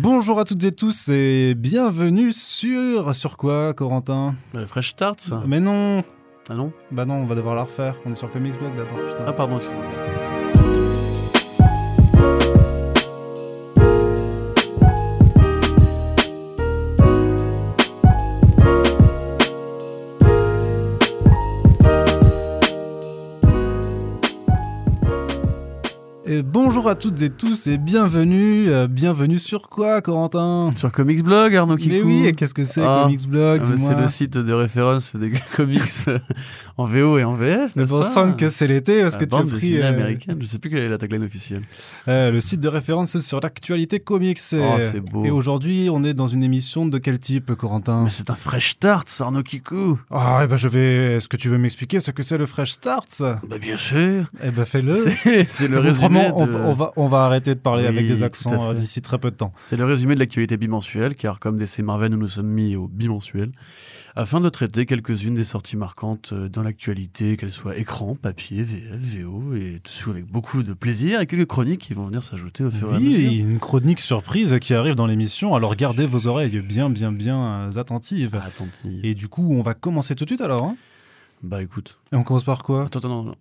Bonjour à toutes et tous et bienvenue sur. Sur quoi, Corentin? Le Fresh Start, ça Mais non Ah non? Bah non, on va devoir la refaire. On est sur Comics Blog d'abord, putain. Ah, pardon, excuse-moi. Et bonjour à toutes et tous et bienvenue. euh, bienvenue sur quoi, Corentin Sur Comics Blog, Arnaud Kikou Mais oui, et qu'est-ce que c'est, Ah. Comics Blog Ah. C'est le site de référence des comics euh, en VO et en VF, n'est-ce on pas sent que c'est l'été parce La que tu as pris euh, américaine, je sais plus quelle est la tagline officielle. euh, le site de référence sur l'actualité comics. Et, Oh, c'est beau. et aujourd'hui, on est dans une émission de quel type, Corentin Mais c'est un Fresh Start, ça, Arnaud Kikou Ah, eh ben je vais. Est-ce que tu veux m'expliquer ce que c'est le Fresh Start? Bah bien sûr Eh ben fais-le. C'est le résumé de- on va, on va arrêter de parler Oui, avec des accents euh, d'ici très peu de temps. C'est le résumé de l'actualité bimensuelle, car comme DC Marvel, nous nous sommes mis au bimensuel, afin de traiter quelques-unes des sorties marquantes euh, dans l'actualité, qu'elles soient écran, papier, VF, VO, et tout avec beaucoup de plaisir, et quelques chroniques qui vont venir s'ajouter au fur et à mesure. Oui, une chronique surprise qui arrive dans l'émission, alors gardez vos oreilles bien, bien, bien euh, attentives. Ah, attentive. Et du coup, on va commencer tout de suite alors. hein? Bah écoute. Et on commence par quoi? Attends, attends, non, non.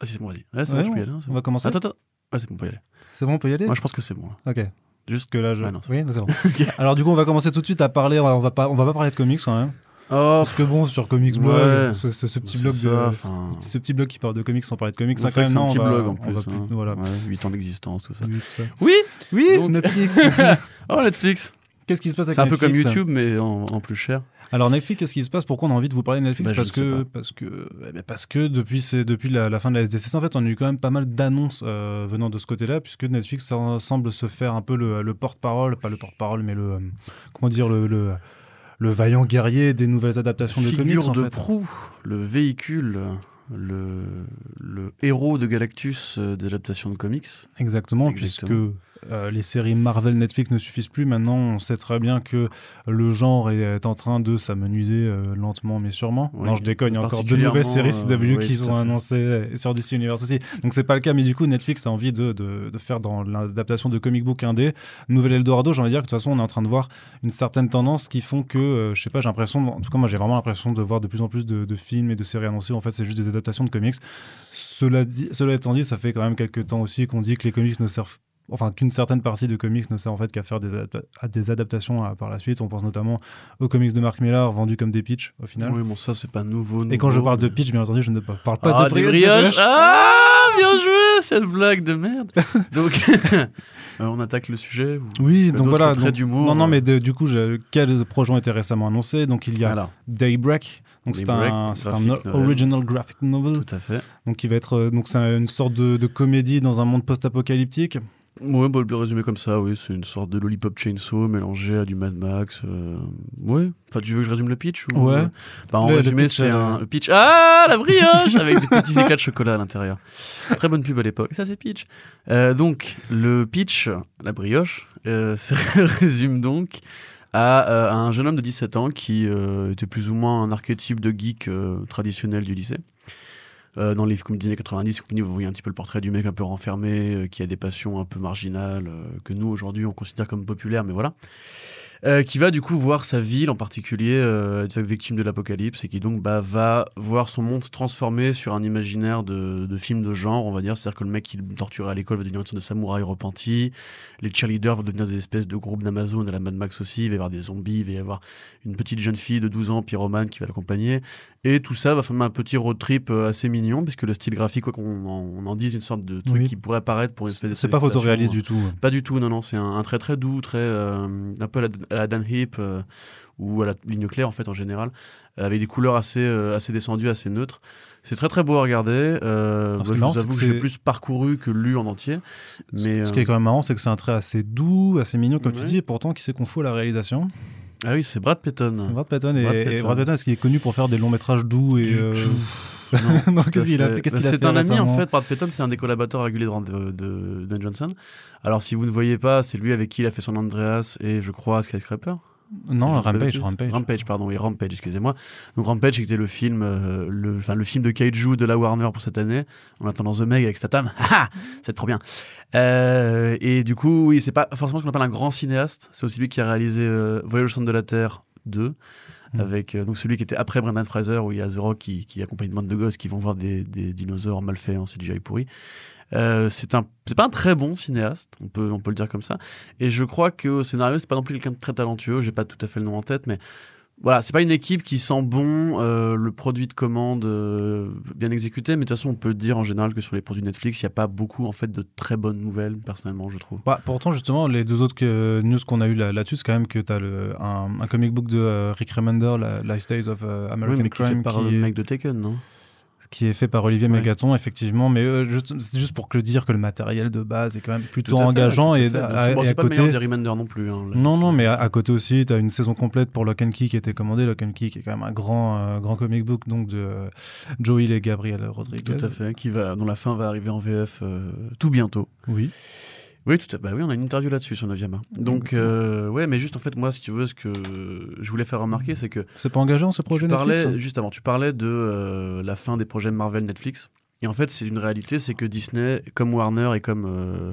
Ah, si, c'est bon, vas-y. Ouais, Ouais, bon, on- hein, c'est on bon. va commencer Attends, attends. Ouais, c'est bon, on peut y aller. C'est bon, on peut y aller? Moi, je pense que c'est bon. Ok. Juste Que là, je... Ah non, c'est oui, c'est bon. alors du coup, on va commencer tout de suite à parler. On va pas, on va pas parler de comics quand même. Oh, Parce que bon, sur Comics Blog, Ouais. ce, ce- ce petit c'est blog ça, de, enfin. ce petit blog qui parle de comics sans parler de comics, c'est ça, quand même, c'est un petit va- blog en plus. plus- hein. voilà. Ouais, 8 ans d'existence, tout ça. Oui, tout ça. Oui Oui, Donc- Netflix. Oh, Netflix Qu'est-ce qui se passe avec C'est un peu Netflix? Comme YouTube, mais en, en plus cher. Alors Netflix, qu'est-ce qui se passe? Pourquoi on a envie de vous parler de Netflix? Bah, Parce que pas. parce que eh ben, parce que depuis c'est depuis la, la fin de la SDCC, en fait, on a eu quand même pas mal d'annonces euh, venant de ce côté-là, puisque Netflix semble se faire un peu le, le porte-parole, pas le porte-parole, mais le euh, comment dire le, le le vaillant guerrier des nouvelles adaptations de Figure comics. en de fait. proue, le véhicule, le, le héros de Galactus euh, des adaptations de comics. Exactement, Exactement. puisque euh, les séries Marvel Netflix ne suffisent plus. Maintenant, on sait très bien que le genre est en train de s'amenuiser euh, lentement mais sûrement. Oui, non, je déconne, il y a encore de nouvelles séries CW euh, qui oui, tout sont annoncées sur DC Universe aussi. Donc c'est pas le cas, mais du coup, Netflix a envie de, de, de faire dans l'adaptation de comic book indé. Nouvel Eldorado, j'ai envie de dire que de toute façon, on est en train de voir une certaine tendance qui font que, je sais pas, j'ai l'impression, en tout cas, moi j'ai vraiment l'impression de voir de plus en plus de, de films et de séries annoncées. En fait, c'est juste des adaptations de comics. Cela, dit, cela étant dit, ça fait quand même quelques temps aussi qu'on dit que les comics ne servent enfin qu'une certaine partie de comics ne sert en fait qu'à faire des, adapta- à des adaptations par la suite. On pense notamment aux comics de Mark Millar vendus comme des pitchs au final. Oui, bon, ça, c'est pas nouveau. Et quand je parle de pitch, bien entendu, je ne parle pas ah, de brioche. Ah, bien joué, cette blague de merde. Donc, euh, on attaque le sujet. ou- Oui, donc voilà. donc- non, non, euh. mais de- du coup, je- quels projets ont été récemment annoncés Donc il y a Voilà, Daybreak. Donc c'est un, novel. original graphic novel. tout à fait. Donc qui va être euh, donc c'est une sorte de, de comédie dans un monde post-apocalyptique. Ouais, bah, le résumé comme ça, oui, c'est une sorte de lollipop chainsaw mélangé à du Mad Max. Euh... Ouais. Enfin, tu veux que je résume le pitch ou... Ouais. Bah, en Le- résumé, c'est euh, un le pitch. Ah, la brioche avec des petits éclats de chocolat à l'intérieur. Très bonne pub à l'époque. Ça, c'est pitch. Euh, donc, le pitch, la brioche, euh, se résume donc à, euh, à un jeune homme de 17 ans qui euh, était plus ou moins un archétype de geek euh, traditionnel du lycée. Euh, dans les comédies des années 90, compagnie, vous voyez un petit peu le portrait du mec un peu renfermé, euh, qui a des passions un peu marginales, euh, que nous aujourd'hui on considère comme populaires, mais voilà. Qui va du coup voir sa ville en particulier être victime de l'apocalypse et qui donc bah, va voir son monde se transformer sur un imaginaire de, film de genre, on va dire. C'est-à-dire que le mec qui torturait à l'école va devenir une sorte de samouraï repenti, les cheerleaders vont devenir des espèces de groupes d'Amazon à la Mad Max aussi, il va y avoir des zombies, il va y avoir une petite jeune fille de 12 ans, pyromane, qui va l'accompagner. Et tout ça va former un petit road trip euh, assez mignon, puisque le style graphique, quoi qu'on en, on en dise, une sorte de truc Oui. qui pourrait apparaître pour une espèce de C'est pas photoréaliste du tout. pas du tout, non, non, c'est un, un trait très doux, très euh, un peu à la, à la Dan Hip euh, ou à la ligne claire en fait en général, euh, avec des couleurs assez, euh, assez descendues, assez neutres. C'est très très beau à regarder. Euh, que je non, vous avoue que que j'ai plus parcouru que lu en entier. Mais Ce qui est euh, quand même marrant, c'est que c'est un trait assez doux, assez mignon, comme tu dis, et pourtant qui s'est confus à la réalisation. Ah oui, c'est Brad Payton. C'est Brad Patton, et, Brad et Patton. Brad Patton, est-ce qu'il est connu pour faire des longs métrages doux et. Euh, non, qu'est-ce qu'il a fait, a C'est un ami en fait, Brad Payton, c'est un des collaborateurs réguliers de, de, de Johnson. Alors si vous ne voyez pas, c'est lui avec qui il a fait son Andreas et je crois Skyscraper. Non, Rampage. Rampage. Rampage, pardon, oui, Rampage, excusez-moi. Donc Rampage, c'était le film, euh, le, film de kaiju de la Warner pour cette année, en attendant The Meg avec Statham. Haha, c'est trop bien. Euh, et du coup, oui, c'est pas forcément ce qu'on appelle un grand cinéaste. C'est aussi lui qui a réalisé euh, Voyage au centre de la Terre 2. Mm. Avec euh, donc celui qui était après Brendan Fraser, où il y a The Rock qui, qui accompagne une bande de gosses qui vont voir des, des dinosaures mal faits en CGI pourri. Euh, c'est un, c'est pas un très bon cinéaste, on peut, on peut le dire comme ça. Et je crois que au scénario, c'est pas non plus quelqu'un de très talentueux. J'ai pas tout à fait le nom en tête, mais voilà, c'est pas une équipe qui sent bon euh, le produit de commande euh, bien exécuté, mais de toute façon, on peut dire en général que sur les produits Netflix, il n'y a pas beaucoup en fait de très bonnes nouvelles, personnellement, je trouve. Bah, pourtant, justement, les deux autres que- news qu'on a eu là- là-dessus, c'est quand même que tu as un, un comic book de euh, Rick Remender, la Last Days of Oui, American mais qui fait Crime, par qui, le mec de Taken, non? Qui est fait par Olivier Ouais. Mégaton, effectivement. Mais euh, juste- c'est juste pour que le dire que le matériel de base est quand même plutôt fait, engageant. et, fait, bien à. Bon, et c'est à pas le côté. meilleur Remender non plus. hein, là, Non, non, mais à, à côté aussi, tu as une saison complète pour Lock and Key qui était commandée. Lock and Key qui est quand même un grand, euh, grand comic book donc de euh, Joe Hill et Gabriel Rodriguez. Tout à fait, qui va, dont la fin va arriver en VF euh, tout bientôt. Oui. Oui, tout à Bah oui, on a une interview là-dessus sur Noviama. Donc, euh, ouais, mais juste en fait, moi, si tu veux, ce que je voulais faire remarquer, c'est que C'est pas engageant ce projet tu parlais, Netflix hein juste avant, tu parlais de euh, la fin des projets Marvel Netflix. Et en fait, c'est une réalité, c'est que Disney, comme Warner et comme, euh,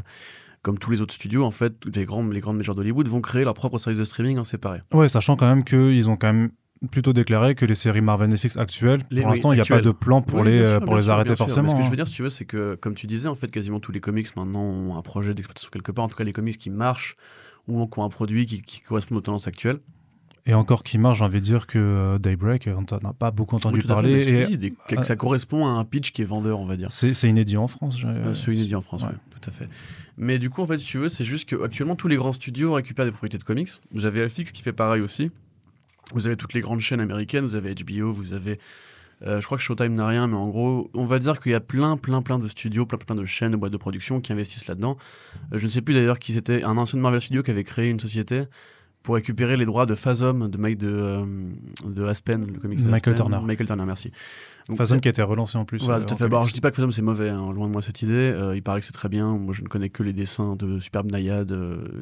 comme tous les autres studios, en fait, les, grands, les grandes majors d'Hollywood vont créer leur propre service de streaming en séparé. Ouais, sachant quand même qu'ils ont quand même plutôt déclaré que les séries Marvel Netflix actuelles, Les- pour oui, l'instant, il n'y a pas de plan pour Oui, les, euh, sûr, pour les sûr, arrêter sûr. forcément. Mais ce que je hein. veux dire, si tu veux, c'est que, comme tu disais, en fait, quasiment tous les comics maintenant ont un projet d'exploitation quelque part, en tout cas les comics qui marchent ou qui ont un produit qui, qui correspond aux tendances actuelles. Et encore qui marche, j'ai envie de dire que euh, Daybreak, on n'en a pas beaucoup entendu Oui, fait, parler. et dit, que ça correspond à un pitch qui est vendeur, on va dire. c'est inédit en France. Euh, c'est inédit en France, ouais. oui, tout à fait. Mais du coup, en fait, si tu veux, c'est juste qu'actuellement, tous les grands studios récupèrent des propriétés de comics. Vous avez FX qui fait pareil aussi. Vous avez toutes les grandes chaînes américaines, vous avez HBO, vous avez. euh, je crois que Showtime n'a rien, mais en gros, on va dire qu'il y a plein, plein, plein de studios, plein, plein de chaînes, de boîtes de production qui investissent là-dedans. Euh, je ne sais plus d'ailleurs qui c'était, un ancien Marvel Studios qui avait créé une société pour récupérer les droits de Phasm, de Mike de, euh, de Aspen, le comics de Michael Aspen. Turner. Michael Turner, merci. Donc, Phasm qui a été relancé en plus. voilà, euh, tout à fait. Alors, je dis pas que Phasm c'est mauvais, hein, loin de moi cette idée. Euh, il paraît que c'est très bien. Moi, je ne connais que les dessins de Superbe Nayade,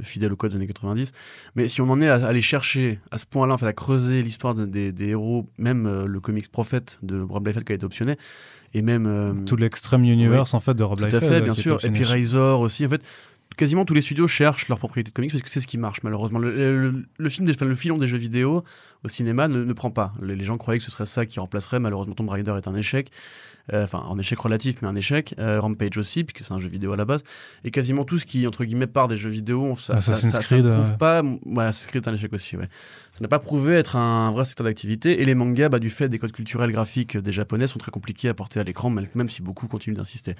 fidèles au code des années 90. Mais si on en est à aller chercher à ce point-là, en fait, à creuser l'histoire de- des, des héros, même le comics Prophète de Rob Liefeld qui a été optionné, et même. Tout l'Extreme Universe en fait de Rob tout à Liefeld, fait, bien sûr. Et puis. Razor aussi. En fait, quasiment tous les studios cherchent leur propriété de comics parce que c'est ce qui marche, malheureusement. Le, film des, le filon des jeux vidéo au cinéma ne, ne prend pas. Les, les gens croyaient que ce serait ça qui remplacerait. Malheureusement, Tomb Raider est un échec. Euh, Enfin, un échec relatif, mais un échec. Euh, Rampage aussi, puisque c'est un jeu vidéo à la base. Et quasiment tout ce qui, entre guillemets, part des jeux vidéo, ça, ça, Assassin's ça- ça Creed, ne prouve pas. Ouais, Assassin's est un échec aussi, ouais. Ça n'a pas prouvé être un vrai secteur d'activité. Et les mangas, bah, du fait des codes culturels graphiques des japonais, sont très compliqués à porter à l'écran, même même si beaucoup continuent d'insister.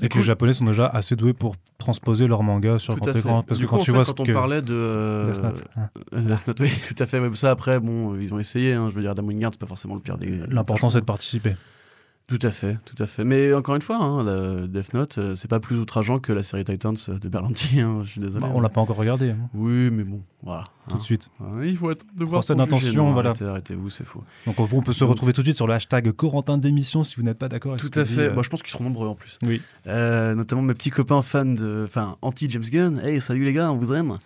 Et que les Japonais sont déjà assez doués pour transposer leur manga sur grand écran. Parce Du que coup, quand tu fait, vois quand ce on que. parlait de Death Note, hein. euh, oui, tout à fait. ouais, ça après, bon, euh, ils ont essayé. hein, je veux dire, Damon Wingard, c'est pas forcément le pire des. L'important c'est de participer. Tout à fait, tout à fait. Mais encore une fois, hein, la Death Note, euh, c'est pas plus outrageant que la série Titans de Berlanti. hein, je suis désolé. Bah, on l'a pas encore regardé. hein, Oui, mais bon, voilà. Tout hein. de suite. Il faut attendre de voir. D'intention, voilà. Arrêtez, arrêtez-vous, c'est faux. Donc on, on peut se retrouver tout de suite sur le hashtag Corentin d'émission si vous n'êtes pas d'accord. avec Tout à fait. euh, Bah, je pense qu'ils seront nombreux en plus. Oui. Euh, notamment mes petits copains fans de. Enfin, anti-James Gunn. Hey, salut les gars, on vous aime.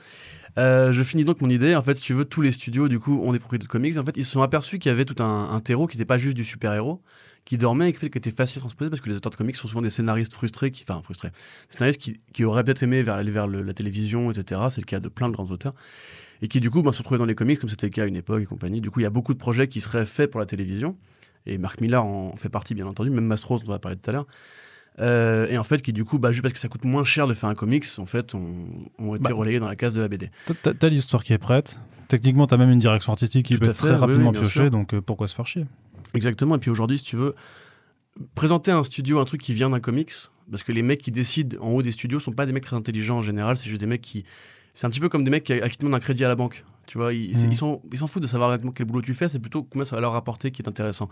Euh, je finis donc mon idée. En fait, si tu veux, tous les studios, du coup, ont des propriétés de comics. En fait, ils se sont aperçus qu'il y avait tout un, terreau qui n'était pas juste du super-héros, qui dormait et qui, était facile à transposer parce que les auteurs de comics sont souvent des scénaristes frustrés, qui, enfin, frustrés. Des scénaristes qui, qui auraient peut-être aimé aller vers la télévision, etc. C'est le cas de plein de grands auteurs. Et qui, du coup, ben, se retrouvaient dans les comics, comme c'était le cas à une époque et compagnie. Du coup, il y a beaucoup de projets qui seraient faits pour la télévision. Et Mark Millar en fait partie, bien entendu, même Mastros, dont on va parler tout à l'heure. Euh, et en fait, qui du coup, bah, juste parce que ça coûte moins cher de faire un comics, en fait, ont, ont été Bah. relayés dans la case de la BD. T'as- l'histoire qui est prête. Techniquement, t'as même une direction artistique qui Tout peut être fait, très oui, rapidement oui, piochée, donc euh, pourquoi se faire chier Exactement. Et puis aujourd'hui, si tu veux, présenter à un studio un truc qui vient d'un comics, parce que les mecs qui décident en haut des studios sont pas des mecs très intelligents en général, c'est juste des mecs qui. C'est un petit peu comme des mecs qui, à qui demandent un crédit à la banque. Tu vois, ils Mhm. ils sont- ils s'en foutent de savoir exactement quel boulot tu fais, c'est plutôt combien ça va leur rapporter qui est intéressant.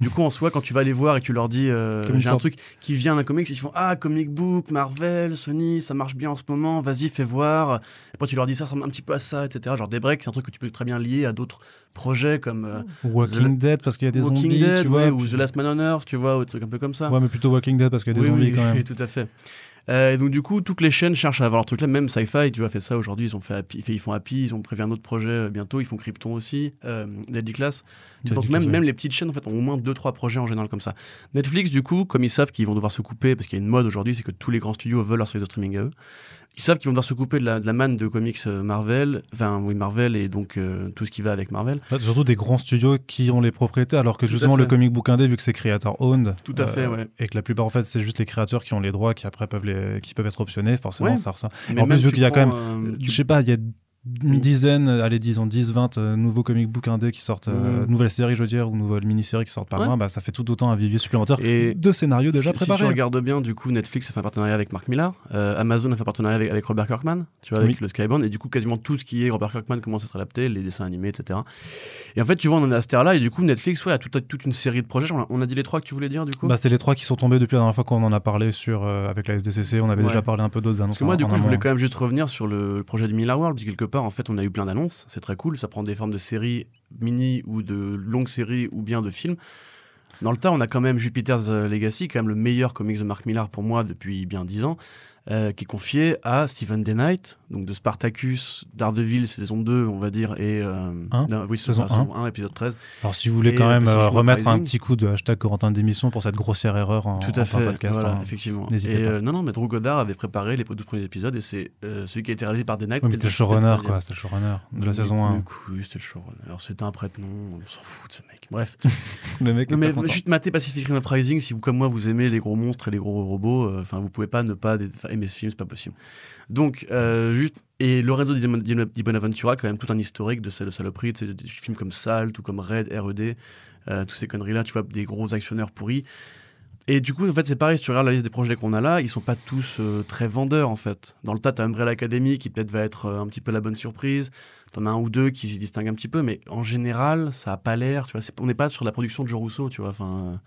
Du coup, en soi, quand tu vas les voir et que tu leur dis euh, j'ai un truc qui vient d'un comics, ils font ah comic book, Marvel, Sony, ça marche bien en ce moment, vas-y fais voir. Après tu leur dis ça ressemble un petit peu à ça, etc. Genre des breaks, c'est un truc que tu peux très bien lier à d'autres projets comme euh, Walking Dead parce qu'il y a des Walking zombies, Dead, tu vois. ouais, ou The Last Man on Earth, tu vois, ou des trucs un peu comme ça. ouais, mais plutôt Walking Dead parce qu'il y a des oui, zombies oui, quand même. oui, tout à fait. Euh, et donc du coup, toutes les chaînes cherchent à avoir leur truc là. Même Sci-Fi, tu vois, fait ça aujourd'hui. Ils ont fait, Happy- fait- ils font Happy, ils ont prévu un autre projet euh, bientôt. Ils font Krypton aussi, euh, Deadly Class. Tu vois, donc même, même les petites chaînes en fait ont au moins deux trois projets en général comme ça. Netflix du coup, comme ils savent qu'ils vont devoir se couper parce qu'il y a une mode aujourd'hui, c'est que tous les grands studios veulent leur série de streaming à eux. Ils savent qu'ils vont devoir se couper de la, de la manne de comics euh, Marvel, enfin oui Marvel et donc euh, tout ce qui va avec Marvel. En fait, surtout des grands studios qui ont les propriétés, alors que Tout justement le comic book indé, vu que c'est creator owned, Tout à fait, ouais. et que la plupart en fait c'est juste les créateurs qui ont les droits, qui après peuvent les, qui peuvent être optionnés, forcément Ouais. ça. Mais En plus, vu qu'il y a quand prends, euh, Je sais pas, il y a une dizaine, allez disons 10, 20 euh, nouveaux comic book indés qui sortent, euh, Mhm. nouvelles séries je veux dire, ou nouvelles mini-séries qui sortent par Ouais. mois, bah, ça fait tout autant un vivier supplémentaire Et de scénarios déjà si, si préparés. tu regardes bien, du coup, Netflix a fait un partenariat avec Mark Millar, euh, Amazon a fait un partenariat avec, avec Robert Kirkman, tu vois, avec Oui. le Skybound, et du coup, quasiment tout ce qui est Robert Kirkman commence à se adapter, les dessins animés, etc. Et en fait, tu vois, on en est à cette ère-là, et du coup, Netflix, ouais, a toute, toute une série de projets. On a, on a dit les trois que tu voulais dire, du coup? Bah, c'est les trois qui sont tombés depuis la dernière fois qu'on en a parlé sur, euh, avec la SDCC. On avait Ouais. déjà parlé un peu d'autres annonces. Parce que moi, en- du coup, je voulais quand même juste revenir sur le, projet du Millar World, quelque part, en fait, on a eu plein d'annonces, c'est très cool, ça prend des formes de séries mini ou de longues séries ou bien de films. Dans le tas, on a quand même Jupiter's euh, Legacy, quand même le meilleur comics de Mark Millar pour moi depuis bien 10 ans, euh, qui est confié à Stephen Day Knight, donc de Spartacus, Daredevil, saison 2, on va dire, et. euh, Un oui, Saison saison 1, épisode 13. Alors, si vous voulez Et, quand euh, même euh, remettre un petit coup de hashtag Corentin d'émission pour cette grossière erreur en, Tout à fait, podcast. voilà, hein. effectivement. N'hésitez Et pas. non, non, mais Drew Goddard avait préparé les 12 premiers épisodes, et c'est celui qui a été réalisé par Day Knight. Mais c'était le showrunner, 13e. quoi. C'était le showrunner de la Mais- saison 1. mais Oui, c'était le showrunner. C'était un prête-nom. On s'en fout de ce mec. Bref. Le mec non, mais juste mater Pacific Rim Uprising, si vous, comme moi, vous aimez les gros monstres et les gros robots, enfin, vous pouvez pas ne pas aimer ce film, c'est pas possible. Donc, euh, juste. Et Lorenzo Di Bonaventura, quand même, tout un historique de sale- de saloperie, des films comme Salt ou comme Red, R.E.D., euh, tous ces conneries-là, tu vois, des gros actionnaires pourris. Et du coup, en fait, c'est pareil, si tu regardes la liste des projets qu'on a là, ils sont pas tous euh, très vendeurs, en fait. Dans le tas, t'as Umbrella Academy, qui peut-être va être euh, un petit peu la bonne surprise. T'en as un ou deux qui s'y distinguent un petit peu, mais en général, ça a pas l'air, tu vois. On n'est pas sur la production de Joe Rousseau, tu vois. Enfin.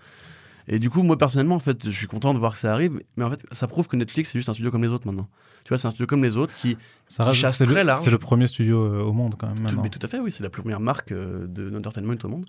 Et du coup, moi, personnellement, en fait, je suis content de voir que ça arrive, mais en fait, ça prouve que Netflix, c'est juste un studio comme les autres maintenant. Tu vois, c'est un studio comme les autres qui. Ça qui reste- chasse c'est le- très large. C'est le premier studio euh, au monde, quand même. Tout, mais tout à fait, oui, c'est la première marque euh, de d'entertainment au monde.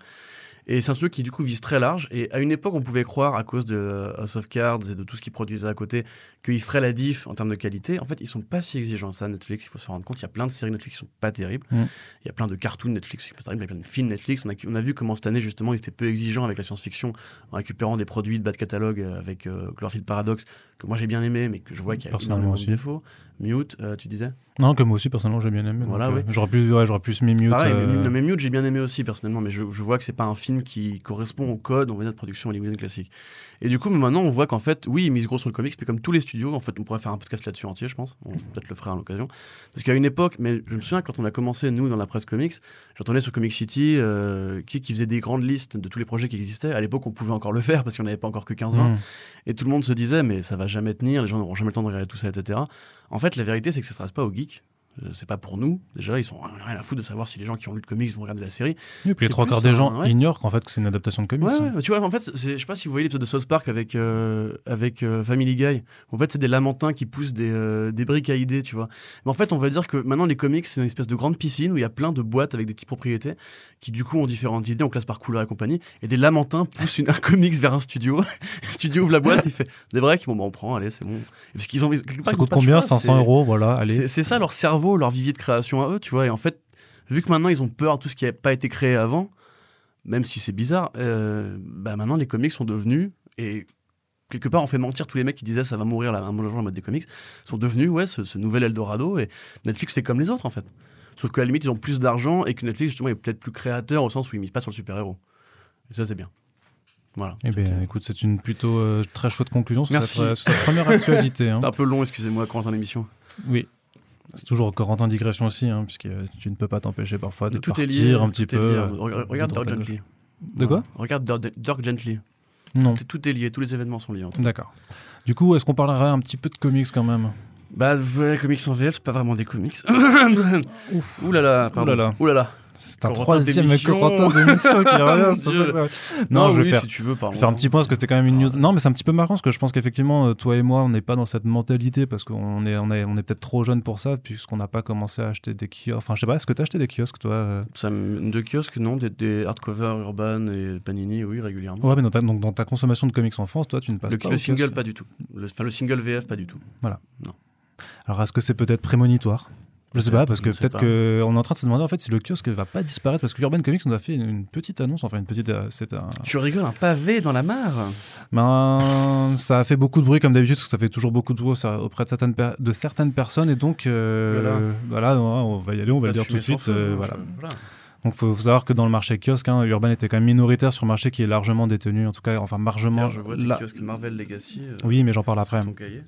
Et c'est un studio qui, du coup, vise très large. Et à une époque, on pouvait croire, à cause de euh, House of Cards et de tout ce qu'ils produisaient à côté, qu'ils feraient la diff en termes de qualité. En fait, ils sont pas si exigeants, ça, Netflix. Il faut se rendre compte. Il y a plein de séries Netflix qui sont pas terribles. Mm. Il y a plein de cartoons Netflix qui sont pas terribles. Il y a plein de films Netflix. On a, on a vu comment cette année, justement, ils étaient peu exigeants avec la science-fiction en récupérant des produits de bas de catalogue euh, avec euh, Paradox, que moi j'ai bien aimé, mais que je vois qu'il y a énormément de aussi. défauts. Mute, euh, tu disais? Non, que moi aussi, personnellement, j'ai bien aimé. Voilà, euh, oui. J'aurais plus, ouais, j'aurais plus mis Mute. Pareil, euh, mais, non, mais Mute, j'ai bien aimé aussi personnellement, mais je, je vois que c'est pas un film qui correspond au code, on va dire, de production hollywoodienne classique. Et du coup, maintenant, on voit qu'en fait, oui, ils misent gros sur le comics, mais comme tous les studios, en fait, on pourrait faire un podcast là-dessus entier, je pense. On peut-être le fera à l'occasion. Parce qu'à une époque, mais je me souviens quand on a commencé, nous, dans la presse comics, j'entendais sur Comic City euh, qui, qui faisait des grandes listes de tous les projets qui existaient. À l'époque, on pouvait encore le faire parce qu'on n'avait pas encore que 15-20. hmm. Et tout le monde se disait, mais ça va jamais tenir, les gens n'auront jamais le temps de regarder tout ça, etc. En fait, la vérité, c'est que ça ne s'adresse pas aux geeks. Euh, C'est pas pour nous. Déjà, ils sont rien à foutre de savoir si les gens qui ont lu le comics vont regarder la série. Et puis les trois quarts des un- gens ouais. ignorent qu'en fait que c'est une adaptation de comics. Ouais, hein. ouais, tu vois, en fait, je sais pas si vous voyez l'épisode de South Park avec, euh, avec euh, Family Guy. En fait, c'est des lamentins qui poussent des, euh, des briques à idées, tu vois. Mais en fait, on va dire que maintenant, les comics, c'est une espèce de grande piscine où il y a plein de boîtes avec des petites propriétés qui, du coup, ont différentes idées, on classe par couleur et compagnie. Et des lamentins poussent une, un comics vers un studio. le studio ouvre la boîte, il fait des breaks, bon, bah, on prend, allez, c'est bon. Parce qu'ils ont, Ça coûte combien? choix, 500 c'est- euros, voilà, allez. c'est ça leur cerveau, leur vivier de création à eux, tu vois. Et en fait, vu que maintenant ils ont peur de tout ce qui n'a pas été créé avant, même si c'est bizarre, euh, bah maintenant les comics sont devenus, et quelque part on fait mentir tous les mecs qui disaient ça va mourir jour en mode des comics, sont devenus ouais, ce, ce nouvel Eldorado, et Netflix c'est comme les autres en fait. Sauf qu'à la limite ils ont plus d'argent et que Netflix justement est peut-être plus créateur au sens où ils misent pas sur le super-héros. Et ça c'est bien. Voilà. Eh bien, écoute, c'est une plutôt euh, très chouette conclusion sur Merci. cette, sur cette première actualité. hein. C'était un peu long, excusez-moi, quand on l'émission. Oui. C'est toujours Corentin digression aussi, hein, puisque tu ne peux pas t'empêcher parfois de tout partir est lié. un tout petit est peu. lié. euh, Re- Regarde de Dirk. Gently. De quoi Regarde Dirk- Gently. Non. Tout- Tout est lié, tous les événements sont liés. D'accord. Du coup, est-ce qu'on parlerait un petit peu de comics quand même? Bah, ouais, comics en VF, c'est pas vraiment des comics. Ouh là là, pardon. Ouh là là. Ouh là là. C'est un troisième. Corentin d'émission qui revient. Non, Non, je vais oui, faire. si tu veux, Je vais faire un petit point parce que c'était quand même une news. Non, mais c'est un petit peu marrant parce que je pense qu'effectivement, euh, toi et moi, on n'est pas dans cette mentalité parce qu'on est, on est, on est peut-être trop jeune pour ça puisqu'on n'a pas commencé à acheter des kiosques. Enfin, je sais pas, est-ce que tu as acheté des kiosques toi euh? Ça de kiosques, non, des, des hardcover Urban et Panini, oui, régulièrement. Ouais, mais dans ta, donc, dans ta consommation de comics en France, toi, tu ne passes le, pas le single, kiosque. pas du tout. Le, enfin, le single VF, pas du tout. Alors, est-ce que c'est peut-être prémonitoire? Je sais pas, parce que peut-être qu'on est en train de se demander en fait si le kiosque va pas disparaître parce que Urban Comics nous a fait une, petite annonce, enfin une petite, euh, c'est un, Tu rigoles, un pavé dans la mare Ben, ça a fait beaucoup de bruit comme d'habitude, parce que ça fait toujours beaucoup de bruit ça- auprès de certaines, de certaines personnes, et donc euh, voilà, on va y aller, on va le dire tout de suite. euh, voilà. Donc faut, faut savoir que dans le marché kiosque, hein, Urban était quand même minoritaire sur un marché qui est largement détenu, en tout cas, enfin largement. je vois la- kiosques Marvel Legacy. Oui, mais j'en parle après. ton cahier.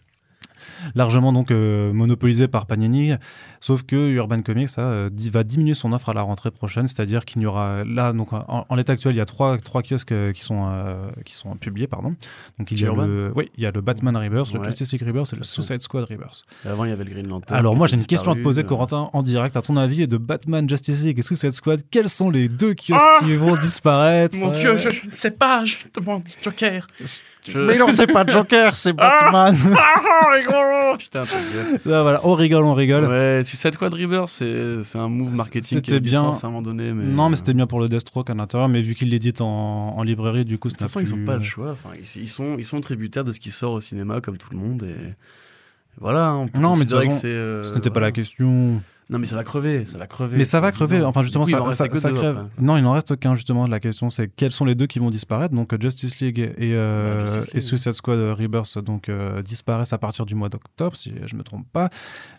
Largement donc euh, monopolisé par Panini, sauf que Urban Comics ça, euh, va diminuer son offre à la rentrée prochaine, c'est-à-dire qu'il n'y aura là donc en, en l'état actuel il y a trois, trois kiosques euh, qui sont euh, qui sont publiés pardon. Donc il y a Urban le oui il y a le Batman Rebirth, le. Justice League Rebirth et le. Suicide Squad Rebirth. Et Avant, il y avait le Green Lantern. Alors moi j'ai une question à te poser Corentin en direct. À ton avis de Batman, Justice League et Suicide Squad, quels sont les deux kiosques Ah qui vont disparaître Mon Ouais. Dieu, je ne sais pas, je demande Joker. Je- Mais non c'est pas Joker, c'est Batman. Ah, Putain. Là, voilà, on rigole, on rigole. Ouais, Suicide Squad Rebirth, c'est c'est un move marketing qui C'était a du bien. sens à un moment donné. Mais... Non, mais c'était bien pour le Deathstroke à l'intérieur, mais vu qu'il l'édite en, en librairie, du coup, De c'était toute façon, ils n'ont pas le choix. Enfin, ils, ils sont, ils sont tributaires de ce qui sort au cinéma, comme tout le monde. Et voilà, hein, on peut Non, mais de que c'est. euh, Ce n'était pas voilà. la question. Non, mais ça va crever, ça va crever. Mais ça c'est va crever. Enfin, justement, coup, ça, ça, ça crève. Non, il n'en reste qu'un, justement. La question, c'est quels sont les deux qui vont disparaître Donc, Justice League et, euh, Bah, et. Suicide Squad Rebirth donc, euh, disparaissent à partir du mois d'octobre, si je me trompe pas.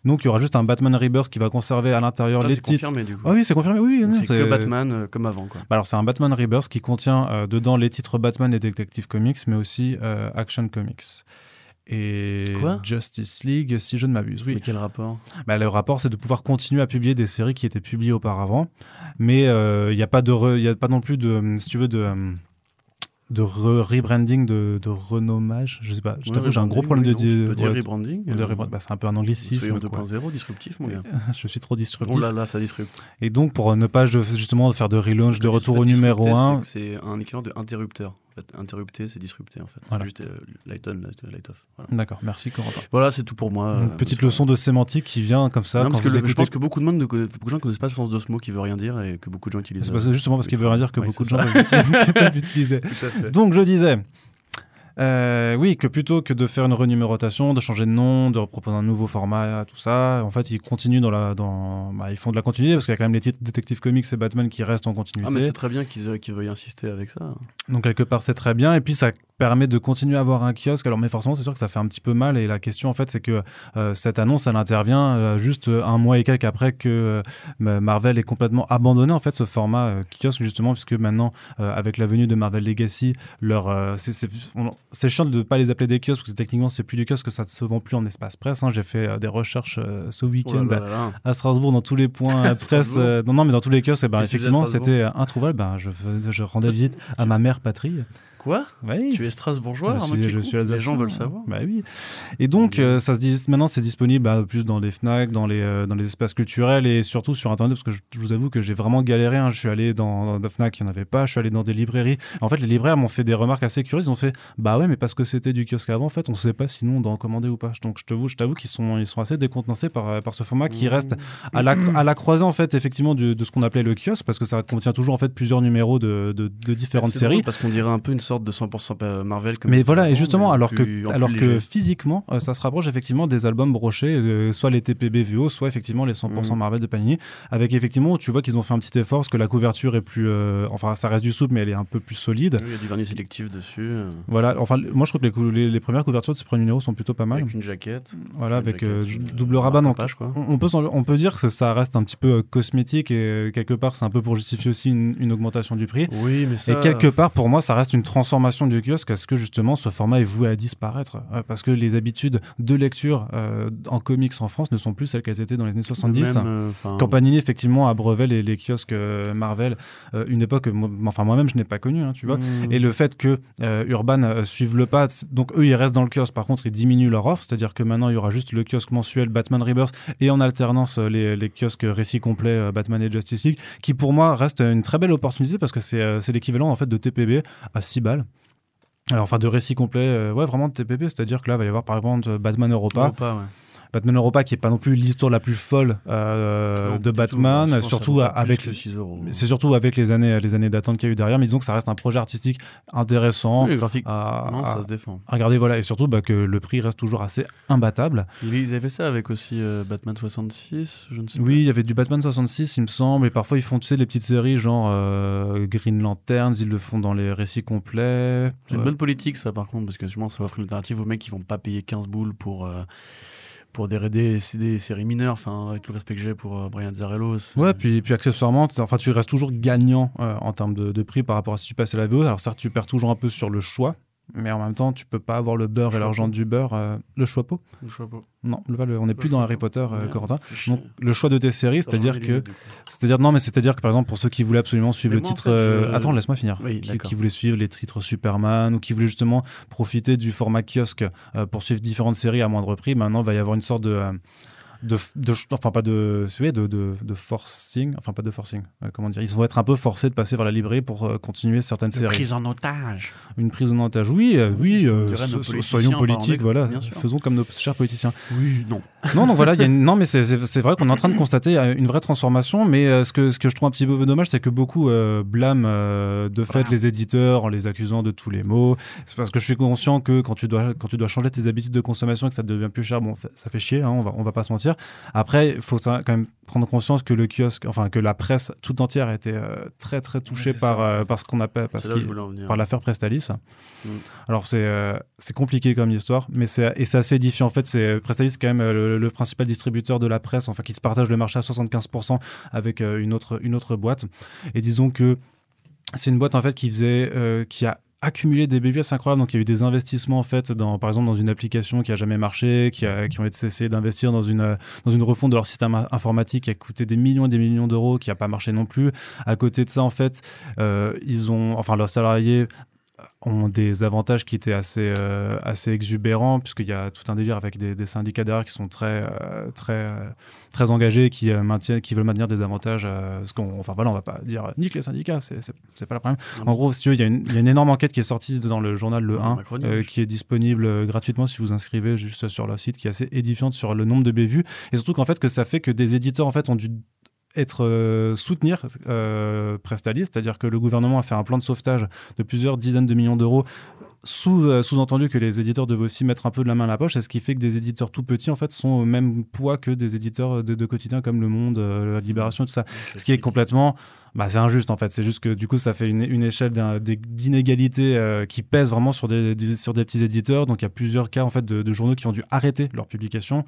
Donc, il y aura juste un Batman Rebirth qui va conserver à l'intérieur les c'est titres. confirmé, du coup. Ah oui, c'est confirmé. Oui, c'est que Batman euh, comme avant, quoi. Bah alors c'est un Batman Rebirth qui contient euh, dedans les titres Batman et Detective Comics, mais aussi euh, Action Comics. Et Quoi? Justice League, si je ne m'abuse, oui. Mais quel rapport? Bah, le rapport, c'est de pouvoir continuer à publier des séries qui étaient publiées auparavant, mais euh, il n'y a pas de, re- il y a pas non plus de, euh, si tu veux, de euh, de re- rebranding, de, de renommage. Je sais pas. Je Ouais, t'avoue, j'ai un gros rebranding, problème de, oui, Tu peux dire rebranding. de euh, rebrand- bah, c'est un peu un anglicisme. quoi. 2.0, disruptif, mon gars. Je suis trop disruptif. Oh là là, ça disrupte. Et donc, pour ne pas justement faire de relaunch, de retour au numéro c'est 1, que C'est un équivalent de interrupteur. En fait, interrupter, c'est disrupter, en fait. Voilà. C'est juste euh, light on, light, light off. Voilà, D'accord, merci Corentin. Voilà, c'est tout pour moi. Une euh, petite parce leçon de sémantique qui vient comme ça. Non, parce que le- je pense que beaucoup de monde ne connaît- beaucoup de gens ne connaissent pas le sens de ce mot qui veut rien dire et que beaucoup de gens utilisent. C'est que- justement parce qu'il veut rien dire que Oui, beaucoup de gens ça. peuvent peuvent utiliser. Tout à fait. Donc je disais, euh, oui, que plutôt que de faire une renumérotation, de changer de nom, de proposer un nouveau format, tout ça, en fait, ils continuent dans la, dans, bah, ils font de la continuité parce qu'il y a quand même les titres Detective Comics et Batman qui restent en Ah, mais continuité. c'est très bien qu'ils qu'ils veuillent insister avec ça. Donc quelque part, c'est très bien. Et puis ça permet de continuer à avoir un kiosque. Alors, mais forcément, c'est sûr que ça fait un petit peu mal. Et la question, en fait, c'est que euh, cette annonce, elle intervient euh, juste un mois et quelques après que euh, Marvel ait complètement abandonné en fait ce format euh, kiosque justement, puisque maintenant, euh, avec la venue de Marvel Legacy, leur euh, c'est- chiant de ne pas les appeler des kiosques parce que techniquement, c'est plus du kiosque, ça ne se vend plus en espace presse. hein. J'ai fait euh, des recherches euh, ce Oh là week-end là là là. à Strasbourg dans tous les points euh, presse. Euh, non, non, mais dans tous les kiosques, eh ben, faisais à effectivement, c'était euh, introuvable. Ben, je, je rendais visite à ma mère patrie. Quoi Oui. Tu es Strasbourgeois Je suis, je suis Les gens veulent savoir. Bah oui. Et donc, euh, ça se dit, maintenant, c'est disponible bah, plus dans les Fnac, dans les, euh, dans les espaces culturels et surtout sur Internet, parce que je, je vous avoue que j'ai vraiment galéré. hein. Je suis allé dans, dans des Fnac, il n'y en avait pas. Je suis allé dans des librairies. En fait, les libraires m'ont fait des remarques assez curieuses. Ils ont fait, bah ouais, mais parce que c'était du kiosque avant, en fait, on ne sait pas sinon on doit en commander ou pas. Donc, je t'avoue, je t'avoue qu'ils sont, ils sont assez décontenancés par, euh, par ce format qui Mmh. reste à la, à la croisée, en fait, effectivement, de, de ce qu'on appelait le kiosque, parce que ça contient toujours, en fait, plusieurs numéros de, de, de différentes C'est séries. drôle Parce qu'on dirait un peu une sorte de 100% Marvel. Comme Mais voilà, et justement, alors plus- que, alors que physiquement, euh, ça se rapproche effectivement des albums brochés, euh, soit les TPB VO, soit effectivement les 100% Mhm. Marvel de Panini, avec effectivement, tu vois qu'ils ont fait un petit effort, parce que la couverture est plus, euh, enfin, ça reste du souple, mais elle est un peu plus solide. Oui, Il y a du vernis sélectif dessus. Voilà, enfin, moi je trouve que les, les, les premières couvertures de ces premiers numéros sont plutôt pas mal. Avec une jaquette. Voilà, avec jaquette, double rabat. Donc, marque-page, quoi. on, peut, on peut dire que ça reste un petit peu cosmétique et quelque part, c'est un peu pour justifier aussi une, une augmentation du prix. Oui, mais ça. Et quelque part, pour moi, ça reste une transformation du kiosque à ce que justement ce format est voué à disparaître. Euh, parce que les habitudes de lecture euh, en comics en France ne sont plus celles qu'elles étaient dans les années 70. Même, euh, Quand Panini, effectivement, abreuvait les, les kiosques euh, Marvel, une époque, moi- enfin moi-même, je n'ai pas connu, hein, tu vois. hmm, Et le fait que Urban suive le pas, donc eux ils restent dans le kiosque, par contre ils diminuent leur offre, c'est-à-dire que maintenant il y aura juste le kiosque mensuel Batman Rebirth et en alternance les, les kiosques récits complets Batman et Justice League, qui pour moi reste une très belle opportunité parce que c'est c'est l'équivalent en fait de TPB à 6 balles. Alors, enfin, de récits complets, euh, ouais, vraiment de TPB, c'est-à-dire que là, il va y avoir par exemple Batman Europa, Europa, ouais. Batman Europa qui est pas non plus l'histoire la plus folle euh, Non, de tout, Batman, surtout avec que 6 euros. c'est surtout avec les années, les années d'attente qu'il y a eu derrière, mais disons que ça reste un projet artistique intéressant Oui, graphique. à, Non, à- ça se défend. à regarder, voilà, et surtout bah, que le prix reste toujours assez imbattable. Ils avaient fait ça avec aussi euh, Batman 66, je ne sais Oui, il y avait du Batman 66, il me semble, et parfois ils font, tu sais, les petites séries genre euh, Green Lanterns, ils le font dans les récits complets. C'est une bonne politique, ça, par contre, parce que justement, ça va offrir une alternative aux mecs qui vont pas payer 15 boules pour, pour des, des, des séries mineures, enfin, avec tout le respect que j'ai pour euh, Brian Zarello. Ouais, puis, puis accessoirement, enfin, tu restes toujours gagnant euh, en termes de, de prix par rapport à si tu passais la VO. Alors certes, tu perds toujours un peu sur le choix, mais en même temps, tu peux pas avoir le beurre et Choix l'argent du beurre. euh, le choix pot Le chapeau. Non, le- on n'est plus dans Harry Potter, euh, Corentin. Donc le choix de tes séries, c'est-à-dire que C'est-à-dire non, mais c'est-à-dire que par exemple pour ceux qui voulaient absolument suivre Mais le en titre, fait, euh, je- attends, laisse-moi finir, Oui, qui, qui voulaient suivre les titres Superman ou qui voulaient justement profiter du format kiosque pour suivre différentes séries à moindre prix, maintenant il va y avoir une sorte de de, de- enfin pas de, de, de, de forcing, enfin pas de forcing, euh, comment dire, ils vont être un peu forcés de passer vers la librairie pour euh, continuer certaines séries. en otage. Une prise en otage, oui, euh, oui, so- soyons politiques, voilà, faisons comme nos chers politiciens. Oui, non. Non, donc voilà, il y a une- non, mais c'est- vrai qu'on est en train de constater une vraie transformation. Mais ce, que, ce que je trouve un petit peu dommage, c'est que beaucoup blâment de fait les éditeurs en les accusant de tous les maux. C'est parce que je suis conscient que quand tu dois, quand tu dois changer tes habitudes de consommation et que ça devient plus cher, bon, ça fait chier, hein, on, va, on va pas se mentir. Après, il faut quand même prendre conscience que le kiosque, enfin que la presse tout entière a été euh, très très touchée par, euh, par ce qu'on appelle. Parce par l'affaire Prestalis. Mm. Alors c'est euh, c'est compliqué comme histoire, mais c'est et c'est assez édifiant. En fait, c'est Prestalis c'est quand même euh, le, le principal distributeur de la presse, enfin qui se partage le marché à 75% avec euh, une autre une autre boîte. Et disons que c'est une boîte en fait qui faisait euh, qui a accumulé des bévues assez incroyables. Donc il y a eu des investissements en fait dans par exemple dans une application qui a jamais marché, qui a qui ont été essayé d'investir dans une dans une refonte de leur système in- informatique qui a coûté des millions et des millions d'euros, qui a pas marché non plus. À côté de ça en fait, euh, ils ont enfin leurs salariés ont des avantages qui étaient assez, euh, assez exubérants, puisqu'il y a tout un délire avec des, des syndicats derrière qui sont très, euh, très, euh, très engagés, qui, maintiennent, qui veulent maintenir des avantages. ce qu'on, enfin voilà, on va pas dire nique les syndicats, c'est, c'est, pas le problème. En gros, si il y, a une- il y a une énorme enquête qui est sortie dans le journal Le Dans 1, ma chronique, euh, oui. qui est disponible gratuitement si vous vous inscrivez juste sur leur site, qui est assez édifiante sur le nombre de bévues. Et surtout qu'en fait, que ça fait que des éditeurs en fait ont dû être euh, soutenir euh, Prestalis, c'est-à-dire que le gouvernement a fait un plan de sauvetage de plusieurs dizaines de millions d'euros sous, euh, sous-entendu que les éditeurs devaient aussi mettre un peu de la main à la poche, et ce qui fait que des éditeurs tout petits en fait sont au même poids que des éditeurs de, de quotidien comme Le Monde, euh, La Libération, tout ça. Ce qui est complètement, bah, c'est injuste en fait. C'est juste que du coup ça fait une, une échelle d'un- des- d'inégalité euh, qui pèse vraiment sur des, des- sur des petits éditeurs. Donc il y a plusieurs cas en fait de, de journaux qui ont dû arrêter leur publication.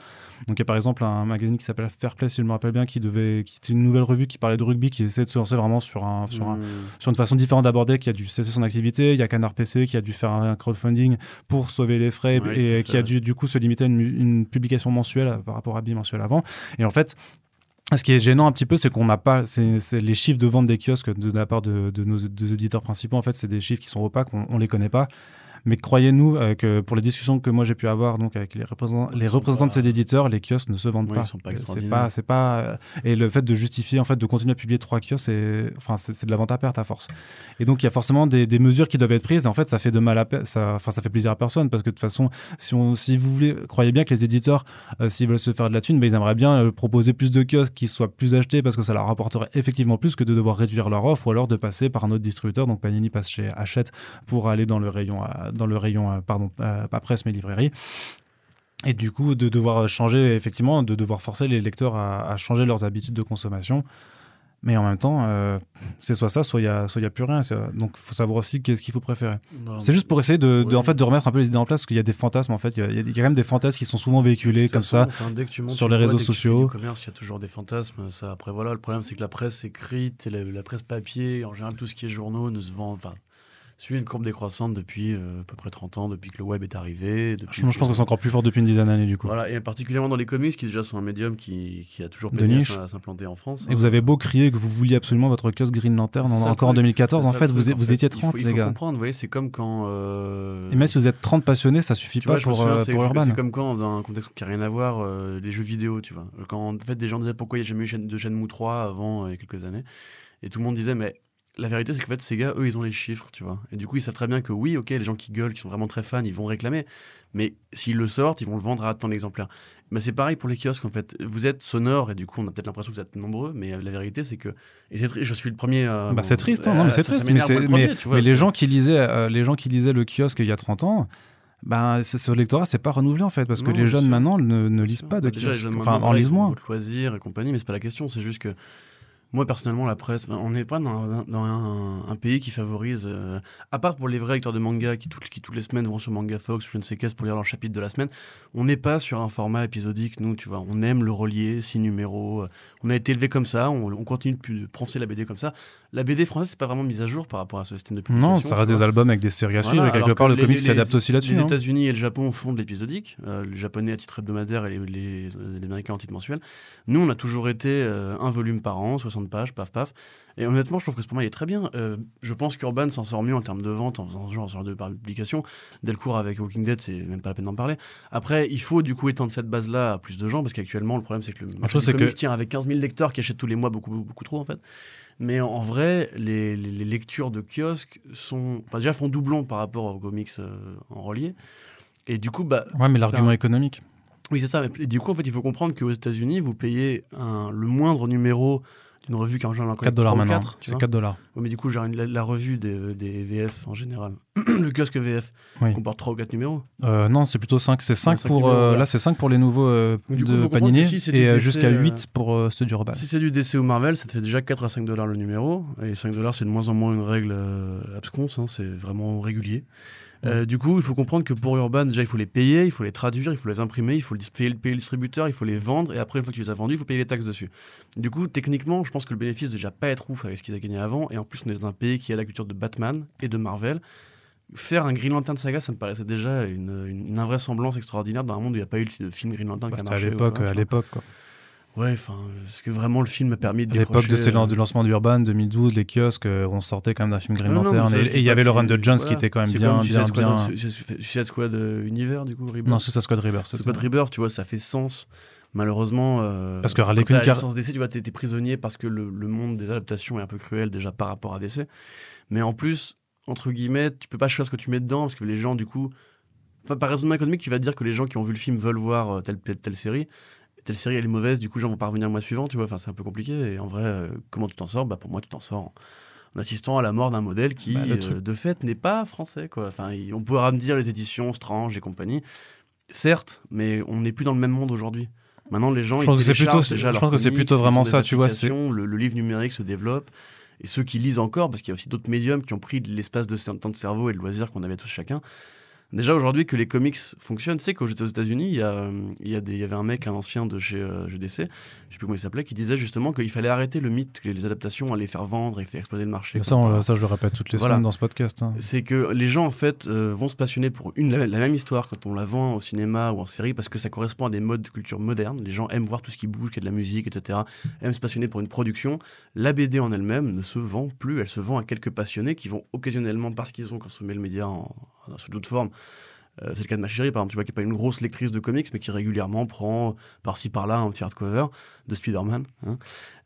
Donc il y a par exemple un magazine qui s'appelle Fairplay si je me rappelle bien, qui devait, qui était une nouvelle revue qui parlait de rugby, qui essaie de se lancer vraiment sur un, sur un, Mmh. sur une façon différente d'aborder, qui a dû cesser son activité. Il y a Canard PC qui a dû faire un crowdfunding pour sauver les frais Ouais, et qui a dû du coup se limiter à une, une publication mensuelle euh, par rapport à bimensuel avant. Et en fait, ce qui est gênant un petit peu, c'est qu'on n'a pas les chiffres de vente des kiosques de, la part de, nos deux éditeurs principaux. En fait, c'est des chiffres qui sont opaques, on, on les connaît pas. Mais croyez-nous euh, que pour les discussions que moi j'ai pu avoir donc avec les représentants, Ils les sont représentants pas- de ces éditeurs, les kiosques ne se vendent pas. ils sont pas Euh, c'est pas, c'est pas. euh, Et le fait de justifier en fait de continuer à publier trois kiosques, c'est enfin c'est, de la vente à perte à force. Et donc il y a forcément des, des mesures qui doivent être prises. Et en fait, ça fait de mal à ça, enfin ça fait plaisir à personne parce que de toute façon, si on, si vous voulez, croyez bien que les éditeurs, euh, s'ils veulent se faire de la thune, ben, ils aimeraient bien euh, proposer plus de kiosques qui soient plus achetés parce que ça leur rapporterait effectivement plus que de devoir réduire leur offre ou alors de passer par un autre distributeur. Donc Panini passe chez Hachette pour aller dans le rayon, dans le rayon, euh, pardon, euh, pas presse mais librairie. Et du coup, de devoir changer, effectivement, de devoir forcer les lecteurs à, à changer leurs habitudes de consommation. Mais en même temps, euh, c'est soit ça, soit il n'y a, a plus rien. Donc, il faut savoir aussi qu'est-ce qu'il faut préférer. Bah, C'est juste pour essayer de, de- en fait, de remettre un peu les idées en place, parce qu'il y a des fantasmes, en fait. Il y a, il y a quand même des fantasmes qui sont souvent véhiculés comme façon, ça. enfin, dès que tu montes sur les réseaux dès que sociaux. commerce, il y a toujours des fantasmes. Ça, après, voilà, le problème, c'est que la presse écrite et la, la presse papier, en général, tout ce qui est journaux ne se vend, enfin, suit une courbe décroissante depuis euh, à peu près 30 ans, depuis que le web est arrivé. Depuis Je, je pense que c'est encore plus fort depuis une dizaine d'années, du coup. Voilà, et particulièrement dans les comics, qui déjà sont un médium qui, qui a toujours peiné à s'implanter en France. Et vous avez beau crier que vous vouliez absolument votre kiosque Green Lantern en- encore en truc, 2014, c'est en fait, vous, vous fait. étiez Il 30, faut, il les faut gars. comprendre, vous voyez, c'est comme quand. euh, Et même si vous êtes 30 passionnés, ça suffit tu pas vois, pour, souviens, euh, pour Urban. c'est comme quand, dans un contexte qui n'a rien à voir, les jeux vidéo, tu vois. Quand en fait des gens disaient pourquoi il n'y a jamais eu chaîne- de Shenmue 3 avant, il y a quelques années. Et tout le monde disait, mais la vérité, c'est qu'en fait, ces gars, eux, ils ont les chiffres, tu vois. Et du coup, ils savent très bien que oui, ok, les gens qui gueulent, qui sont vraiment très fans, ils vont réclamer. Mais s'ils le sortent, ils vont le vendre à tant d'exemplaires. Mais c'est pareil pour les kiosques, en fait. Vous êtes sonore, et du coup, on a peut-être l'impression que vous êtes nombreux, mais euh, la vérité, c'est que. Et c'est je suis le premier à. Bah, c'est triste, hein, non, mais c'est triste. Mais, le premier, vois, les gens qui lisaient, euh, les gens qui lisaient le kiosque il y a 30 ans, ben, ce ce lectorat, c'est pas renouvelé en fait, parce que les jeunes maintenant ne, ne lisent pas de Bah, déjà, kiosque. Enfin, en lisent moins. loisirs et compagnie, mais c'est pas la question. C'est juste que moi, personnellement, la presse, on n'est pas dans, un- pays qui favorise, euh, à part pour les vrais lecteurs de manga qui, toutes- les semaines vont sur Manga Fox ou je ne sais qu'est-ce pour lire leur chapitre de la semaine, on n'est pas sur un format épisodique, nous, tu vois. On aime le relier, six numéros. euh, On a été élevé comme ça, on, on continue de prononcer la BD comme ça. La BD française, c'est pas vraiment mise à jour par rapport à ce système de publication. Non, ça reste des albums avec des séries à Voilà, suivre, et quelque part le les- comic les- s'adapte aussi là-dessus. Les. États-Unis et le Japon font de l'épisodique, euh, les Japonais à titre hebdomadaire et les, les, les Américains en titre mensuel. Nous, on a toujours été euh, un volume par an, 60 pages, paf paf. Et honnêtement, je trouve que ce format il est très bien. Euh, je pense qu'Urban s'en sort mieux en termes de vente en faisant ce genre, ce genre de publication. Delcourt avec Walking Dead, c'est même pas la peine d'en parler. Après, il faut du coup étendre cette base-là à plus de gens parce qu'actuellement, le problème c'est que le marché du comics que- tient avec 15 000 lecteurs qui achètent tous les mois beaucoup, beaucoup, beaucoup trop en fait. Mais en vrai, les, les- les lectures de kiosque sont, enfin, déjà font doublon par rapport aux comics euh, en relié. Et du coup, bah, Ouais, mais l'argument économique. oui, c'est ça. Et du coup, en fait, il faut comprendre qu'aux États-Unis, vous payez un- le moindre numéro d'une revue qui en général en 4 dollars maintenant. 4, tu C'est vois. 4 dollars. Ouais, mais du coup, genre, la, la revue des, des VF en général, le kiosque VF, Oui. comporte 3 ou 4 numéros. Euh, non, c'est plutôt 5. C'est 5 cinq pour. numéros, euh, voilà. Là, c'est 5 pour les nouveaux euh, du coup, de comprendre Panini si et euh, jusqu'à euh, 8 pour euh, ceux du Urban. Si c'est du DC ou Marvel, ça te fait déjà 4 à 5 dollars le numéro. Et 5 dollars, c'est de moins en moins une règle euh, absconce, hein, c'est vraiment régulier. Euh, du coup, il faut comprendre que pour Urban, déjà, il faut les payer, il faut les traduire, il faut les imprimer, il faut payer, payer le distributeur, il faut les vendre, et après, une fois que tu les as vendus, il faut payer les taxes dessus. Du coup, techniquement, je pense que le bénéfice déjà pas être ouf avec ce qu'ils ont gagné avant, et en plus, on est dans un pays qui a la culture de Batman et de Marvel. Faire un Green Lantern saga, ça me paraissait déjà une, une, une invraisemblance extraordinaire dans un monde où il n'y a pas eu de film Green Lantern Bah, qui a à marché. ou l'époque, à l'époque. quoi. Ouais, enfin, est-ce que vraiment le film a permis de À l'époque de euh, du lancement d'Urban 2012, les kiosques, euh, on sortait quand même d'un film Green Non, non, Lantern. et il y avait le run de Jones qui voilà. était quand même C'est bien, comme bien, Suicide Squad, bien. Su- Su- Suicide Squad euh, Univers, du coup, Rebirth. Non, c'est ça, Squad Rebirth. Suicide Squad Rebirth, tu vois, ça fait sens. Malheureusement, euh, Parce que Harley Quinn car- DC, tu vois, t'es prisonnier parce que le, le monde des adaptations est un peu cruel déjà par rapport à DC. Mais en plus, entre guillemets, tu peux pas choisir ce que tu mets dedans parce que les gens, du coup, enfin, par raisonnement économique, tu vas te dire que les gens qui ont vu le film veulent voir euh, telle, telle, telle série. Telle série, elle est mauvaise, du coup, gens vont pas revenir le mois suivant, tu vois. Enfin, c'est un peu compliqué. Et en vrai, euh, comment tu t'en sors? Bah, pour moi, tu t'en sors en, en assistant à la mort d'un modèle qui, Bah, euh, de fait, n'est pas français, quoi. Enfin, on pourra me dire les éditions Strange et compagnie. Certes, mais on n'est plus dans le même monde aujourd'hui. Maintenant, les gens, Je ils que c'est plutôt- déjà je pense que c'est plutôt vraiment ça, tu vois, Le, le livre numérique se développe. Et ceux qui lisent encore, parce qu'il y a aussi d'autres médiums qui ont pris l'espace de temps de cerveau et de loisirs qu'on avait tous chacun. Déjà aujourd'hui que les comics fonctionnent, tu sais qu'aux aux États-Unis, il y, a, il y, a des- il y avait un mec, un ancien de chez euh, GDC, je sais plus comment il s'appelait, qui disait justement qu'il fallait arrêter le mythe que les adaptations allaient faire vendre et faire exploser le marché. Ça, quoi. on- ça, je le répète toutes les Voilà. semaines dans ce podcast. hein. C'est que les gens en fait euh, vont se passionner pour une la, la même histoire quand on la vend au cinéma ou en série parce que ça correspond à des modes de culture moderne. Les gens aiment voir tout ce qui bouge, qu'il y a de la musique, etc. Aiment se passionner pour une production. La BD en elle-même ne se vend plus. Elle se vend à quelques passionnés qui vont occasionnellement, parce qu'ils ont consommé le média en- sous d'autres formes. euh, c'est le cas de ma chérie, par exemple, tu vois, qui n'est pas une grosse lectrice de comics, mais qui régulièrement prend par-ci par-là un petit hardcover de Spider-Man, hein,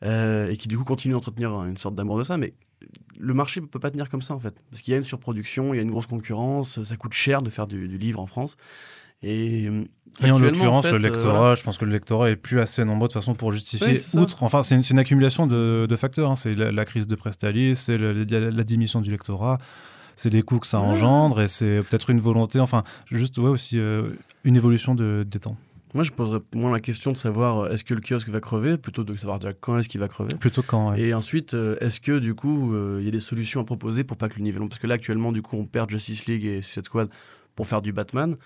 euh, et qui du coup continue à entretenir une sorte d'amour de ça. Mais le marché peut pas tenir comme ça en fait, parce qu'il y a une surproduction, il y a une grosse concurrence, ça coûte cher de faire du, du livre en France. Et, euh, Et en l'occurrence, fait, le euh, lectorat, voilà. je pense que le lectorat est plus assez nombreux de toute façon pour justifier. Oui, outre, enfin, c'est une, accumulation de, de facteurs. hein. C'est la, la crise de Prestalis, c'est le- la, la diminution du lectorat, c'est les coûts que ça Ouais. engendre, et c'est peut-être une volonté, enfin, juste ouais, aussi euh, une évolution de, des temps. Moi, je poserais moins la question de savoir euh, est-ce que le kiosque va crever, plutôt de savoir déjà quand est-ce qu'il va crever. Plutôt quand. ouais. Et ensuite, euh, est-ce que du coup, euh, il y a des solutions à proposer pour pas que le nivellement. Parce que là, actuellement, du coup, on perd Justice League et Suicide Squad pour faire du Batman.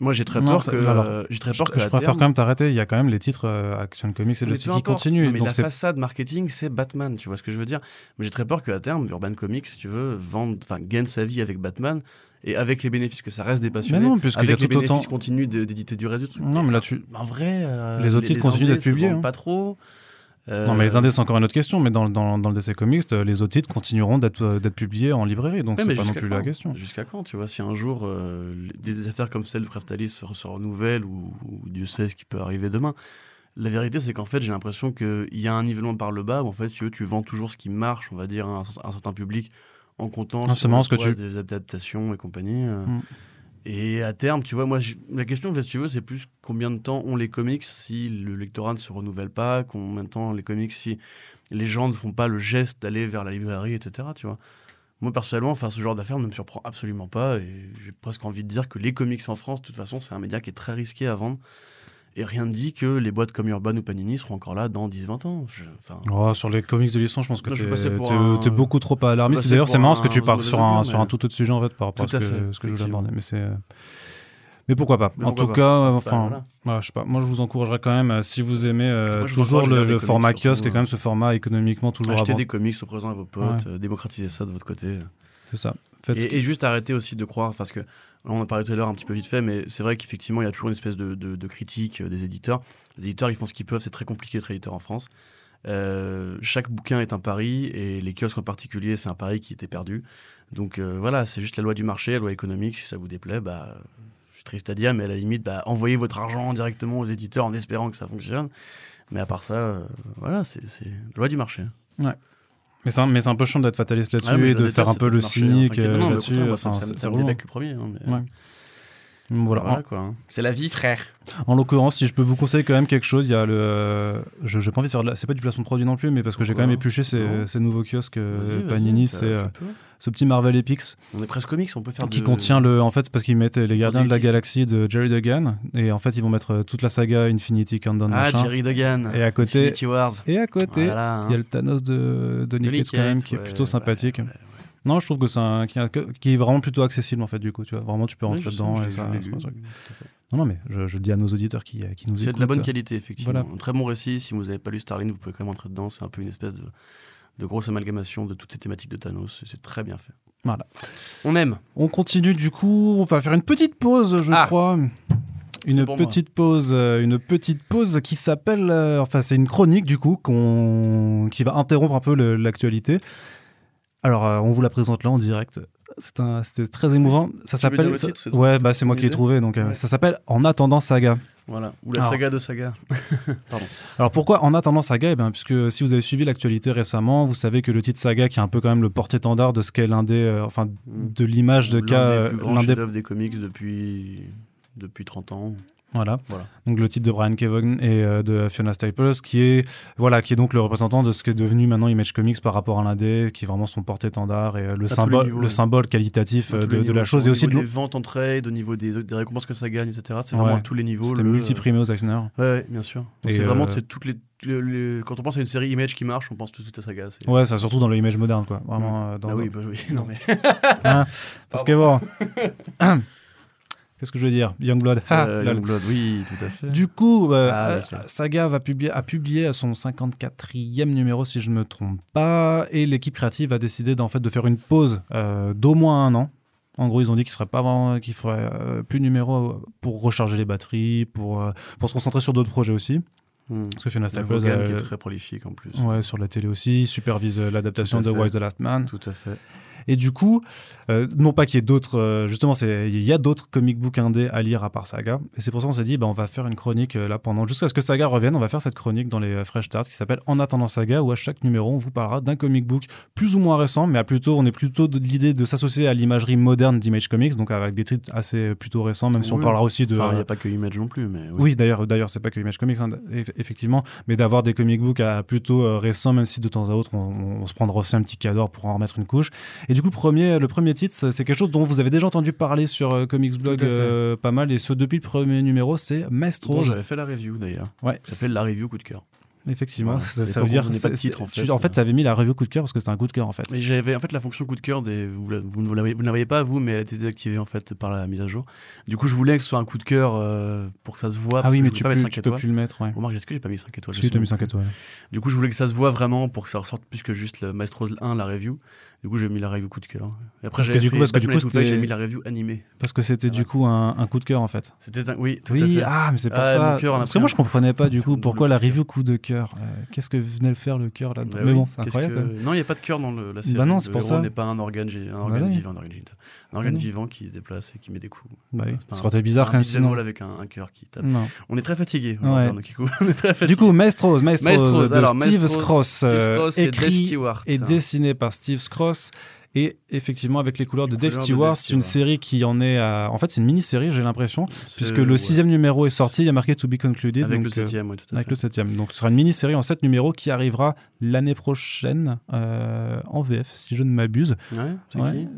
Moi, j'ai très peur que. euh, j'ai très Je, peur que. je préfère terme- quand même t'arrêter. Il y a quand même les titres euh, Action Comics et Justice qui continuent. Mais donc la façade marketing, c'est Batman, tu vois ce que je veux dire? Mais j'ai très peur qu'à terme, Urban Comics, si tu veux, vende, enfin, gagne sa vie avec Batman et avec les bénéfices que ça reste des passionnés. Mais non, puisqu'il y a avec les tout autant- bénéfices continuent d'éditer du reste du truc. Non, mais là, tu- En vrai, euh, Les autres titres continuent d'être publiés, hein. Pas trop. Euh, Non, mais les indés, c'est encore une autre question. Mais dans, dans, dans le DC Comics, euh, les autres titres continueront d'être euh, d'être publiés en librairie. Donc, Ouais, c'est pas non plus la question. Jusqu'à quand, tu vois Si un jour euh, des, affaires comme celle de Preftalis se, se renouvellent ou, ou Dieu sait ce qui peut arriver demain, la vérité c'est qu'en fait j'ai l'impression qu'il y a un nivellement par le bas où en fait tu, veux, tu vends toujours ce qui marche, on va dire, à un, cer- un certain public en comptant Ah, c'est sur ce que tu- des adaptations et compagnie. euh. Mm. Et à terme, tu vois, moi, la question, en fait, si tu veux, c'est plus combien de temps ont les comics si le lectorat ne se renouvelle pas, combien de temps les comics si les gens ne font pas le geste d'aller vers la librairie, etc. Tu vois. Moi, personnellement, enfin, ce genre d'affaires ne me surprend absolument pas et j'ai presque envie de dire que les comics en France, de toute façon, c'est un média qui est très risqué à vendre. Et rien ne dit que les boîtes comme Urban ou Panini seront encore là dans 10-20 ans. Je- Enfin, Oh, sur les comics de licence, je pense que un- t'es beaucoup trop alarmiste. D'ailleurs, c'est marrant parce que tu parles sur un, sur un tout autre sujet en fait par rapport Tout à à ce que, fait, ce que je voulais. Mais c'est. Mais pourquoi pas Mais En pourquoi tout pas cas, euh, Bah, enfin, voilà. voilà, je sais pas. Moi, je vous encouragerais quand même, euh, si vous aimez euh, Moi, toujours le, format surtout, kiosque et quand euh, même ce format économiquement toujours Achetez avant. des comics au présent à vos potes, euh, démocratisez ça de votre côté. C'est ça. Faites Et, et juste arrêter aussi de croire, parce que on en a parlé tout à l'heure un petit peu vite fait, mais c'est vrai qu'effectivement, il y a toujours une espèce de, de- de critique euh, des éditeurs. Les éditeurs, ils font ce qu'ils peuvent, c'est très compliqué d'être éditeur en France. Euh, chaque bouquin est un pari, et les kiosques en particulier, c'est un pari qui était perdu. Donc euh, voilà, c'est juste la loi du marché, la loi économique, si ça vous déplaît, bah, je suis triste à dire, mais à la limite, bah, envoyez votre argent directement aux éditeurs en espérant que ça fonctionne. Mais à part ça, euh, voilà, c'est loi du marché. Mais c'est un, mais c'est un peu chiant d'être fataliste là-dessus Ah, et de déteste faire un peu le hein, cynique euh, là-dessus. Enfin, c'est- relou. débecte le premier. hein, mais- Ouais. Voilà. Voilà, quoi. C'est la vie, frère. En l'occurrence, si je peux vous conseiller quand même quelque chose, il y a le. euh, Je j'ai pas envie de faire. de la- C'est pas du placement de produit non plus, mais parce que j'ai quand même épluché ces, nouveaux kiosques euh, Vas-y, Panini. C'est euh, ce petit Marvel Epics On est presque comics, on peut faire qui de- contient le. En fait, c'est parce qu'ils mettent les Gardiens de la. Galaxie de Jerry Duggan et en fait ils vont mettre toute la saga Infinity Countdown Ah, machin. Jerry Duggan. Et à côté. Infinity Wars. Et à côté, Voilà, hein. il y a le Thanos de, de Nick Nick Cage quand même Cage, qui est ouais, plutôt ouais, sympathique. Non, je trouve que c'est un qui, est- qui est vraiment plutôt accessible en fait du coup. Tu vois, vraiment tu peux rentrer dedans et ça. c'est. Non, non, mais je, je dis à nos auditeurs qui, qui nous C'est écoutent. de la bonne qualité, effectivement. Voilà. Un très bon récit. Si vous n'avez pas lu Starling, vous pouvez quand même entrer dedans. C'est un peu une espèce de, de grosse amalgamation de toutes ces thématiques de Thanos. C'est très bien fait. Voilà. On aime. On continue du coup, on va faire une petite pause, je Ah. crois. Une C'est moi. petite pause, euh, une petite pause qui s'appelle, euh, enfin c'est une chronique du coup qu'on, qui va interrompre un peu l'actualité. Alors euh, on vous la présente là en direct. C'était très émouvant. Ça s'appelle, ouais, bah c'est moi qui l'ai trouvé, donc euh, Ouais. ça s'appelle En attendant saga. Voilà. Ou la Alors. saga de saga. Pardon. Alors pourquoi en attendant saga? Eh bien, Puisque si vous avez suivi l'actualité récemment, vous savez que le titre saga, qui est un peu quand même le porte-étendard de ce qu'est l'un des, euh, enfin de l'image de L'un cas, des euh, plus grands l'un des des comics depuis, depuis 30 ans. Voilà. Voilà. Donc le titre de Brian Kevogan et euh, de Fiona Staples, qui est voilà, qui est donc le représentant de ce qui est devenu maintenant Image Comics par rapport à l'indé, qui est vraiment son porte-étendard et euh, le symbole, niveaux, le ouais. symbole qualitatif euh, de, la chose Au et aussi de des ventes en trade, au niveau des, des récompenses que ça gagne, etc. C'est Ouais. vraiment à tous les niveaux. C'était le- multiprimé aux Eisner. Ouais, ouais, bien sûr. C'est vraiment c'est toutes les, le- le- quand on pense à une série Image qui marche, on pense tout de suite à Saga. Ouais, ça surtout dans le Image moderne, quoi. Vraiment. euh, dans, ah oui, bah oui, non mais. hein, parce que bon. Qu'est-ce que je veux dire? Youngblood. Ah, Euh. Youngblood, oui, tout à fait. Du coup, euh, Ah. Saga va publier, a publié son 54e numéro, si je ne me trompe pas, et l'équipe créative a décidé d'en fait de faire une pause euh, d'au moins un an. En gros, ils ont dit qu'il qu'il ferait plus de numéros pour recharger les batteries, pour pour se concentrer sur d'autres projets aussi. Hmm. Parce que Fiona Le Staples, qui est très prolifique en plus. ouais, sur la télé aussi, il supervise l'adaptation de. Wise the Last Man. Tout à fait. Et du coup, euh, non pas qu'il y ait d'autres, euh, justement, il y a d'autres comic book indés à lire à part Saga. Et c'est pour ça qu'on s'est dit, bah, on va faire une chronique euh, là pendant, jusqu'à ce que Saga revienne, on va faire cette chronique dans les Fresh Start qui s'appelle En attendant Saga, où à chaque numéro, on vous parlera d'un comic book plus ou moins récent, mais à plutôt, on est plutôt de l'idée de s'associer à l'imagerie moderne d'Image Comics, donc avec des titres assez plutôt récents, même si on parlera aussi de. Enfin, il n'y euh, a pas que Image non plus, mais oui. oui, d'ailleurs, d'ailleurs, c'est pas que Image Comics, hein, eff- effectivement, mais d'avoir des comic books à plutôt récents, même si de temps à autre on, on se prendra aussi un petit cadre pour en remettre une couche. Et du coup, le premier, le premier titre, c'est quelque chose dont vous avez déjà entendu parler sur euh, Comics Blog euh, pas mal, et ce depuis le premier numéro, c'est Maestro. j'avais fait la review d'ailleurs. Ouais, Ça s'appelle la review coup de cœur. Effectivement, Voilà. ça, veut dire ça- pas de titre, en tu- fait. en fait, ça avait mis la review coup de cœur parce que c'était un coup de cœur en fait. Mais j'avais en fait la fonction coup de cœur des vous, ne la voyez- vous ne la voyez pas vous mais elle a été désactivée en fait par la mise à jour. Du coup je voulais que ce soit un coup de cœur euh, pour que ça se voit. Ah oui, que mais je tu, pas peux, mettre 5 tu peux plus le mettre. Ouais. Remarque, est-ce que j'ai pas mis 5 étoiles? Si, sais t'as mis même 5 plus. étoiles. Du coup je voulais que ça se voit vraiment pour que ça ressorte plus que juste le Maestro 1 la review. Du coup j'ai mis la review coup de cœur. Et après j'ai du coup- parce que du coup, c'était- j'ai mis la review animée. Parce que c'était Ah du ouais. coup un, un coup de cœur en fait. C'était un... oui tout à fait. ah, mais c'est pour Ah, ça. mon cœur Parce que moi je comprenais pas du coup pourquoi la review coup de cœur. Euh, Qu'est-ce que venait le faire le cœur là? Bah Mais oui, bon, c'est incroyable. que-. Non, il n'y a pas de cœur dans le- la série. Bah non, c'est pour héros ça. n'est pas un organe, un organe oui. vivant, un organe. Un organe non. vivant qui se déplace et qui met des coups. Bah oui, pas ça été bizarre quand même sinon. avec un, cœur qui tape. On est très fatigué. Du coup, Maestros, Maestros, de Steve Scross, euh, écrit Stewart. et dessiné par Steve Scross. Et effectivement, avec les couleurs de Les Dave couleurs de Stewart, Dave c'est une série qui en est à. En fait, c'est une mini-série, j'ai l'impression, puisque le ouais. sixième numéro est sorti, il y a marqué To Be Concluded. Avec donc, le euh, septième, oui, tout à avec fait. le septième. Donc, ce sera une mini-série en sept numéros qui arrivera l'année prochaine euh, en VF, si je ne m'abuse. Ouais, c'est Ouais. qui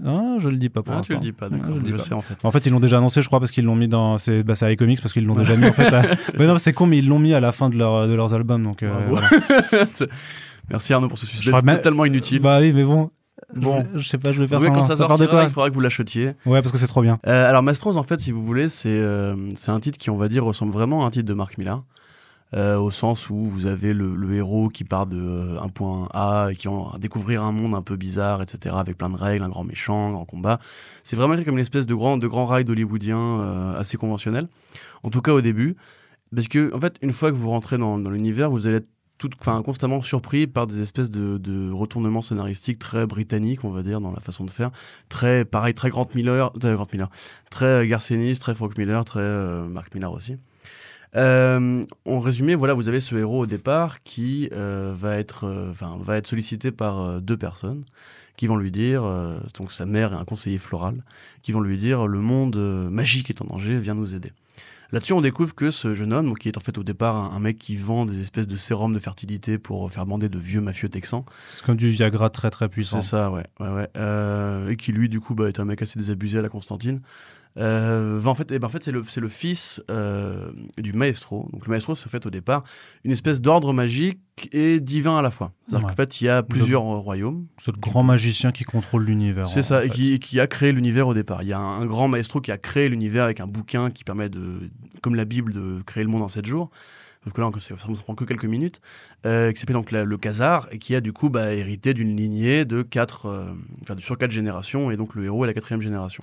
je le dis pas pour Ah, l'instant. tu le dis pas, Ouais, je le sais en fait. En fait, ils l'ont déjà annoncé, je crois, parce qu'ils l'ont mis dans. C'est bah, iComics, parce qu'ils l'ont déjà mis en fait. à- Mais non, c'est con, mais ils l'ont mis à la fin de, leur, de leurs albums. Donc, euh, voilà. Merci Arnaud pour ce même- totalement inutile. Bah oui, mais bon. Bon. Je, je sais pas, je vais faire Oui, quand ça Ça de quoi il faudra que vous l'achetiez. Ouais, parce que c'est trop bien. Euh, alors Mastros, en fait, si vous voulez, c'est euh, c'est un titre qui, on va dire, ressemble vraiment à un titre de Mark Millar. euh, au sens où vous avez le, le héros qui part de un point A et qui va découvrir un monde un peu bizarre, etc., avec plein de règles, un grand méchant, un grand combat. C'est vraiment comme une espèce de grand, de grand ride hollywoodien assez conventionnel, en tout cas au début. Parce que, en fait, une fois que vous rentrez dans, dans l'univers, vous allez être constamment surpris par des espèces de, retournements scénaristiques très britanniques, on va dire, dans la façon de faire. Très, pareil, très Grant Miller, très Grant Miller, très euh, très Frank Miller, très euh, Mark Miller aussi. Euh, en résumé, voilà, vous avez ce héros au départ qui euh, va, être, euh, va être sollicité par euh, deux personnes qui vont lui dire, euh, donc sa mère et un conseiller floral, qui vont lui dire le monde euh, magique est en danger, viens nous aider. Là-dessus, on découvre que ce jeune homme, qui est en fait au départ un, un mec qui vend des espèces de sérums de fertilité pour faire bander de vieux mafieux texans, C'est comme du Viagra très très puissant. c'est ça, ouais. ouais, ouais. Euh, et qui, lui, du coup, bah, est un mec assez désabusé à la Constantine. Euh, en fait, eh ben, en fait c'est le, le fils euh, du maestro. Donc le maestro, c'est en fait au départ une espèce d'ordre magique et divin à la fois. C'est-à-dire Ouais. qu'en fait, il y a plusieurs euh, royaumes. C'est le grand magicien qui contrôle l'univers. C'est ça, et qui, qui a créé l'univers au départ. Il y a un, un grand maestro qui a créé l'univers avec un bouquin qui permet de, comme la Bible, de créer le monde en 7 jours. Sauf que là, ça ne prend que quelques minutes. Euh, qui s'appelle donc la- le Khazar et qui a du coup bah, hérité d'une lignée de 4, euh, enfin, sur quatre générations, et donc le héros est la quatrième génération.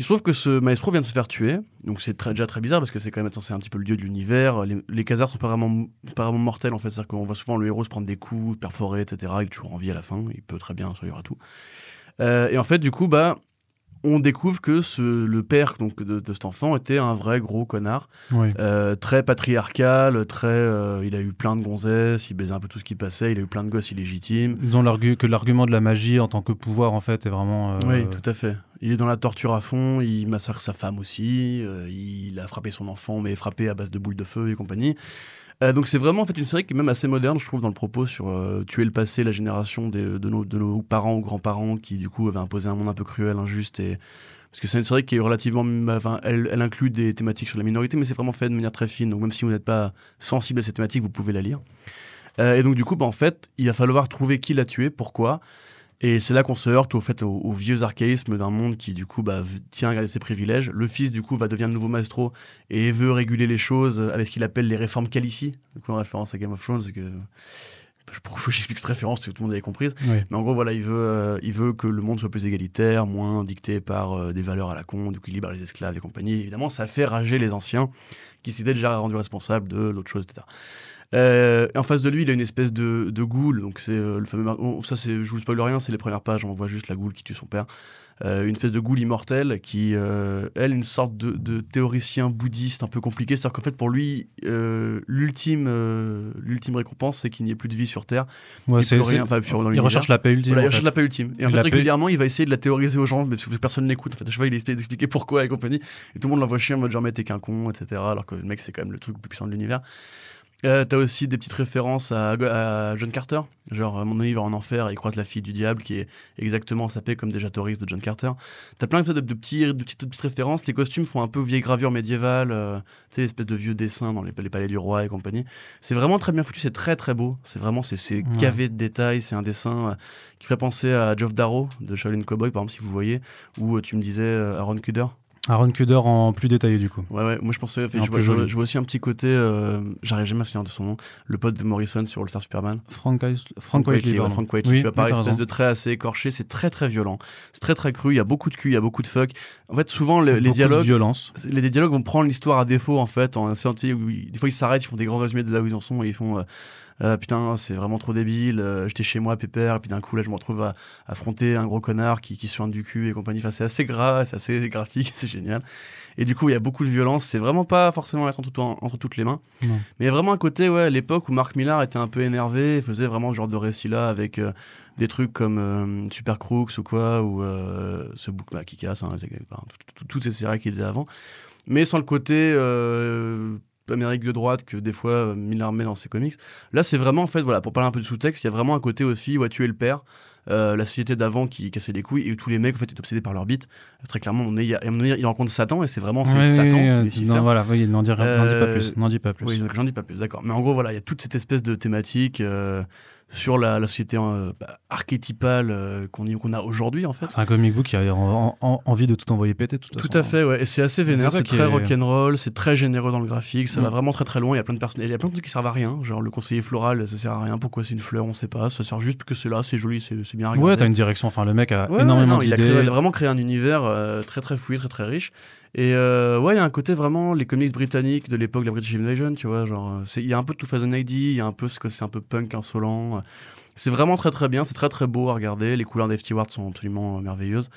Il se trouve que ce maestro vient de se faire tuer, donc c'est très- déjà très bizarre parce que c'est quand même censé un petit peu le dieu de l'univers. Les, les Khazars sont pas vraiment, pas vraiment mortels en fait, c'est-à-dire qu'on voit souvent le héros se prendre des coups, perforer, etc. Il est toujours en vie à la fin, il peut très bien survivre à tout. Euh, et en fait, du coup, bah, on découvre que ce, le père donc, de, de cet enfant était un vrai gros connard, Oui. euh, très patriarcal, très, euh, il a eu plein de gonzesses, il baisait un peu tout ce qui passait, il a eu plein de gosses illégitimes. Disons l'argu- que l'argument de la magie en tant que pouvoir, en fait, est vraiment. euh, Oui, tout à fait. Il est dans la torture à fond, il massacre sa femme aussi, euh, il a frappé son enfant, mais frappé à base de boules de feu et compagnie. Euh, donc c'est vraiment en fait une série qui est même assez moderne, je trouve, dans le propos sur euh, tuer le passé, la génération des- de, nos, de nos parents ou grands-parents qui du coup avaient imposé un monde un peu cruel, injuste et parce que c'est une série qui est relativement, elle, inclut des thématiques sur la minorité, mais c'est vraiment fait de manière très fine. Donc même si vous n'êtes pas sensible à ces thématiques, vous pouvez la lire. Et donc du coup, bah, en fait, il va falloir trouver qui l'a tué, pourquoi. Et c'est là qu'on se heurte au, fait, au, au vieux archaïsme d'un monde qui, du coup, bah, tient à garder ses privilèges. Le fils, du coup, va devenir nouveau maestro et veut réguler les choses avec ce qu'il appelle les réformes Calici, du coup, en référence à Game of Thrones. Que... Je j'explique cette référence, tout le monde avait comprise. Oui. Mais en gros, voilà, il veut, euh, il veut que le monde soit plus égalitaire, moins dicté par euh, des valeurs à la con, du coup, il libère les esclaves et compagnie. Évidemment, ça fait rager les anciens qui s'étaient déjà rendus responsables de l'autre chose, etc. Euh, et en face de lui, il a une espèce de, de ghoul. Donc c'est euh, le fameux. oh, ça, c'est, je vous spoil rien, c'est les premières pages. On voit juste la ghoul qui tue son père. Euh, une espèce de ghoul immortel qui, euh, elle, une sorte de, de théoricien bouddhiste un peu compliqué. C'est-à-dire qu'en fait, pour lui, euh, l'ultime, euh, l'ultime récompense, c'est qu'il n'y ait plus de vie sur Terre. Ouais, c'est, plus rien, c'est- enfin, sur- dans il recherche la paix ultime. Voilà, il recherche fait. la paix ultime. Et en fait, paix- régulièrement, il va essayer de la théoriser aux gens, mais parce que personne n'écoute. En fait, à chaque fois, il essaie d'expliquer pourquoi et compagnie. Et tout le monde l'envoie chier en mode genre, mais t'es qu'un con, etc. Alors que le mec, c'est quand même le truc le plus puissant de l'univers. Euh, T'as aussi des petites références à, à John Carter, genre mon il va en enfer et il croise la fille du diable qui est exactement sapée comme déjà Toris de John Carter. T'as plein de, de, petits, de, petites, de petites références, les costumes font un peu vieille gravure médiévale, euh, tu sais, espèce de vieux dessins dans les, les, palais du roi et compagnie. C'est vraiment très bien foutu, c'est très très beau, c'est vraiment, c'est Ouais. gavé de détails, c'est un dessin euh, qui ferait penser à Geoff Darrow de Shaolin Cowboy par exemple si vous voyez, ou euh, tu me disais euh, Aaron Kuder. Aaron Kuder en plus détaillé du coup. Ouais, ouais, moi je pensais, je vois, plus je, vois, joli. je vois aussi un petit côté, euh, j'arrive jamais à souvenir de son nom, le pote de Morrison sur All Star Superman. Frank, Frank Whiteley, ouais, pardon. Frank Whiteley, Oui, tu vois, pareil, espèce raison. de trait assez écorché, c'est très très violent, c'est très très cru, il y a beaucoup de cul, il y a beaucoup de fuck. En fait, souvent le- les Beaucoup de dialogues, violence. les, les dialogues vont prendre l'histoire à défaut en fait, en de- où ils- des fois ils s'arrêtent, ils font des grands résumés de là où ils en sont et ils font. euh, euh, putain, c'est vraiment trop débile. euh, J'étais chez moi, pépère, et puis d'un coup, là, je me retrouve à affronter un gros connard qui, qui se soigne du cul et compagnie. Enfin, c'est assez gras, c'est assez graphique, c'est génial. Et du coup, il y a beaucoup de violence. C'est vraiment pas forcément être entre, entre toutes les mains. Non. Mais il y a vraiment un côté, ouais, l'époque où Mark Millar était un peu énervé, faisait vraiment ce genre de récit-là avec euh, des trucs comme Super Crooks ou quoi, ou ce bouc bah, qui casse, hein, toutes ces séries qu'il faisait avant. Mais sans le côté euh, Amérique de droite que des fois euh, Millar met dans ses comics. Là, c'est vraiment, en fait, voilà, pour parler un peu de sous-texte, il y a vraiment un côté aussi, ouais, tu es le père. euh, la société d'avant qui cassait les couilles et où tous les mecs en fait étaient obsédés par leur bite très clairement on est, il y a- il rencontre Satan et c'est vraiment c'est Satan oui, qui euh, Lucifer. non, voilà, oui, n'en dis, pas Euh, plus. N'en dis pas plus. Oui, donc j'en dis pas plus, d'accord. Mais en gros, voilà, il y a toute cette espèce de thématique euh, sur la, la société euh, bah, archétypale euh, qu'on a aujourd'hui, en fait. C'est un comic book qui a en- en- envie de tout envoyer péter. toute Tout façon. à fait, ouais. Et c'est assez vénère, C'est très est- rock'n'roll, c'est très généreux dans le graphique, ça Mm. va vraiment très très loin. Il y a plein de personnes, il y a plein de trucs qui servent à rien. Genre le conseiller floral, ça sert à rien. Pourquoi c'est une fleur, on sait pas. Ça sert juste que c'est là, c'est joli, c'est bien regardé. Ouais, t'as une direction. Enfin, le mec a Ouais, énormément non, il, a créé- il a vraiment créé un univers euh, très très fouillé, très très riche. Et euh, ouais, il y a un côté vraiment les comics britanniques de l'époque de la British Invasion, tu vois, genre euh, il y a un peu de 2000 AD, il y a un peu ce que c'est un peu punk insolent. euh. C'est vraiment très très bien, c'est très très beau à regarder. Les couleurs d'F.T. Ward sont absolument merveilleuses.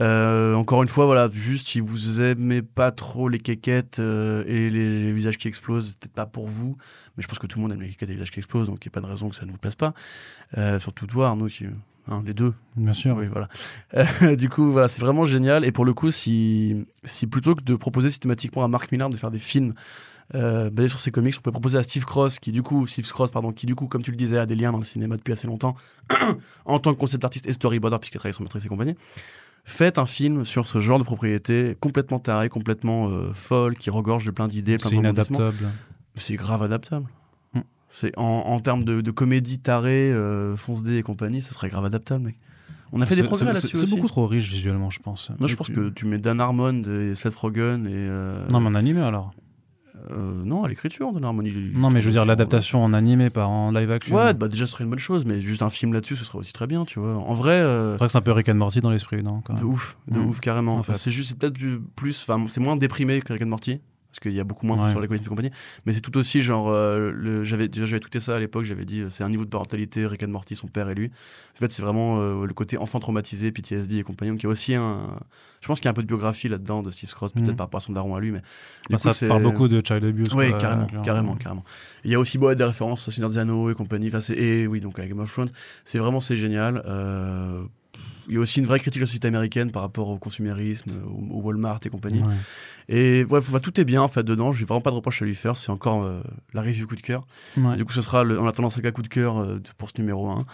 Encore une fois, voilà, juste si vous aimez pas trop les quéquettes et les, visages qui explosent, c'est peut-être pas pour vous. Mais je pense que tout le monde aime les quéquettes et les visages qui explosent, donc il n'y a pas de raison que ça ne vous plaise pas. Surtout toi, Arnaud, qui, hein, les deux. Bien sûr. Oui, voilà. Euh, du coup, voilà, c'est vraiment génial. Et pour le coup, si, si plutôt que de proposer systématiquement à Mark Millar de faire des films euh, basés sur ses comics, on peut proposer à Steve Cross, qui du coup, Steve Cross, pardon, qui du coup, comme tu le disais, a des liens dans le cinéma depuis assez longtemps, en tant que concept artiste et storyboarder, puisqu'il travaille sur Matrix et compagnie. Faites un film sur ce genre de propriété complètement taré, complètement euh, folle, qui regorge de plein d'idées, plein C'est de rebondissements. inadaptable. C'est grave adaptable. C'est en, en termes de, de comédie tarée, euh, fonce D et compagnie, ce serait grave adaptable, mec. On a fait des progrès c'est- là-dessus C'est beaucoup trop riche visuellement, je pense. Moi, je pense que tu mets Dan Harmon et Seth Rogen et. euh, Non, mais en animé alors. euh, non, à l'écriture, il- il Non, mais je veux dire l'adaptation en animé, pas en live action. Ouais, bah déjà, ce serait une bonne chose, mais juste un film là-dessus, ce serait aussi très bien, tu vois. En vrai. euh, C'est vrai que c'est un peu Rick and Morty dans l'esprit, non quand de ouf, de Mm. ouf, carrément. En Enfin, fait. c'est juste, c'est peut-être plus. Enfin, c'est moins déprimé que Rick and Morty. Parce qu'il y a beaucoup moins Ouais. sur les collections de compagnie. Mais c'est tout aussi genre. euh, j'avais, j'avais tweeté ça à l'époque. J'avais dit euh, c'est un niveau de parentalité, Rick and Morty, son père et lui. En fait, c'est vraiment euh, le côté enfant traumatisé, PTSD et compagnie. Donc, il y a aussi un. Je pense qu'il y a un peu de biographie là-dedans de Steve Cross, peut-être Mhm. par rapport à son daron à lui. Mais Bah, coup, ça parle beaucoup de child abuse. Oui, quoi, carrément, carrément, carrément. Il y a aussi bon, des références à Seigneur des Anneaux et compagnie. Enfin, c'est- et oui, donc à Game of Thrones, c'est vraiment c'est génial. Euh, il y a aussi une vraie critique de la société américaine par rapport au consumérisme, au, au Walmart et compagnie. Ouais. Et ouais, faut- tout est bien en fait dedans. J'ai vraiment pas de reproche à lui faire. C'est encore euh, la review coup de cœur. Ouais. Du coup, ce sera le- en attendant c'est cas coup de cœur euh, pour ce numéro 1.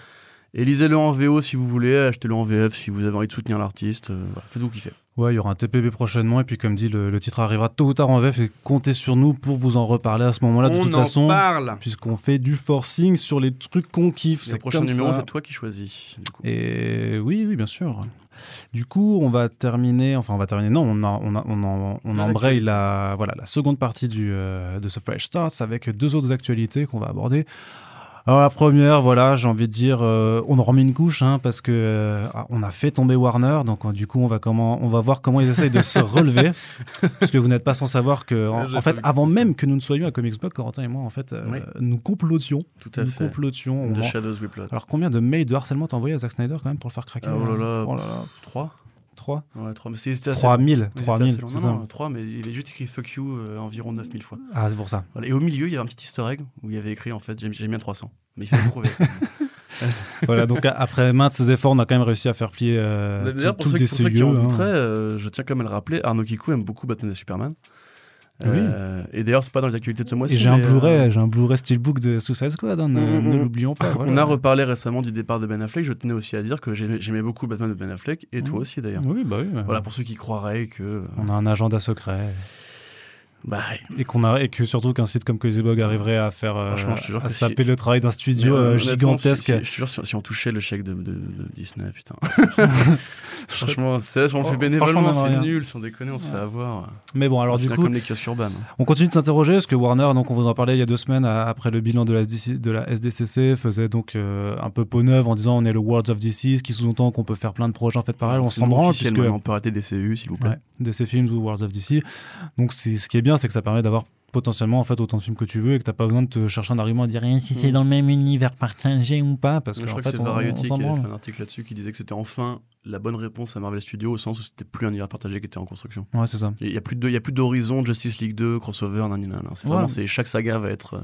Et lisez-le en VO si vous voulez, achetez-le en VF si vous avez envie de soutenir l'artiste. euh, voilà, Faites-vous kiffer. Ouais, il y aura un TPB prochainement, et puis comme dit, le, le titre arrivera tôt ou tard en VF, et comptez sur nous pour vous en reparler à ce moment-là, de toute façon. parle. Puisqu'on fait du forcing sur les trucs qu'on kiffe. Le C'est prochain comme numéro, ça. c'est toi qui choisis. du coup. Et oui, oui, bien sûr. Du coup, on va terminer, enfin, on va terminer, non, on, a, on, a, on, en- on Deux embraye la, voilà, la seconde partie du, euh, de ce Fresh Starts avec deux autres actualités qu'on va aborder. Alors, la première, voilà, j'ai envie de dire, euh, on en remet une couche, hein, parce que euh, on a fait tomber Warner, donc euh, du coup, on va, comment, on va voir comment ils essayent de se relever, parce que vous n'êtes pas sans savoir que, en, fait, avant ça. même que nous ne soyons à Comics Blog, Corentin et moi, en fait, Oui. nous complotions, Tout à nous fait. complotions. The Shadows We Plot. alors combien de mails de harcèlement t'as envoyé à Zack Snyder quand même pour le faire craquer oh là là. Oh là là. 3 3 Ouais, 3. Mais c'est- c'était assez 3000 long. Oui, c'était 3000 assez long. c'est Non, non, 3, mais il avait juste écrit fuck you euh, environ 9000 fois. Ah c'est pour ça. Voilà. Et au milieu, il y a un petit easter egg où il y avait écrit en fait, j'ai j'ai mis un 300. Mais il fallait le trouver. voilà donc après maintes efforts on a quand même réussi à faire plier euh, tout, pour ceux, pour ceux qui en hein. douteraient, euh, je tiens quand même à le rappeler, Arnaud Kikou aime beaucoup Batman et Superman. Euh, et d'ailleurs, c'est pas dans les actualités de ce mois-ci. J'ai un mais, euh, Blu-ray, j'ai un Blu-ray steelbook de Suicide Squad, hein, ne, Mm, mm, ne mm. l'oublions pas. voilà. On a reparlé récemment du départ de Ben Affleck. Je tenais aussi à dire que j'aimais beaucoup Batman de Ben Affleck, et toi Mhm. aussi d'ailleurs. Oui, bah oui. Voilà, pour ceux qui croiraient que. On a un agenda secret. Bah, Et, qu'on a, et que surtout qu'un site comme Cozybug arriverait à faire euh, je à saper si- le travail d'un studio euh, honnêtement, gigantesque. si- si- je te jure, si, si on touchait le chèque de, de- de Disney, putain. franchement, c'est si on le Oh, fait bénévolement, on c'est nul, sans déconner, on se fait avoir. Mais bon, alors On du coup, comme les kiosques urbains. on continue de s'interroger parce que Warner, donc on vous en parlait il y a deux semaines à- après le bilan de la, SDC, de la SDCC, faisait donc euh, un peu peau neuve en disant on est le Worlds of DC, ce qui sous-entend qu'on peut faire plein de projets en fait pareil, on C'est s'en branle puisque On peut arrêter des CU, s'il vous plaît. Ouais, DC Films ou Worlds of DC. Donc c'est- ce qui est bien, c'est que ça permet d'avoir potentiellement en fait autant de films que tu veux et que t'as pas besoin de te chercher un argument à dire eh, si c'est Mm. dans le même univers partagé ou pas parce Je qu'en crois fait que c'est on, on Variety qui avait branle. fait un article là-dessus qui disait que c'était enfin la bonne réponse à Marvel Studios au sens où c'était plus un univers partagé qui était en construction. Ouais, c'est ça. Il y a plus de, il y a plus d'horizon Justice League 2 crossover nanana. C'est Ouais. vraiment c'est chaque saga va être euh,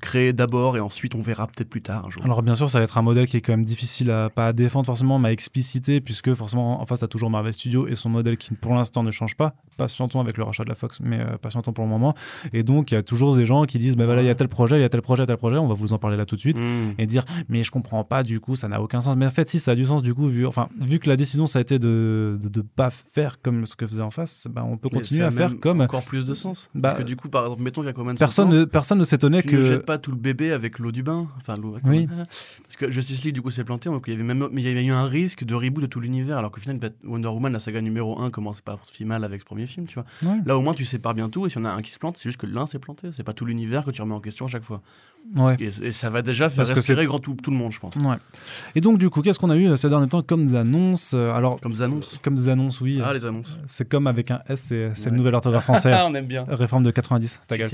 créée d'abord et ensuite on verra peut-être plus tard un jour. Alors bien sûr, ça va être un modèle qui est quand même difficile à pas à défendre forcément, mais à expliciter puisque forcément en face t'as toujours Marvel Studios et son modèle qui pour l'instant ne change pas. Patientons avec le rachat de la Fox, mais euh, patientons pour le moment. Et donc il y a toujours des gens qui disent bah voilà il y a tel projet, il y a tel projet, tel projet, on va vous en parler là tout de suite. Mm. et dire mais je comprends pas du coup ça n'a aucun sens mais en fait si ça a du sens du coup vu enfin vu que la décision ça a été de de, de pas faire comme ce que faisait en face ben, on peut Mais continuer à faire comme encore plus de sens. Bah, Parce que du coup, par exemple, mettons qu'Aquaman personne ne, personne ne s'étonnait que pas tout le bébé avec l'eau du bain. Enfin, l'eau. Oui. Parce que Justice League, du coup, s'est planté. Donc, il y avait même, mais il y avait eu un risque de reboot de tout l'univers. Alors qu'au final, Bat- Wonder Woman, la saga numéro 1, commence par si mal avec ce premier film, tu vois. Ouais. Là, au moins, tu sépares bien tout. Et s'il y en a un qui se plante, c'est juste que l'un s'est planté. C'est pas tout l'univers que tu remets en question à chaque fois. Ouais. Et, et ça va déjà faire Parce respirer grand tout, tout le monde, je pense. Ouais. et donc du coup qu'est-ce qu'on a eu euh, ces derniers temps comme des annonces Euh, alors Comme des annonces. comme des annonces oui Ah, les annonces. c'est comme avec un S c'est Ouais. le nouvel orthographe français Ah, on aime bien. réforme de 90 ta gueule.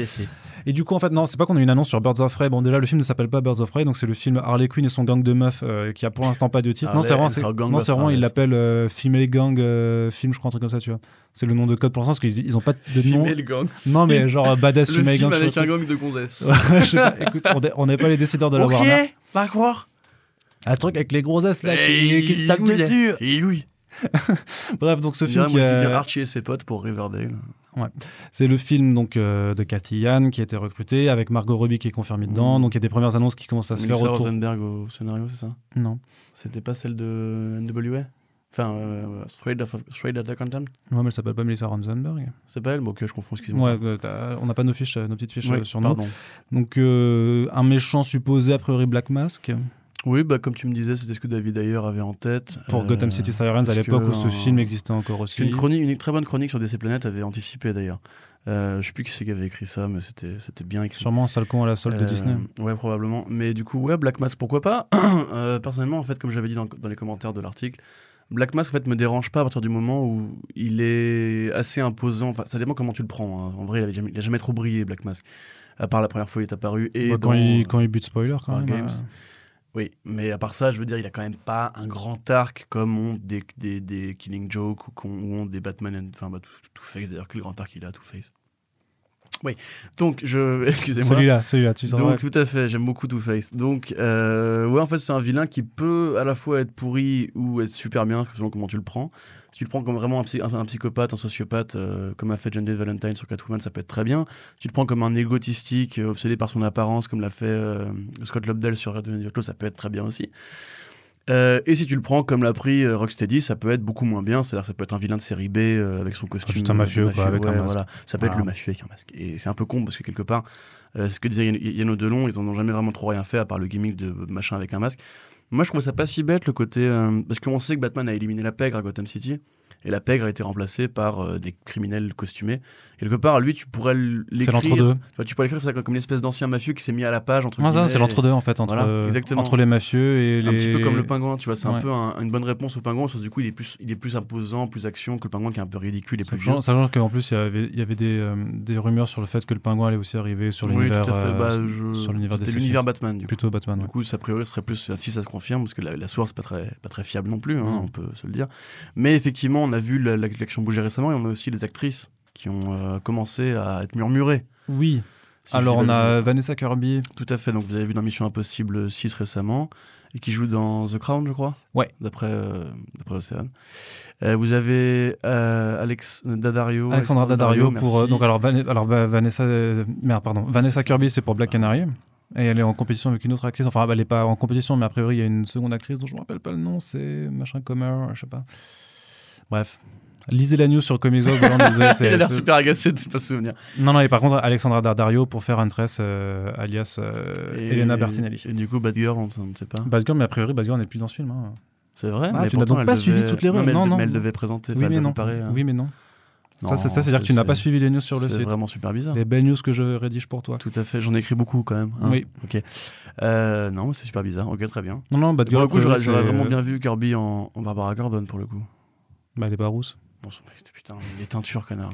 Et du coup, en fait, non, c'est pas qu'on a eu une annonce sur Birds of Prey. Bon, déjà, le film ne s'appelle pas Birds of Prey, donc c'est le film Harley Quinn et son gang de meufs euh, qui a pour l'instant pas de titre. non, c'est vraiment, non, vraiment, il l'appelle euh, Female Gang euh, Film, je crois, un truc comme ça, tu vois. C'est le nom de code pour l'instant, parce qu'ils ils ont pas de nom. Female gang. Non, mais genre euh, Badass Le Female Gang. avec un gang de gonzesses. Ouais. Écoute, on est- on n'est pas les décideurs de la Warner. d'accord. Le truc avec les gros S là qui, Et qui se tapent dessus. Et oui. Bref, donc ce film, qui bien Archie et ses potes pour Riverdale. c'est le film donc euh, de Cathy Yan qui a été recruté avec Margot Robbie qui est confirmée dedans. Mhm. Donc il y a des premières annonces qui commencent à se faire Melissa autour. Rosenberg au scénario, c'est ça? Non. C'était pas celle de NWA Enfin, euh, Straight, Outta- Compton Ouais, mais elle s'appelle pas Melissa Rosenberg. C'est pas elle Bon, ok, je confonds, excusez-moi. Ouais, euh, on n'a pas nos fiches, euh, nos petites fiches euh, sur nous. pardon. Donc euh, un méchant supposé a priori Black Mask Oui, bah, comme tu me disais, c'était ce que David Ayer avait en tête. pour Euh, Gotham City Sirens à l'époque que, où ce film existait encore aussi. Une, chronique, une très bonne chronique sur DC Planet avait anticipé d'ailleurs. Euh, je sais plus qui c'est qui avait écrit ça, mais c'était c'était bien écrit. Sûrement un sale con à la solde de Disney. Ouais, probablement. Mais du coup, ouais, Black Mask, pourquoi pas? Personnellement, en fait, comme j'avais dit dans, dans les commentaires de l'article, Black Mask, en fait, me dérange pas à partir du moment où il est assez imposant. Enfin, ça dépend comment tu le prends. hein. En vrai, il a, jamais, il a jamais trop brillé, Black Mask. À part la première fois où il est apparu. Et Bah, dans, quand, il, quand il bute spoiler quand même. Games. euh, Oui, mais à part ça, je veux dire, il a quand même pas un grand arc comme ont des, des, des Killing Joke ou ont des Batman, enfin, bah, Two-Face d'ailleurs, quel grand arc il a, Two-Face. Oui, donc, je. Excusez-moi. Celui-là, celui-là, tu Donc tout à fait, j'aime beaucoup Two-Face. Donc euh, ouais, en fait c'est un vilain qui peut à la fois être pourri ou être super bien selon comment tu le prends. Si tu le prends comme vraiment un, psy- un- un psychopathe, un sociopathe, euh, comme a fait John Valentine sur Catwoman, ça peut être très bien. Si tu le prends comme un égotistique, euh, obsédé par son apparence, comme l'a fait euh, Scott Lobdell sur Red Dead Close, ça peut être très bien aussi. Euh, et si tu le prends comme l'a pris euh, Rocksteady, ça peut être beaucoup moins bien. C'est-à-dire ça peut être un vilain de série B euh, avec son costume. juste un mafieux, quoi, avec un ouais, masque. voilà. Ça peut être le mafieux avec un masque. Et c'est un peu con parce que quelque part, ce que disait Yann- Delon, ils en ont jamais vraiment trop rien fait à part le gimmick de machin avec un masque. Moi, je trouve ça pas si bête le côté. parce qu'on sait que Batman a éliminé la pègre à Gotham City. Et la pègre a été remplacée par euh, des criminels costumés. Quelque part, lui, tu pourrais C'est l'écrire. l'entre-deux. Enfin, tu pourrais l'écrire comme une espèce d'ancien mafieux qui s'est mis à la page entre guillemets, c'est l'entre-deux en fait, entre, Voilà, euh, entre les mafieux et les. un petit peu comme le pingouin, tu vois, c'est Ouais. un peu un- une bonne réponse au pingouin, sauf du coup il est plus, il est plus imposant, plus action que le pingouin qui est un peu ridicule et plus vieux. Sachant, qu'en plus, il y avait, il y avait des, euh, des rumeurs sur le fait que le pingouin allait aussi arriver sur Oui, l'univers. tout à fait. euh, Bah, C'était l'univers Batman, du coup. Plutôt Batman. Du ouais. coup, ça a priori serait plus, si ça se confirme, parce que la, la source n'est pas très, pas très fiable non plus, hein, Mm. on peut se le dire. Mais effectivement, on a vu la- la- l'action bouger récemment et on a aussi des actrices qui ont euh, commencé à être murmurées. Oui. si Alors, on a. Vanessa Kirby. Tout à fait. Donc, vous avez vu dans Mission Impossible 6 récemment et qui joue dans The Crown, je crois. Ouais. D'après euh, d'après Océane. Euh, vous avez euh, Alex Daddario. Alexandra Daddario pour. euh, merci. donc, alors, Van- alors Va- Vanessa. merde, pardon. Vanessa Kirby, c'est pour Black Canary. Et elle est en compétition avec une autre actrice. Enfin, elle n'est pas en compétition, mais a priori, il y a une seconde actrice dont je ne me rappelle pas le nom. C'est machin Comer, je sais pas. Bref. Lisez la news sur Comics c'est- Il a l'air c'est- super agacé de ne pas se souvenir. Non, non, et par contre, Alexandra Daddario pour faire Huntress, euh, alias euh, Et- Elena Bertinelli. Et du coup, Bad Girl, on ne sait pas. Batgirl, mais a priori, Batgirl n'est plus dans ce film. hein. C'est vrai Ah, mais tu n'as donc pas devait- suivi toutes les non, rues. mais elle, Non, non. mais elle devait présenter. Oui, mais non. paraître, hein. Oui, mais non. Non, ça, c'est ça, c'est-à-dire que tu n'as c'est- pas suivi les news sur le C'est site. vraiment super bizarre. Les belles news que je rédige pour toi. Tout à fait, j'en ai écrit beaucoup quand même. hein. Oui. Ok. Euh, non, c'est super bizarre. Ok, très bien. Non, non, Pour Batgirl. le coup, j'aurais c'est- j'aurais vraiment bien vu Kirby en, en Barbara Gordon pour le coup. Bah, elle est pas rousse. Bon, putain, les teintures, connard.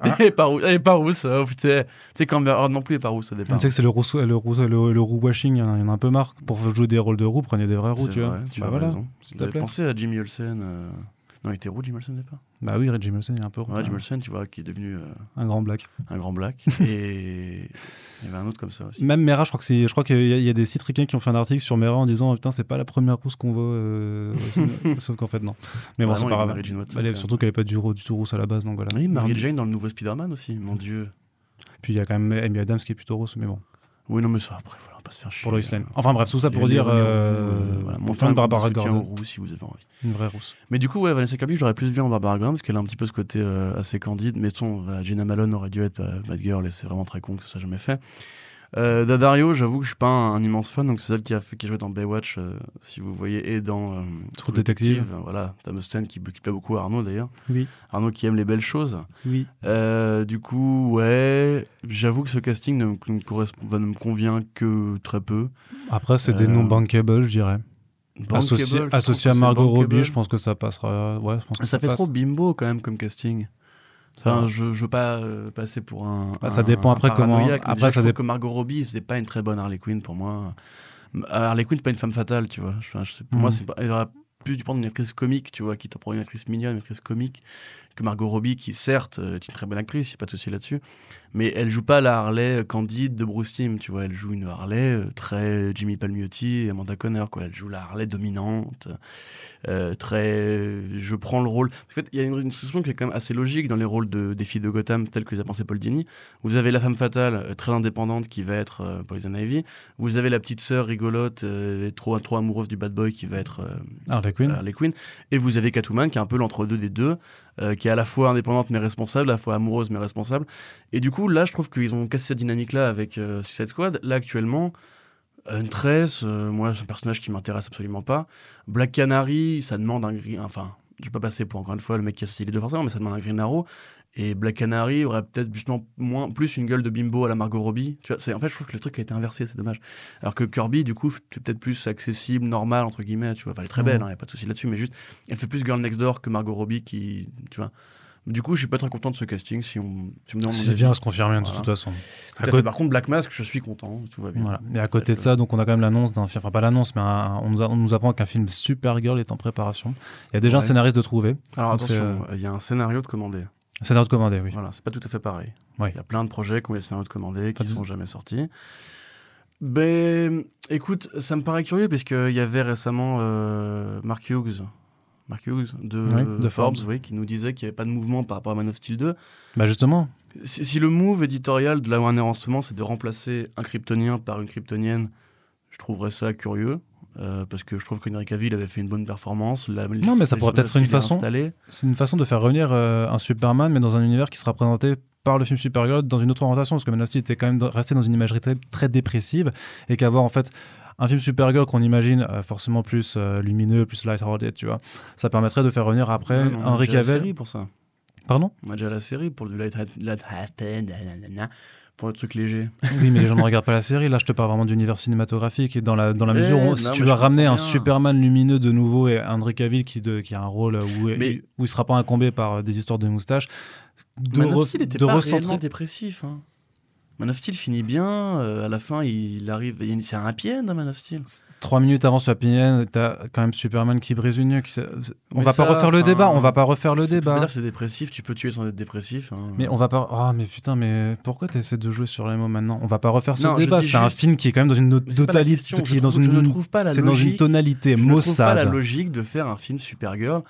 Ah. elle, est pas rousse, elle est pas rousse. Oh, putain. Tu sais, quand Heard non plus, elle est pas rousse au départ. Tu sais que c'est le roux, le, roux, le, le roux washing, il y en a- un peu marre. Pour jouer des rôles de roux, prenez des vrais roux, tu vois. vrai, tu bah as voilà, raison. à Jimmy Olsen. euh, Non, il était roux, Jimmy Olsen, au départ? Bah oui, Reggie Wilson, il est un peu roux. Ouais, Jimmy Olsen, tu vois, qui est devenu euh, Un grand black. un grand black. Et il y avait un autre comme ça aussi. Même Mera, je crois qu'il y, a- y a des sites ricains qui ont fait un article sur Mera en disant oh, putain c'est pas la première rousse qu'on voit, euh, sauf qu'en fait non. Mais bon c'est pas grave. Elle est- surtout qu'elle est pas du, tout rousse à la base donc voilà. Oui, Mary Jane dans le nouveau Spider-Man aussi, mon dieu. Puis il y a quand même Amy Adams qui est plutôt rousse mais bon. Oui, non, mais ça, après, voilà, on va pas se faire chier. Pour Lois Lane. Enfin bref tout ça pour dire roux, euh, voilà, mon mon fan de Barbara Gordon, roux si vous avez envie. une vraie rousse. Mais du coup, ouais, Vanessa Kirby, j'aurais plus vu en Barbara Gordon parce qu'elle a un petit peu ce côté euh, assez candide. Mais son, voilà, Jenna Malone aurait dû être euh, Bad Girl et c'est vraiment très con que ça soit jamais fait. Euh, Daddario, j'avoue que je suis pas un, un immense fan, donc c'est celle qui a fait qui jouait dans Baywatch, euh, si vous voyez, et dans euh, True Detective. euh, Voilà, fameuse scène qui, qui plaît beaucoup à Arnaud d'ailleurs. Oui. Arnaud qui aime les belles choses. Oui. Du coup, ouais, j'avoue que ce casting ne, me- ne me correspond, ne me convient que très peu. Après c'est des noms bankable je dirais. Associé, associé à Margot Robbie je pense que ça passera. Ouais, je pense que Ça fait passe. trop bimbo quand même comme casting. Enfin, je, je veux pas euh, passer pour un. Bah, ça dépend un après comment- après, déjà, ça je que Margot Robbie faisait pas une très bonne Harley Quinn pour moi. Euh, Harley Quinn, pas une femme fatale, tu vois. Je pour moi, c'est pas. Elle aurait plus dû prendre une actrice comique, tu vois, qui te prend une actrice mignonne, une actrice comique, que Margot Robbie, qui certes euh, est une très bonne actrice, y a pas de souci là-dessus, mais elle joue pas la Harley euh, candide de Bruce Timm, tu vois. Elle joue une Harley euh, très Jimmy Palmiotti et Amanda Conner, quoi. Elle joue la Harley dominante, euh, très. Je prends le rôle. En fait, il y a une, une qui est quand même assez logique dans les rôles de, des filles de Gotham, telles que les a pensé Paul Dini. Vous avez la femme fatale, très indépendante, qui va être euh, Poison Ivy. Vous avez la petite sœur rigolote, euh, trop, trop amoureuse du bad boy, qui va être Harley Quinn. Harley Quinn. Et vous avez Catwoman, qui est un peu l'entre-deux des deux, euh, qui est à la fois indépendante mais responsable, à la fois amoureuse mais responsable. Et du coup, là, je trouve qu'ils ont cassé cette dynamique-là avec euh, Suicide Squad. Là, actuellement, Huntress, euh, moi, c'est un personnage qui m'intéresse absolument pas. Black Canary, ça demande un gris. Enfin, je vais pas passer pour encore une fois le mec qui associe les deux forcément, mais ça demande un Green Arrow. Et Black Canary aurait peut-être justement moins, plus une gueule de bimbo à la Margot Robbie. Tu vois, c'est, en fait, je trouve que le truc a été inversé, c'est dommage. Alors que Kirby, du coup, c'est peut-être plus accessible, normal, entre guillemets, tu vois. Enfin, elle est très belle, Mhm. il n'y a pas de souci là-dessus, mais juste, elle fait plus Girl Next Door que Margot Robbie qui, tu vois. Du coup, je suis pas très content de ce casting si on, si on avis. vient à se confirmer de toute façon. Tout À à fait. côté- Par contre, Black Mask, je suis content, tout va bien. Voilà. Et à côté de ça, donc on a quand même l'annonce d'un film, enfin pas l'annonce, mais un- on, nous a- on nous apprend qu'un film Supergirl est en préparation. Il y a déjà un scénariste de trouver. Alors Donc, attention, il y a un scénario de commandé. Scénario de commandé, oui. Voilà, c'est pas tout à fait pareil. Il Ouais. y a plein de projets qui ont de commandés qui ne sont jamais sortis. Ben, écoute, ça me paraît curieux parce qu'il y avait récemment euh, Mark Hughes, Mark Hughes de, Oui, de Forbes, Forbes. oui, qui nous disait qu'il n'y avait pas de mouvement par rapport à Man of Steel 2. Bah justement, Si, si le move éditorial de la Warner en ce moment, c'est de remplacer un kryptonien par une kryptonienne, je trouverais ça curieux. Euh, parce que je trouve qu'Henry Cavill avait fait une bonne performance. La- Non, mais ça pourrait peut-être une est façon- c'est une façon de faire revenir euh, un Superman, mais dans un univers qui sera présenté par le film Supergirl dans une autre orientation, parce que Man of Steel était quand même resté dans une imagerie très, très dépressive, et qu'avoir en fait un film Supergirl qu'on imagine euh, forcément plus lumineux, plus light-hearted, tu vois, ça permettrait de faire revenir après Henry déjà la Cavill. série pour ça. Pardon? On a déjà la série pour du light, light, nanana, pour le truc léger. Oui, mais les gens ne regardent pas la série. Là, je te parle vraiment d'univers cinématographique. Et dans la, dans la Eh, mesure où, non, si tu veux ramener un. Superman lumineux de nouveau et Henry Cavill qui, de, qui a un rôle où, Mais- où il ne sera pas incombé par euh, des histoires de moustaches, de, Man of re- Steel était de pas recentrer. réellement dépressif. Hein. Man of Steel finit bien. euh, à la fin, il arrive. il C'est un happy end, hein, Man of Steel. Trois minutes avant sur Opinion, t'as quand même Superman qui brise une nuque. On Mais va ça, pas refaire le débat, on va pas refaire le débat. c'est dépressif, tu peux tuer sans être dépressif. hein. Mais on va pas. Ah, mais putain, mais pourquoi t'essaies de jouer sur les mots maintenant? On va pas refaire ce Non, débat. C'est un film qui est quand même dans une totalité, qui je est dans trouve- une. je ne trouve pas la C'est dans une logique- tonalité Je ne trouve pas la maussade. logique de faire un film Supergirl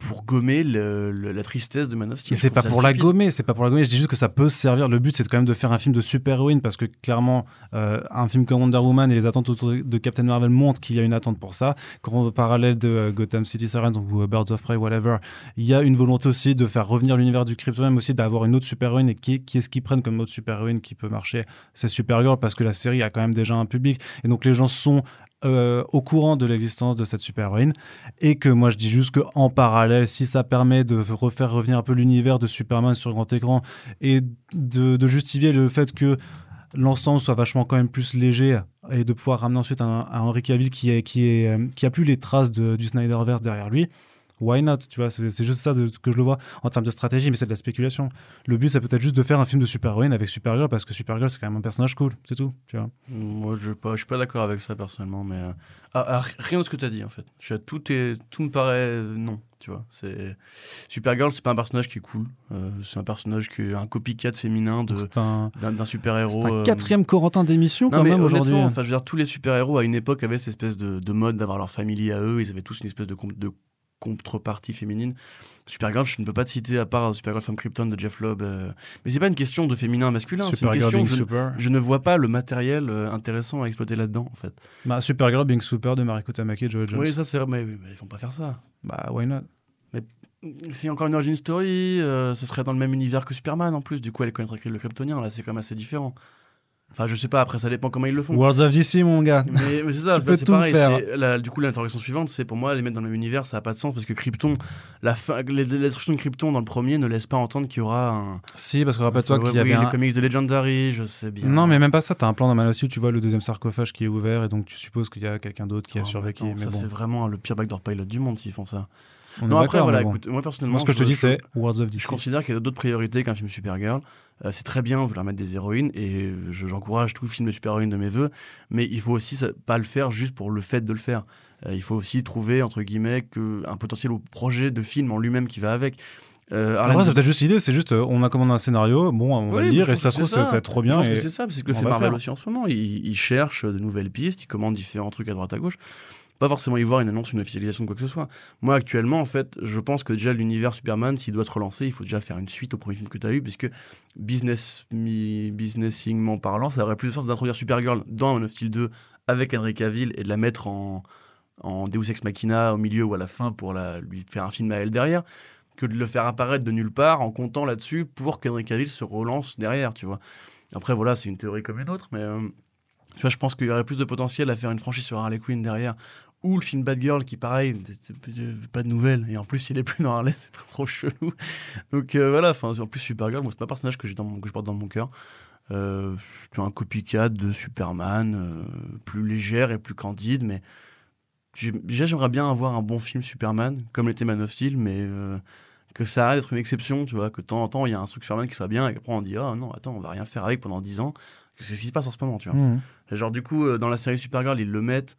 pour gommer le- le- la tristesse de Man of Steel. Mais c'est pas pour la gommer, c'est pas pour la gommer. Je dis juste que ça peut servir. Le but, c'est quand même de faire un film de super-héroïne parce que clairement, euh, un film comme Wonder Woman et les attentes autour de Captain Marvel montrent qu'il y a une attente pour ça. Quand on parallèle de euh, Gotham City Sirens ou euh, Birds of Prey, whatever, il y a une volonté aussi de faire revenir l'univers du Krypton, mais aussi d'avoir une autre super-héroïne. Et qui, qui est-ce qu'ils prennent comme autre super-héroïne qui peut marcher? C'est Supergirl parce que la série a quand même déjà un public. Et donc les gens sont euh, au courant de l'existence de cette super-héroïne et que moi je dis juste que en parallèle si ça permet de refaire revenir un peu l'univers de Superman sur grand écran et de, justifier le fait que l'ensemble soit vachement quand même plus léger et de pouvoir ramener ensuite un, un Henry Cavill qui, est, qui, est, euh, qui a plus les traces du Snyderverse derrière lui why not tu vois c'est c'est juste ça de, que je le vois en termes de stratégie mais c'est de la spéculation le but c'est peut-être juste de faire un film de super-héroïne avec Supergirl parce que Supergirl c'est quand même un personnage cool c'est tout tu vois Moi, je ne suis pas d'accord avec ça personnellement, mais euh, ah, ah, rien de ce que tu as dit en fait. Je, tout, est, tout me paraît euh, non, tu vois. C'est Supergirl, c'est pas un personnage qui est cool. Euh, c'est un personnage qui est un copycat féminin de c'est un, d'un super c'est héros. un quatrième Corentin d'émission quand mais même aujourd'hui enfin, je veux dire, tous les super-héros à une époque avaient cette espèce de, de mode d'avoir leur famille à eux. Ils avaient tous une espèce de contrepartie féminine. Supergirl, je ne peux pas te citer à part Supergirl Femme Krypton de Jeff Loeb. euh, Mais c'est pas une question de féminin masculin. C'est une question. being Je, super je ne vois pas le matériel euh, intéressant à exploiter là-dedans, en fait. Bah, Supergirl being super de Mariko Tamaki et Joel Jones. Oui, ça c'est mais, mais ils font pas faire ça. Bah, why not? C'est encore une origin story, euh, ça serait dans le même univers que Superman en plus. Du coup, elle connaîtrait le Kryptonien. Là, c'est quand même assez différent. Enfin, je sais pas. Après, ça dépend comment ils le font. Worlds of DC, mon gars. Mais, mais c'est ça, Tu peux c'est tout pareil. la- du coup, l'interrogation suivante, c'est pour moi, les mettre dans le même univers, ça n'a pas de sens parce que Krypton, la fin, les- la destruction de Krypton dans le premier ne laisse pas entendre qu'il y aura un. Si, parce que rappelle-toi qu'il y oui, avait les un... comics de Legendary, je sais bien. Non, mais même pas ça. T'as un plan dans Man tu vois le deuxième sarcophage qui est ouvert et donc tu supposes qu'il y a quelqu'un d'autre qui a Oh, survécu. attends, mais ça, bon, c'est vraiment le pire backdoor pilot du monde s'ils font ça. On non, après, voilà, bon. écoute, moi personnellement. Moi, ce que je te dis, je- c'est Worlds of DC. Je considère qu'il y a d'autres priorités qu'un film Supergirl. Euh, c'est très bien de leur mettre des héroïnes et je- j'encourage tout film de super-héroïne de mes voeux, mais il faut aussi ça- pas le faire juste pour le fait de le faire. Euh, il faut aussi trouver, entre guillemets, que, un potentiel au projet de film en lui-même qui va avec. Euh, Après, c'est peut-être juste l'idée, c'est juste, euh, on a commandé un scénario, bon, on va le lire je et pense ça se trouve, c'est ça, ça. va être trop Je bien. pense et- que c'est ça, c'est ce que le Marvel aussi en ce moment. Ils, ils cherchent de nouvelles pistes, ils commandent différents trucs à droite à gauche. Pas forcément y voir une annonce, une officialisation de quoi que ce soit. Moi, actuellement, en fait, je pense que déjà l'univers Superman, s'il doit se relancer, il faut déjà faire une suite au premier film que tu as eu, puisque business, businessingment parlant, ça aurait plus de sens d'introduire Supergirl dans Man of Steel 2 avec Henry Cavill et de la mettre en, en Deus Ex Machina au milieu ou à la fin pour la, lui faire un film à elle derrière que de le faire apparaître de nulle part en comptant là-dessus pour qu'Henry Cavill se relance derrière, tu vois. Après, voilà, c'est une théorie comme une autre, mais euh, tu vois, je pense qu'il y aurait plus de potentiel à faire une franchise sur Harley Quinn derrière. Ou le film Bad Girl, qui, pareil, pas de nouvelles. Et en plus, il est plus dans Harley, c'est trop, trop chelou. Donc euh, voilà, enfin, en plus, Supergirl, moi, c'est pas un personnage que, j'ai dans mon- que je porte dans mon cœur. Euh, tu as un copycat de Superman, euh, plus légère et plus candide, mais déjà, j'aimerais bien avoir un bon film Superman, comme l'était Man of Steel, mais que ça arrête d'être une exception, tu vois, que de temps en temps, il y a un truc Superman qui soit bien, et qu'après, on dit, ah non, attends, on va rien faire avec pendant 10 ans. C'est ce qui se passe en ce moment, tu vois. Et Genre, du coup, dans la série Supergirl, ils le mettent,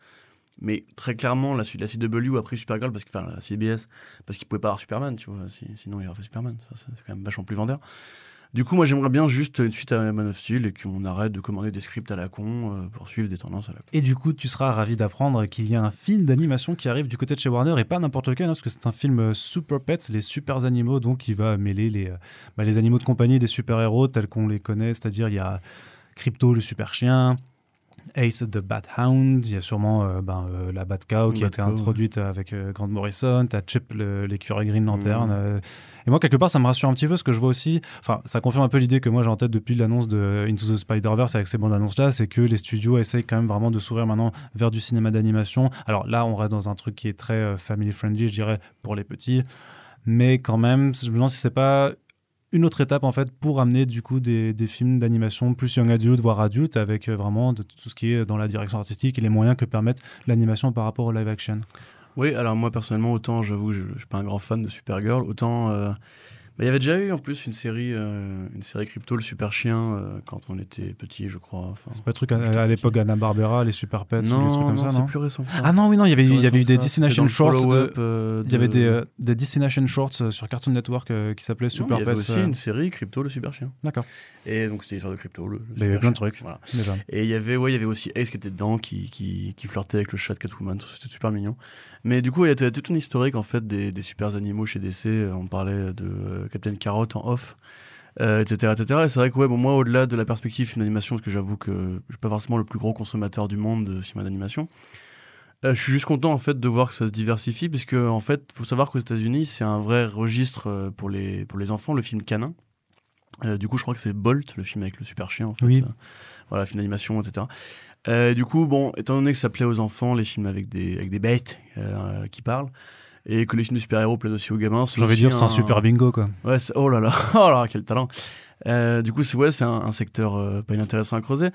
mais très clairement, la, la CW a pris Supergirl, parce que, enfin, la CBS, parce qu'ils pouvaient pas avoir Superman, tu vois, si- sinon ils auraient fait Superman. C'est quand même vachement plus vendeur. Du coup, moi, j'aimerais bien juste une suite à Man of Steel et qu'on arrête de commander des scripts à la con euh, pour suivre des tendances à la con. Et du coup, tu seras ravi d'apprendre qu'il y a un film d'animation qui arrive du côté de chez Warner et pas n'importe lequel, hein, parce que c'est un film euh, Super Pets, les super animaux, donc qui va mêler les, euh, bah, les animaux de compagnie des super-héros tels qu'on les connaît, c'est-à-dire il y a Crypto, le super chien. Ace the Bat Hound, il y a sûrement euh, ben, euh, la Bat Cow qui a été Cow, introduite avec euh, Grant Morrison, t'as Chip l'écureuil Green Lantern. Euh, et moi, quelque part, ça me rassure un petit peu, ce que je vois aussi, enfin, ça confirme un peu l'idée que moi j'ai en tête depuis l'annonce de Into the Spider-Verse avec ces bandes annonces-là, c'est que les studios essayent quand même vraiment de s'ouvrir maintenant vers du cinéma d'animation. Alors là, on reste dans un truc qui est très euh, family-friendly, je dirais, pour les petits, mais quand même, je me demande si c'est pas une autre étape en fait pour amener du coup des, films d'animation plus young adulte voire adulte avec euh, vraiment de tout ce qui est dans la direction artistique et les moyens que permettent l'animation par rapport au live action. Oui, alors moi personnellement, autant j'avoue, je, je suis pas un grand fan de Supergirl, autant euh, Il y avait déjà eu en plus une série, euh, une série crypto, le super chien, euh, quand on était petit, je crois. Enfin, C'est pas le truc à, l'époque Anna Barbera, les Super Pets, ou des trucs non, comme non, ça, c'est non plus récent que ça. Ah non, oui, non, il y avait, il y avait eu des Destination Shorts. de- euh, Il y avait de- des, des Destination Shorts sur Cartoon Network qui s'appelaient Non, Super Il y avait Pets. aussi une série crypto, le super chien. D'accord. Et donc c'était l'histoire de crypto, le, le Bah, il y avait super plein de trucs. Voilà. Déjà. Et il y avait, ouais, il y avait aussi Ace qui était dedans, qui, qui, qui flirtait avec le chat de Catwoman. C'était super mignon. Mais du coup, il y a toute une historique en fait des, des super animaux chez DC. Euh, On parlait de euh, Captain Carrot en off. euh, etc etc et c'est vrai que bon moi au-delà de la perspective film d'animation parce que j'avoue que je suis pas forcément le plus gros consommateur du monde de cinéma d'animation je suis juste content en fait de voir que ça se diversifie puisque en fait faut savoir qu'aux États-Unis c'est un vrai registre pour les pour les enfants le film canin Euh, du coup je crois que c'est Bolt le film avec le super chien en fait Oui. Euh, voilà film d'animation etc euh, du coup bon étant donné que ça plaît aux enfants les films avec des avec des bêtes qui parlent et que les films de super-héros plaisent aussi aux gamins J'ai envie de dire, c'est un super bingo, quoi. Ouais, oh là là, oh là, quel talent. Du coup, c'est ouais, c'est un, un secteur pas inintéressant à creuser.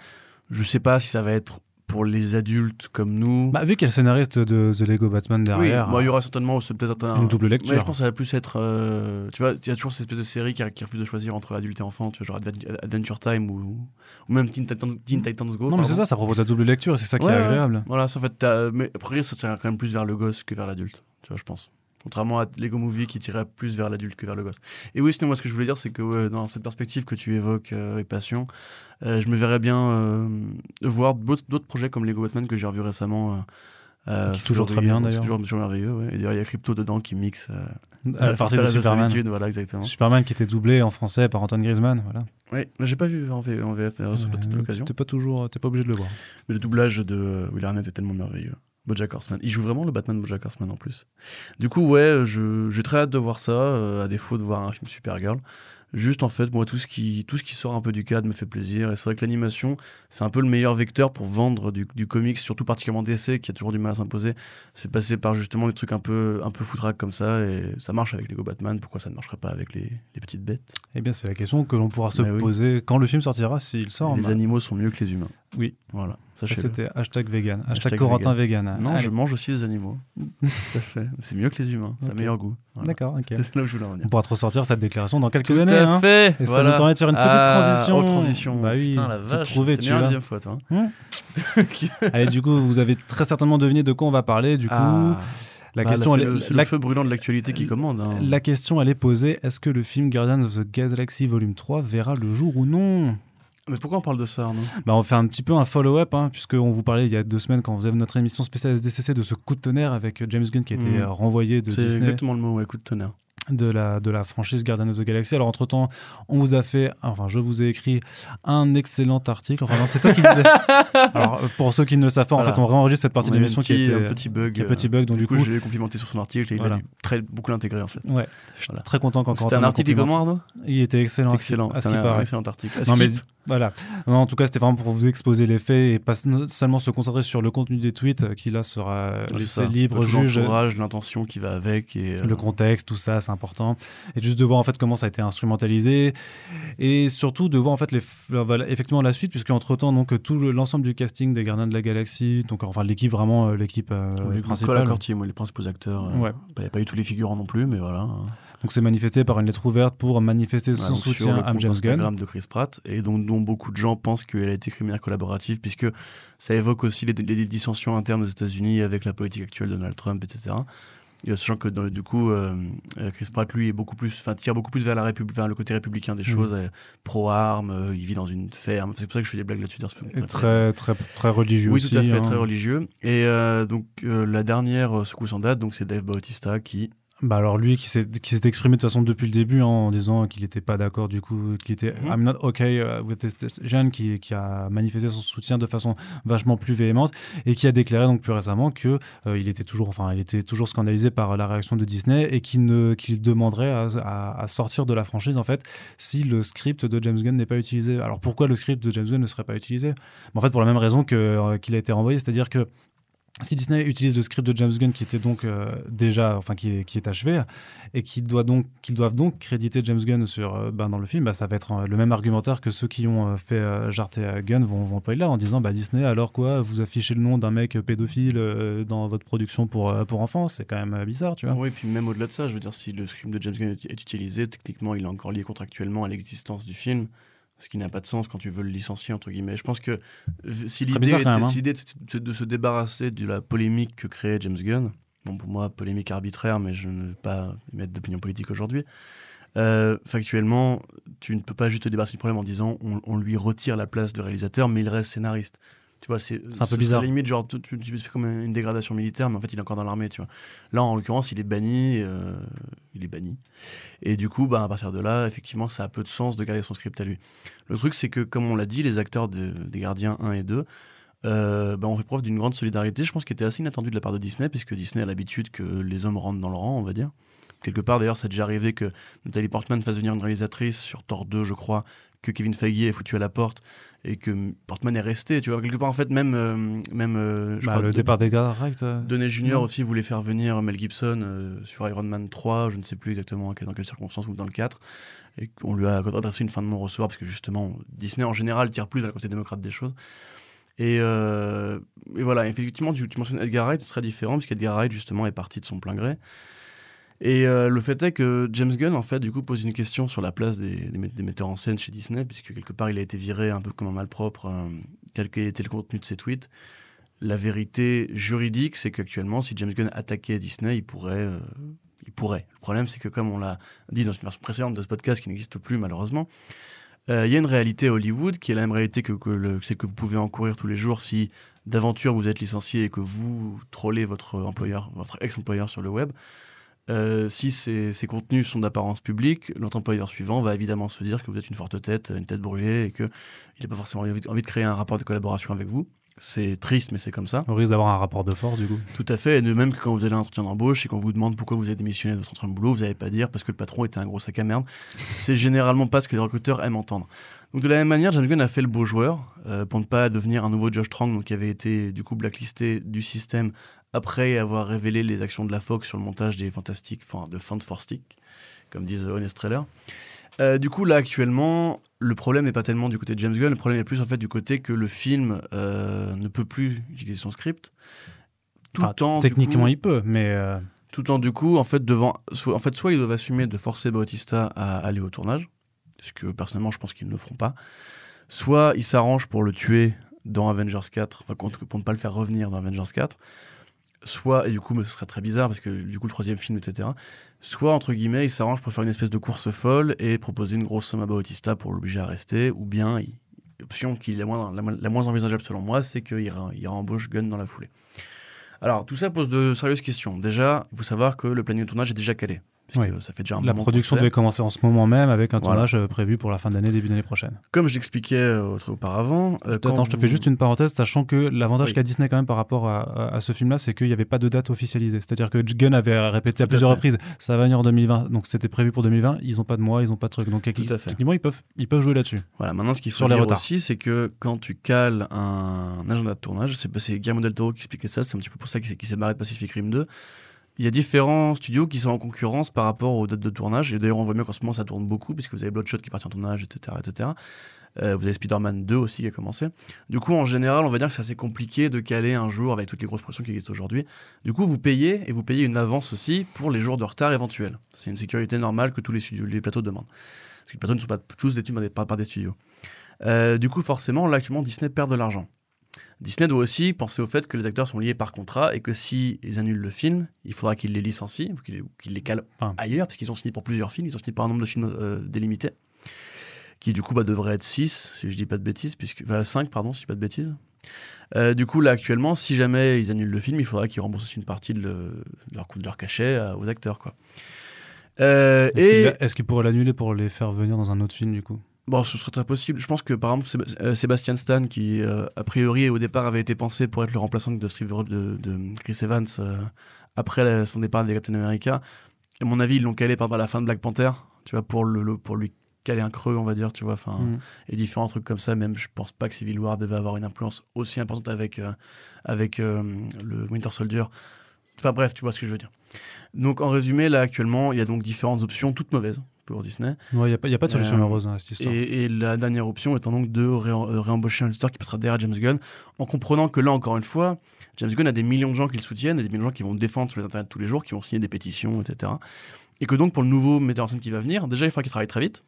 Je sais pas si ça va être pour les adultes comme nous. Bah, vu qu'il y a le scénariste de The Lego Batman oui, derrière, bon, il y aura certainement peut-être un, une double lecture. Ouais, je pense que ça va plus être. euh, tu vois, il y a toujours cette espèce de série qui, qui refuse de choisir entre adulte et enfant, tu vois, genre Adven- Adventure Time ou, ou même Teen Titans, Teen Titans Go. non, mais c'est ça, ça propose la double lecture et c'est ça qui Ouais, est agréable. Voilà, ça, en fait, mais après, ça tire quand même plus vers le gosse que vers l'adulte, tu vois, je pense. Contrairement à Lego Movie qui tirait plus vers l'adulte que vers le gosse. Et oui, sinon, moi, ce que je voulais dire, c'est que ouais, dans cette perspective que tu évoques euh, avec passion, euh, je me verrais bien euh, voir d'autres projets comme Lego Batman que j'ai revu récemment. euh, euh, Qui toujours très bien, d'ailleurs. Toujours, toujours merveilleux, ouais. Et d'ailleurs, il y a Crypto dedans qui mixe À la partie de Forteresse Superman. Solitude, voilà, exactement. Superman qui était doublé en français par Antoine Griezmann, voilà. Oui, mais j'ai pas vu en, VF, c'est peut-être l'occasion. T'es pas toujours, pas obligé de le voir. Mais le doublage de Will Arnett est tellement merveilleux. Bojack Horseman. Il joue vraiment le Batman Bojack Horseman en plus. Du coup, ouais, je- j'ai très hâte de voir ça, euh, à défaut de voir un film Supergirl. Juste en fait, moi, tout ce qui, tout ce qui sort un peu du cadre me fait plaisir. Et c'est vrai que l'animation, c'est un peu le meilleur vecteur pour vendre du, du comics, surtout particulièrement DC, qui a toujours du mal à s'imposer. C'est passé par justement des trucs un peu, un peu foutraques comme ça. Et ça marche avec Lego Batman. Pourquoi ça ne marcherait pas avec les, les petites bêtes? Eh bien, c'est la question que l'on pourra se oui. poser quand le film sortira, s'il sort. Les bah, animaux sont mieux que les humains. Oui. Voilà, ça, c'était hashtag vegan, hashtag, Hashtag Corentin vegan. Non, Allez. je mange aussi des animaux. Tout à fait. C'est mieux que les humains. C'est Ok. un meilleur goût. Voilà. D'accord, ok. C'est là où je voulais en venir. On pourra te ressortir cette déclaration dans quelques Tout années. à hein. fait. Et ça voilà. nous permet de faire une petite Ah, transition. Oh, transition. Bah oui, Putain, la tout vache. trouvé, tu la deuxième fois, toi. Hum. Allez, du coup, vous avez très certainement deviné de quoi on va parler. Du coup, Ah. la Bah, question, c'est le, feu brûlant de l'actualité qui commande. hein. la question, elle est posée est-ce que le film Guardians of the Galaxy Volume 3 verra le jour ou non? Mais pourquoi on parle de ça, Arnaud? Bah, On fait un petit peu un follow-up, hein, puisqu'on vous parlait il y a deux semaines quand on faisait notre émission spéciale SDCC de ce coup de tonnerre avec James Gunn qui a été euh, renvoyé de C'est Disney. exactement le mot. ouais, coup de tonnerre. De la, de la franchise Guardians of the Galaxy. Alors, entre-temps, on vous a fait, enfin, je vous ai écrit un excellent article. Enfin, non, c'est toi qui disais. Alors, pour ceux qui ne le savent pas, en fait, on réenregistre cette partie On de l'émission un qui été. un petit bug. a euh, petit bug, donc du coup, je l'ai complimenté sur son article et Voilà. il a très, beaucoup l'intégrer en fait. ouais, je suis Voilà. très content quand C'était un article comment, Arnaud? Il était excellent. C'était excellent. C'était un excellent article. Non, mais voilà. Non, en tout cas, c'était vraiment pour vous exposer les faits et pas seulement se concentrer sur le contenu des tweets euh, qui là sera ça. libre, juge l'entourage, l'intention qui va avec et euh, le contexte, tout ça, c'est important. Et juste de voir en fait comment ça a été instrumentalisé et surtout de voir en fait les, effectivement la suite puisque entre temps donc tout le- l'ensemble du casting des Gardiens de la Galaxie, donc enfin l'équipe vraiment euh, l'équipe euh, principale. Cortier, moi, les principaux acteurs. euh, Ouais. Il n'y a pas eu tous les figurants non plus, mais voilà. hein. Donc c'est manifesté par une lettre ouverte pour manifester son donc sur soutien le à compte James Gunn. Instagram de Chris Pratt et dont, dont beaucoup de gens pensent qu'elle a été criminelle collaborative puisque ça évoque aussi les, les dissensions internes aux États-Unis avec la politique actuelle de Donald Trump, etc. Euh, sachant que dans du coup, euh, euh, Chris Pratt lui est beaucoup plus, enfin tire beaucoup plus vers la République, vers le côté républicain des Mhm. choses, pro-armes, euh, il vit dans une ferme. C'est pour ça que je fais des blagues là-dessus. très très très religieux oui, aussi. tout à fait, hein. très religieux. Et donc la dernière secousse en date, donc c'est Dave Bautista qui Bah alors lui qui s'est qui s'est exprimé de toute façon depuis le début hein, en disant qu'il n'était pas d'accord du coup qu'il était Mhm. I'm not okay uh, with this decision qui qui a manifesté son soutien de façon vachement plus véhémente et qui a déclaré donc plus récemment que euh, il était toujours enfin il était toujours scandalisé par la réaction de Disney et qu'il ne qu'il demanderait à, à- à sortir de la franchise en fait si le script de James Gunn n'est pas utilisé. Alors pourquoi le script de James Gunn ne serait pas utilisé? En fait pour la même raison que euh, qu'il a été renvoyé, c'est-à-dire que si Disney utilise le script de James Gunn qui était donc euh, déjà, enfin qui est, achevé, et qui doit donc, qu'ils doivent donc créditer James Gunn sur, euh, ben, dans le film, bah, ça va être euh, le même argumentaire que ceux qui ont fait jarter Gunn vont, vont employer là en disant bah, Disney, alors quoi, vous affichez le nom d'un mec pédophile dans votre production pour, pour enfants, c'est quand même bizarre, tu vois. Oui, puis même au-delà de ça, je veux dire, si le script de James Gunn est utilisé, techniquement, il est encore lié contractuellement à l'existence du film ce qui n'a pas de sens quand tu veux le licencier, entre guillemets. Je pense que si l'idée était, hein. de, se débarrasser de la polémique que créait James Gunn, bon, pour moi, polémique arbitraire, mais je ne veux pas émettre d'opinion politique aujourd'hui, euh, factuellement, tu ne peux pas juste te débarrasser du problème en disant on, on, lui retire la place de réalisateur, mais il reste scénariste. Tu vois, c'est un peu bizarre. limite, genre, tu, tu, comme une dégradation militaire, mais en fait, il est encore dans l'armée, tu vois. Là, en l'occurrence, il est banni. Euh, il est banni. Et du coup, bah, à partir de là, effectivement, ça a peu de sens de garder son script à lui. Le truc, c'est que, comme on l'a dit, les acteurs des Gardiens 1 et 2 euh, bah, on fait preuve d'une grande solidarité, je pense, qui était assez inattendue de la part de Disney, puisque Disney a l'habitude que les hommes rentrent dans le rang, on va dire. Quelque part, d'ailleurs, ça a déjà arrivé que Nathalie Portman fasse venir une réalisatrice sur Thor 2, je crois, que Kevin Feige ait foutu à la porte et que Portman est resté. Tu vois, quelque part, en fait, même. Euh, même euh, je bah, le départ des gars, Donner Junior aussi voulait faire venir Mel Gibson euh, sur Iron Man 3, je ne sais plus exactement dans quelles circonstances ou dans le 4. Et on lui a adressé une fin de non-recevoir parce que justement, Disney en général tire plus à la côté démocrate des choses. Et, et voilà, effectivement, tu, tu mentionnes Edgar Wright, ce serait différent, puisque Edgar Wright, justement, est parti de son plein gré. Et euh, le fait est que James Gunn, en fait, du coup, pose une question sur la place des, metteurs en scène chez Disney, puisque quelque part, il a été viré un peu comme un malpropre, euh, quel qu'ait le contenu de ses tweets. La vérité juridique, c'est qu'actuellement, si James Gunn attaquait Disney, il pourrait. Euh, il pourrait. Le problème, c'est que, comme on l'a dit dans une version précédente de ce podcast qui n'existe plus, malheureusement, il y a une réalité à Hollywood qui est la même réalité que, que vous pouvez encourir tous les jours si d'aventure vous êtes licencié et que vous trollez votre employeur, votre ex-employeur sur le web. Euh, si ces, contenus sont d'apparence publique, notre employeur suivant va évidemment se dire que vous êtes une forte tête, une tête brûlée, et qu'il n'a pas forcément envie, de créer un rapport de collaboration avec vous. C'est triste, mais c'est comme ça. On risque d'avoir un rapport de force, du coup. Tout à fait. Et de même que quand vous allez à un entretien d'embauche et qu'on vous demande pourquoi vous avez démissionné de votre entretien de boulot, vous n'allez pas dire parce que le patron était un gros sac à merde. c'est généralement pas ce que les recruteurs aiment entendre. Donc de la même manière, Gunn a fait le beau joueur euh, pour ne pas devenir un nouveau Josh Trank, donc qui avait été du coup blacklisté du système après avoir révélé les actions de la Fox sur le montage des Fantastiques, enfin de Fantastic, comme disent Honest Trailer. Euh, du coup, là, actuellement, le problème n'est pas tellement du côté de James Gunn, le problème est plus en fait du côté que le film euh, ne peut plus utiliser son script. Tout ah, techniquement, il peut, mais. Euh, tout en, du coup, en fait, devant, soit, en fait, soit ils doivent assumer de forcer Bautista à aller au tournage, ce que personnellement, je pense qu'ils ne le feront pas. Soit ils s'arrangent pour le tuer dans Avengers 4, enfin, pour ne pas le faire revenir dans Avengers 4 soit, et du coup, ce serait très bizarre parce que du coup, le troisième film, etc., soit, entre guillemets, il s'arrange pour faire une espèce de course folle et proposer une grosse somme à Bautista pour l'obliger à rester, ou bien, l'option qui est la moins, envisageable selon moi, c'est qu'il aura embauche Gunn dans la foulée. Alors, tout ça pose de sérieuses questions. Déjà, il faut savoir que le planning de tournage est déjà calé ça fait déjà un la production devait commencer en ce moment même avec un tournage euh, prévu pour la fin de l'année, début d'année prochaine. Comme je l'expliquais euh, auparavant. Euh, Attends, je te fais juste une parenthèse, sachant que l'avantage qu'a Disney quand même par rapport à, ce film-là, c'est qu'il n'y avait pas de date officialisée. C'est-à-dire que Gunn avait répété à plusieurs reprises, ça va venir en 2020, donc c'était prévu pour 2020. Ils n'ont pas de mois, ils n'ont pas de truc. Donc techniquement, ils peuvent, ils peuvent jouer là-dessus. Voilà. Maintenant, ce qu'il faut dire aussi, c'est que quand tu cales un, agenda de tournage, c'est Guillermo del Toro qui expliquait ça. C'est un petit peu pour ça qu'il s'est barré de Pacific Rim 2 il y a différents studios qui sont en concurrence par rapport aux dates de tournage. Et d'ailleurs, on voit bien qu'en ce moment, ça tourne beaucoup, puisque vous avez Bloodshot qui est parti en tournage, etc. etc. Euh, vous avez Spider-Man 2 aussi qui a commencé. Du coup, en général, on va dire que c'est assez compliqué de caler un jour avec toutes les grosses productions qui existent aujourd'hui. Du coup, vous payez et vous payez une avance aussi pour les jours de retard éventuels. C'est une sécurité normale que tous les, studios, les plateaux demandent. Parce que les plateaux ne sont pas tous détenus par, par, des studios. Euh, du coup, forcément, là, actuellement, Disney perd de l'argent. Disney doit aussi penser au fait que les acteurs sont liés par contrat et que s'ils ils annulent le film, il faudra qu'ils les licencient ou qu'ils les calent ailleurs, parce qu'ils ont signé pour plusieurs films, ils ont signé pour un nombre de films euh, délimité, qui du coup bah, devrait être 6, si je dis pas de bêtises, puisque, enfin 5, pardon, si je dis pas de bêtises. Euh, du coup, là, actuellement, si jamais ils annulent le film, il faudra qu'ils remboursent une partie de, leur coût de leur cachet euh, aux acteurs. quoi. Est-ce qu'ils pourraient l'annuler pour les faire venir dans un autre film, du coup? Bon, ce serait très possible. Je pense que par exemple euh, Sébastien Stan, qui euh, a priori au départ avait été pensé pour être le remplaçant de Steve de, de Chris Evans euh, après son départ des Captain America, à mon avis ils l'ont calé par la fin de Black Panther, tu vois, pour le, pour lui caler un creux, on va dire, tu vois, enfin, Mm. et différents trucs comme ça. Même, je pense pas que Civil War devait avoir une influence aussi importante avec, avec le Winter Soldier. Enfin bref, tu vois ce que je veux dire. Donc en résumé, là actuellement, il y a donc différentes options, toutes mauvaises pour Disney. Il n'y a, a pas de solution Euh, heureuse à cette histoire. Et, et la dernière option étant donc de ré- euh, réembaucher un illustrateur qui passera derrière James Gunn, en comprenant que là, encore une fois, James Gunn a des millions de gens qui le soutiennent, et des millions de gens qui vont le défendre sur les internets tous les jours, qui vont signer des pétitions, etc. Et que donc, pour le nouveau metteur en scène qui va venir, déjà, il faudra qu'il travaille très vite,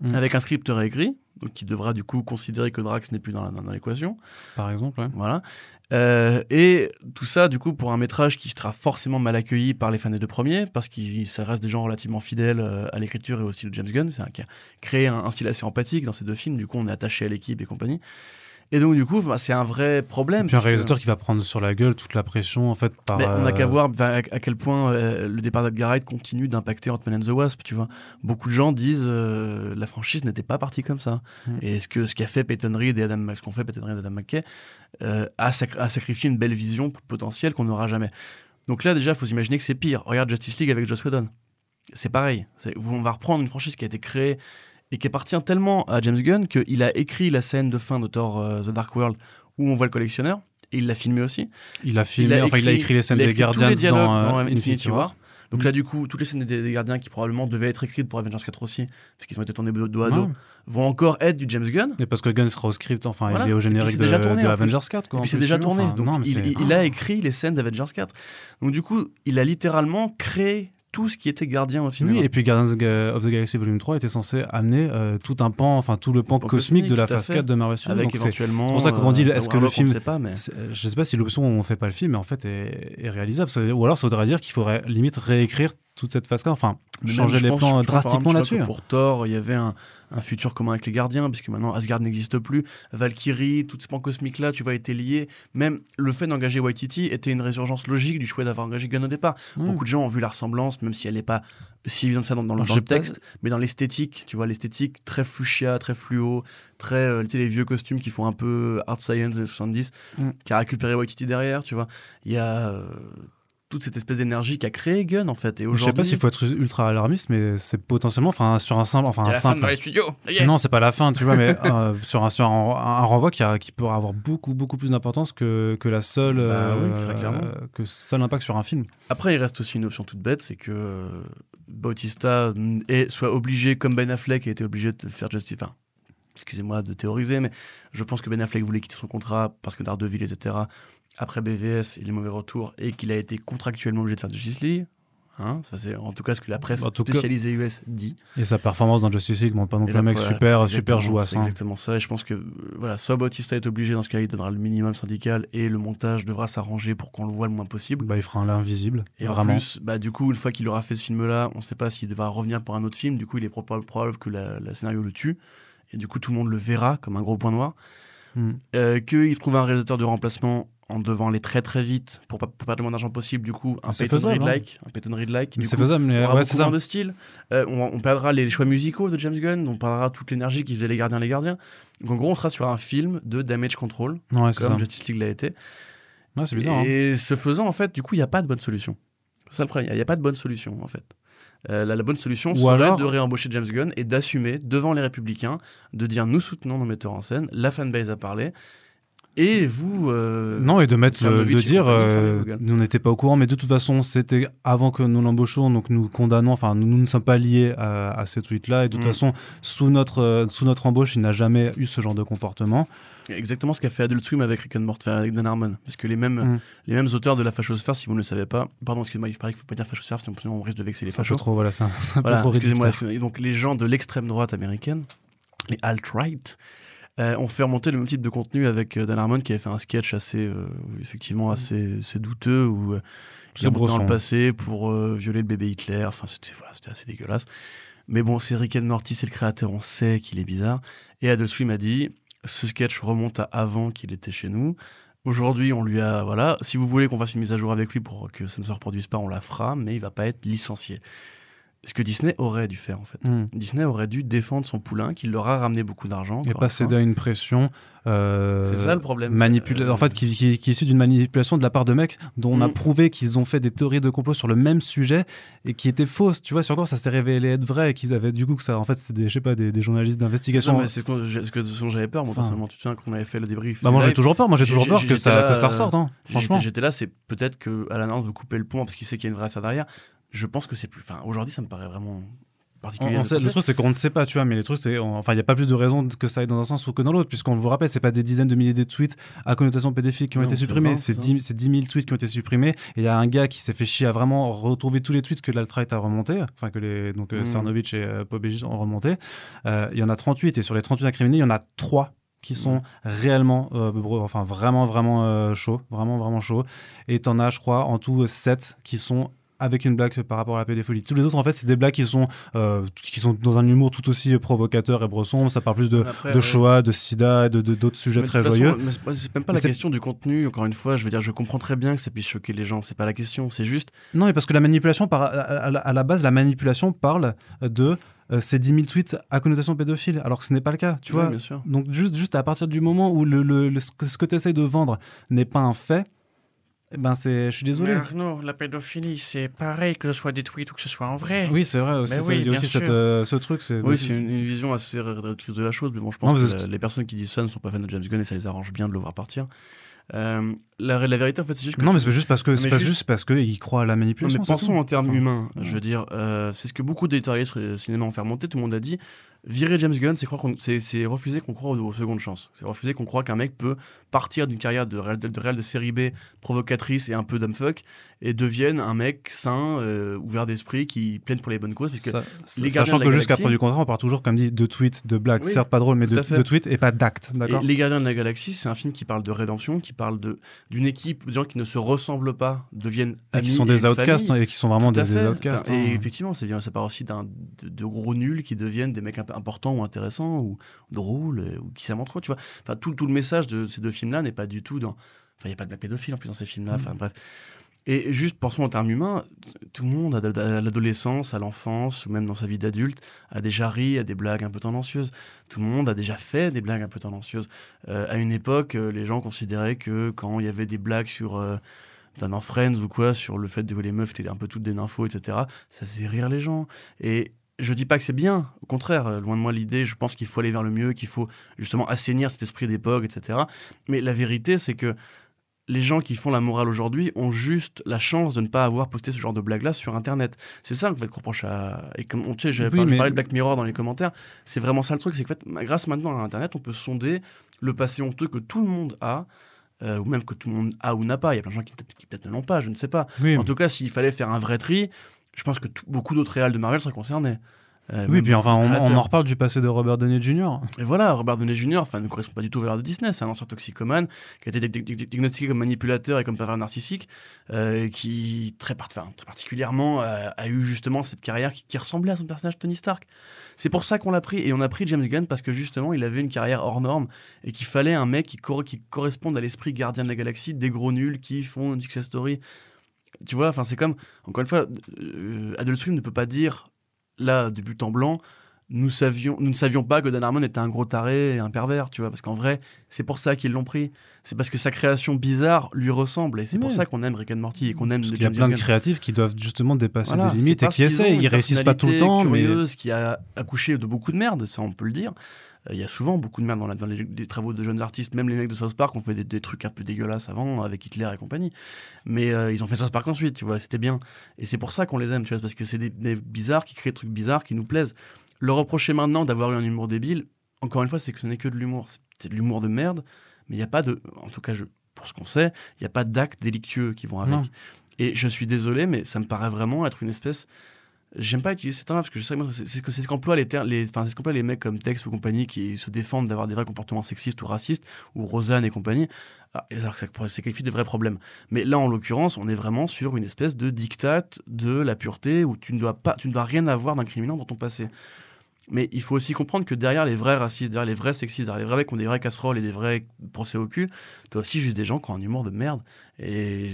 Mm. avec un script réécrit, donc qui devra du coup considérer que Drax n'est plus dans l'équation. Par exemple, ouais. Voilà. Euh, et tout ça, du coup, pour un métrage qui sera forcément mal accueilli par les fans des deux premiers, parce que ça reste des gens relativement fidèles euh, à l'écriture et au style de James Gunn. C'est un qui a créé un, un style assez empathique dans ces deux films. Du coup, on est attaché à l'équipe et compagnie. Et donc, du coup, bah, c'est un vrai problème. Et puis un réalisateur qui va prendre sur la gueule toute la pression en fait par. mais on n'a euh, qu'à voir bah, à, à quel point euh, le départ d'Edgar Wright continue d'impacter Ant-Man and the Wasp, tu vois. Beaucoup de gens disent euh, la franchise n'était pas partie comme ça. Mm. Et ce que ce qu'a fait Peyton Reed et Adam, ce qu'ont fait Peyton Reed et Adam McKay euh, a, sac- a sacrifié une belle vision potentielle qu'on n'aura jamais. Donc là déjà, il faut s'imaginer que c'est pire. Regarde Justice League avec Joss Whedon. C'est pareil. On va reprendre une franchise qui a été créée et qui appartient tellement à James Gunn qu'il a écrit la scène de fin de Thor euh, The Dark World où on voit le collectionneur. Et il l'a filmé aussi. Il a filmé, enfin il a écrit les scènes il a des écrit tous Guardians les dialogues dans, euh, dans Infinity, War. War. Donc Mm. là, du coup, toutes les scènes des, des gardiens qui probablement devaient être écrites pour Avengers 4 aussi, parce qu'ils ont été tournés dos à dos, Ouais. vont encore être du James Gunn. Et parce que Gunn sera au script, enfin Voilà. il est au générique de, déjà tourné, de en Avengers plus. 4 quoi. Et puis c'est déjà tourné. enfin, donc non, mais il, c'est- il- il a écrit les scènes d'Avengers 4. Donc du coup, il a littéralement créé tout ce qui était gardien au cinéma. Oui, et puis Guardians of the Galaxy Volume 3 était censé amener euh, tout un pan, enfin tout le pan pan cosmique de la phase fait. 4 de Marvel Studios. avec éventuellement. c'est pour ça qu'on dit, euh, est-ce que le film- sait pas, mais je sais pas si l'option on fait pas le film, mais en fait est, est réalisable. Ou alors ça voudrait dire qu'il faudrait limite réécrire toute cette phase 4, enfin Mais changer même, les pense- plans drastiquement là-dessus. Pour Thor, il y avait un, un futur commun avec les gardiens, puisque maintenant Asgard n'existe plus. Valkyrie, tout ce pan cosmique-là, tu vois, était lié. Même le fait d'engager Waititi était une résurgence logique du choix d'avoir engagé Gunn au départ. Ouais. Beaucoup de gens ont vu la ressemblance, même si elle n'est pas si évidente que ça dans, dans le, dans le texte, mais dans l'esthétique, tu vois, l'esthétique très fuchsia, très fluo, très, euh, tu sais, les vieux costumes qui font un peu art science des 70, Mm. qui a récupéré Waititi derrière, tu vois. Il y a euh, toute cette espèce d'énergie qui a créé Gunn, en fait. Et Je sais aujourd'hui, pas s'il faut être ultra alarmiste, mais c'est potentiellement, enfin sur un simple, enfin c'est un la fin de simple. Marvel Studios. ça y est. Non, c'est pas la fin, tu vois, mais euh, sur, un, sur un, un renvoi qui, a, qui peut avoir beaucoup, beaucoup plus d'importance que, que la seule, Bah oui, euh, très clairement. que seul impact sur un film. Après, il reste aussi une option toute bête, c'est que euh, Bautista est soit obligé, comme Ben Affleck a été obligé de faire Justice. Enfin, excusez-moi de théoriser, mais je pense que Ben Affleck voulait quitter son contrat parce que Daredevil, etc. Après BVS et les mauvais retours, et qu'il a été contractuellement obligé de faire Justice League. Hein, ça c'est en tout cas ce que la presse cas- spécialisée US dit. Et sa performance dans Justice League montre pas non plus un mec voilà, super, super jouasse. C'est hein. exactement ça. Et je pense que euh, voilà, soit Bautista est obligé, dans ce cas, il donnera le minimum syndical et le montage devra s'arranger pour qu'on le voit le moins possible. Bah, il fera un l'invisible. Et vraiment. en plus, bah, du coup, une fois qu'il aura fait ce film-là, on ne sait pas s'il devra revenir pour un autre film. Du coup, il est probable, probable que la, la scénario le tue. Et du coup, tout le monde le verra comme un gros point noir. Hmm. Euh, Qu'il trouve un réalisateur de remplacement en devant aller très très vite pour pas, pour perdre le moins d'argent possible. Du coup, un Peyton faisable, hein. Reed-like. Un Peyton Reed-like. Mais Du c'est faisable, mais ouais, c'est ça. de style. Euh, on, on perdra les choix musicaux de James Gunn. On perdra toute l'énergie qui faisait les gardiens, les gardiens. Donc en gros, on sera sur un film de damage control, Ouais, comme Justice League l'a été. Ouais, c'est bizarre. hein. Et ce faisant, en fait, du coup, il n'y a pas de bonne solution. C'est ça le problème. Il n'y a pas de bonne solution, en fait. Euh, la, la bonne solution Ou serait alors- de réembaucher James Gunn et d'assumer devant les Républicains de dire nous soutenons nos metteurs en scène, la fanbase a parlé, et vous. euh, Non, et de mettre de dire, euh, Hogan. nous n'étions pas au courant, mais de toute façon, c'était avant que nous l'embauchions, donc nous condamnons, enfin, nous, nous ne sommes pas liés à, à ces tweets-là, et de toute Mm. façon, sous notre, euh, sous notre embauche, il n'a jamais eu ce genre de comportement. Exactement ce qu'a fait Adult Swim avec Rick and Morty, avec Dan Harmon. Parce que les mêmes, Mm. les mêmes auteurs de la fachosphère, si vous ne le savez pas, pardon, excusez-moi, il paraît qu'il ne faut pas dire fachosphère, sinon on risque de vexer les fachos. trop, voilà, c'est un, un peu Voilà, trop excusez-moi. réducteur. excusez-moi. Et donc les gens de l'extrême droite américaine, les alt-right, euh, ont fait remonter le même type de contenu avec euh, Dan Harmon qui avait fait un sketch assez, euh, effectivement, assez, assez douteux où il remontait dans le passé pour violer le bébé Hitler. Enfin, c'était voilà, assez dégueulasse. Mais bon, c'est Rick and Morty, c'est le créateur, on sait qu'il est bizarre. Et Adult Swim a dit, ce sketch remonte à avant qu'il était chez nous. Aujourd'hui, on lui a voilà. Si vous voulez qu'on fasse une mise à jour avec lui pour que ça ne se reproduise pas, on la fera, mais il va pas être licencié. Ce que Disney aurait dû faire en fait. Hmm. Disney aurait dû défendre son poulain qui leur a ramené beaucoup d'argent. Et pas céder à une pression. euh, C'est ça le problème. Euh, en fait, qui, qui- qui est issu d'une manipulation de la part de mecs dont on a Mm. prouvé qu'ils ont fait des théories de complot sur le même sujet et qui étaient fausses. Tu vois, sur encore ça s'était révélé être vrai et qu'ils avaient du coup que ça, en fait, c'était des, je sais pas, des, des journalistes d'investigation. Non, mais c'est ce que ce dont j'avais peur, moi Enfin. personnellement. Tu te souviens qu'on avait fait le débrief. Bah moi j'ai toujours peur, moi j'ai toujours peur que ça, là, que ça ressorte, hein, J'étais franchement. j'étais là, c'est peut-être que Alan veut couper le pont parce qu'il sait qu'il y a une vraie affaire derrière. Je pense que c'est plus. Enfin, aujourd'hui, ça me paraît vraiment particulier. on de sait- le truc c'est qu'on ne sait pas, tu vois, mais les trucs c'est, enfin il n'y a pas plus de raison que ça aille dans un sens ou que dans l'autre, puisqu'on vous rappelle, c'est pas des dizaines de milliers de tweets à connotation pédophile qui ont Non, été supprimés, 20, c'est c'est 10, c'est 10 000 tweets qui ont été supprimés, et il y a un gars qui s'est fait chier à vraiment retrouver tous les tweets que l'alt-right a remontés, enfin que les, donc euh, Mm. Cernovich et euh, ont remonté. Euh, Il y en a 38, et sur les 38 incriminés, il y en a 3 qui sont réellement, euh, enfin vraiment, vraiment euh, chauds, vraiment, vraiment chauds. Et t'en as, je crois, en tout 7 qui sont avec une blague par rapport à la pédophilie. Tous les autres, en fait, c'est des blagues qui sont, euh, qui sont dans un humour tout aussi provocateur et brosson. Ça parle plus de, Après, de. Shoah, de sida et de d'autres sujets très façon, joyeux. c'est c'est même pas Mais la c'est- question du contenu, encore une fois. Je veux dire, je comprends très bien que ça puisse choquer les gens. C'est pas la question. C'est juste. Non, mais parce que la manipulation, par, à, à- à la base, la manipulation parle de euh, ces 10 000 tweets à connotation pédophile, alors que ce n'est pas le cas, tu vois. bien sûr. Donc juste, juste à partir du moment où le, le- le- ce que, tu essayes de vendre n'est pas un fait, ben c'est, je suis désolé. Mais Arnaud, la pédophilie, c'est pareil que ce soit tweets ou que ce soit en vrai. Oui, c'est vrai aussi. Mais ça, oui, il y a bien aussi cette, euh, ce truc. C'est, Oui, c'est une, une vision assez réductrice de la chose, mais bon, je pense Non, mais que les personnes qui disent ça ne sont pas fans de James Gunn et ça les arrange bien de le voir partir. Euh, la, la vérité, en fait, c'est juste que. Non, mais c'est juste parce que c'est Mais pas juste- juste parce qu'ils croient à la Non, manipulation. mais c'est pensons en termes Enfin, humains. Je veux dire, euh, c'est ce que beaucoup d'éditorialistes euh, cinéma ont fait remonter. Tout le monde a dit virer James Gunn, c'est croire qu'on- c'est c'est refuser qu'on croit aux, aux secondes chances. C'est refuser qu'on croit qu'un mec peut partir d'une carrière de réel de, série B provocatrice et un peu dumbfuck et devienne un mec sain, euh, ouvert d'esprit, qui plaide pour les bonnes causes. Parce que Ça- les sachant que jusqu'à preuve du contraire, on parle toujours, comme dit, de tweets, de blagues, Oui, certes pas drôle, mais de, de tweets et pas d'actes. D'accord? Et Les Gardiens de la Galaxie, c'est un film qui parle de rédemption, qui parle de d'une équipe de gens qui ne se ressemblent pas, deviennent Et amis qui sont des outcasts hein, et qui sont vraiment des, outcasts. Enfin, Et hein. effectivement, c'est bien, ça part aussi d'un de, de gros nuls qui deviennent des mecs imp- importants ou intéressants ou drôles euh, ou qui s'aiment entre eux, tu vois. Enfin, tout, tout le message de ces deux films-là n'est pas du tout dans. Enfin, il n'y a pas de blague pédophile en plus dans ces films-là. Mm. Enfin, bref. Et juste, pensons en termes humains, tout le monde, à l'adolescence, à l'enfance, ou même dans sa vie d'adulte, a déjà ri à des blagues un peu tendancieuses. Tout le monde a déjà fait des blagues un peu tendancieuses. Euh, à une époque, euh, les gens considéraient que quand il y avait des blagues sur. euh, dans Friends ou quoi, sur le fait que les meufs étaient un peu toutes des nymphos, etc., ça faisait rire les gens. Et je dis pas que c'est bien, au contraire, euh, loin de moi l'idée, je pense qu'il faut aller vers le mieux, qu'il faut justement assainir cet esprit d'époque, etc. Mais la vérité, c'est que les gens qui font la morale aujourd'hui ont juste la chance de ne pas avoir posté ce genre de blague-là sur Internet. C'est ça qu'on fait reproche à. Et comme on tu sais, j'avais Oui, mais- parlais de Black Mirror dans les commentaires. C'est vraiment ça le truc, c'est que en fait, grâce maintenant à Internet, on peut sonder le passé honteux que tout le monde a. euh, ou même que tout le monde a ou n'a pas. Il y a plein de gens qui peut-être ne l'ont pas, je ne sais pas. Oui, En tout cas, s'il fallait faire un vrai tri, je pense que tout- beaucoup d'autres réals de Marvel seraient concernés. Euh, oui, puis enfin, on, en reparle du passé de Robert Downey Jr. Et voilà, Robert Downey Jr. Enfin, ne correspond pas du tout aux valeurs de Disney. C'est un ancien toxicomane qui a été di- di- di- diagnostiqué comme manipulateur et comme pervers narcissique, euh, qui très, part- enfin, très particulièrement euh, a eu justement cette carrière qui, qui ressemblait à son personnage Tony Stark. C'est pour ça qu'on l'a pris et on a pris James Gunn parce que justement il avait une carrière hors norme et qu'il fallait un mec qui, cor- qui corresponde à l'esprit gardien de la galaxie, des gros nuls qui font une success story. Tu vois, enfin c'est comme encore une fois, euh, Adult Swim ne peut pas dire là du but en blanc nous, savions, nous ne savions pas que Dan Harmon était un gros taré et un pervers, tu vois, parce qu'en vrai, c'est pour ça qu'ils l'ont pris. C'est parce que sa création bizarre lui ressemble, et c'est pour ça qu'on aime Rick and Morty et qu'on aime Parce qu'il y a plein de créatifs qui doivent justement dépasser Voilà, des limites et qui une Ils réussissent pas tout le temps, mais curieuse, qui a accouché de beaucoup de merde, ça on peut le dire. Euh, Il y a souvent beaucoup de merde dans, la- dans les, les travaux de jeunes artistes, même les mecs de South Park ont fait des, des trucs un peu dégueulasses avant avec Hitler et compagnie. Mais euh, ils ont fait South Park ensuite, tu vois, c'était bien. Et c'est pour ça qu'on les aime, tu vois, parce que c'est des, des bizarres qui créent des trucs bizarres qui nous plaisent. Leur reprocher maintenant d'avoir eu un humour débile, encore une fois, c'est que ce n'est que de l'humour. C'est- de l'humour de merde, mais il n'y a pas de. En tout cas, je, pour ce qu'on sait, il n'y a pas d'actes délictueux qui vont avec. Non. Et je suis désolé, mais ça me paraît vraiment être une espèce. J'aime pas utiliser ce terme parce que je sais que c'est ce qu'emploient les, les, enfin, c'est ce qu'emploient les mecs comme Tex ou compagnie qui se défendent d'avoir des vrais comportements sexistes ou racistes ou Rosanne et compagnie. Ah, alors que ça pourrait- c'est qualifié de vrais problèmes. Mais là, en l'occurrence, on est vraiment sur une espèce de diktat de la pureté où tu ne dois pas, tu ne dois rien avoir d'incriminant dans ton passé. Mais il faut aussi comprendre que derrière les vrais racistes, derrière les vrais sexistes, derrière les vrais mecs qui ont des vraies casseroles et des vrais procès au cul, t'as aussi juste des gens qui ont un humour de merde. Et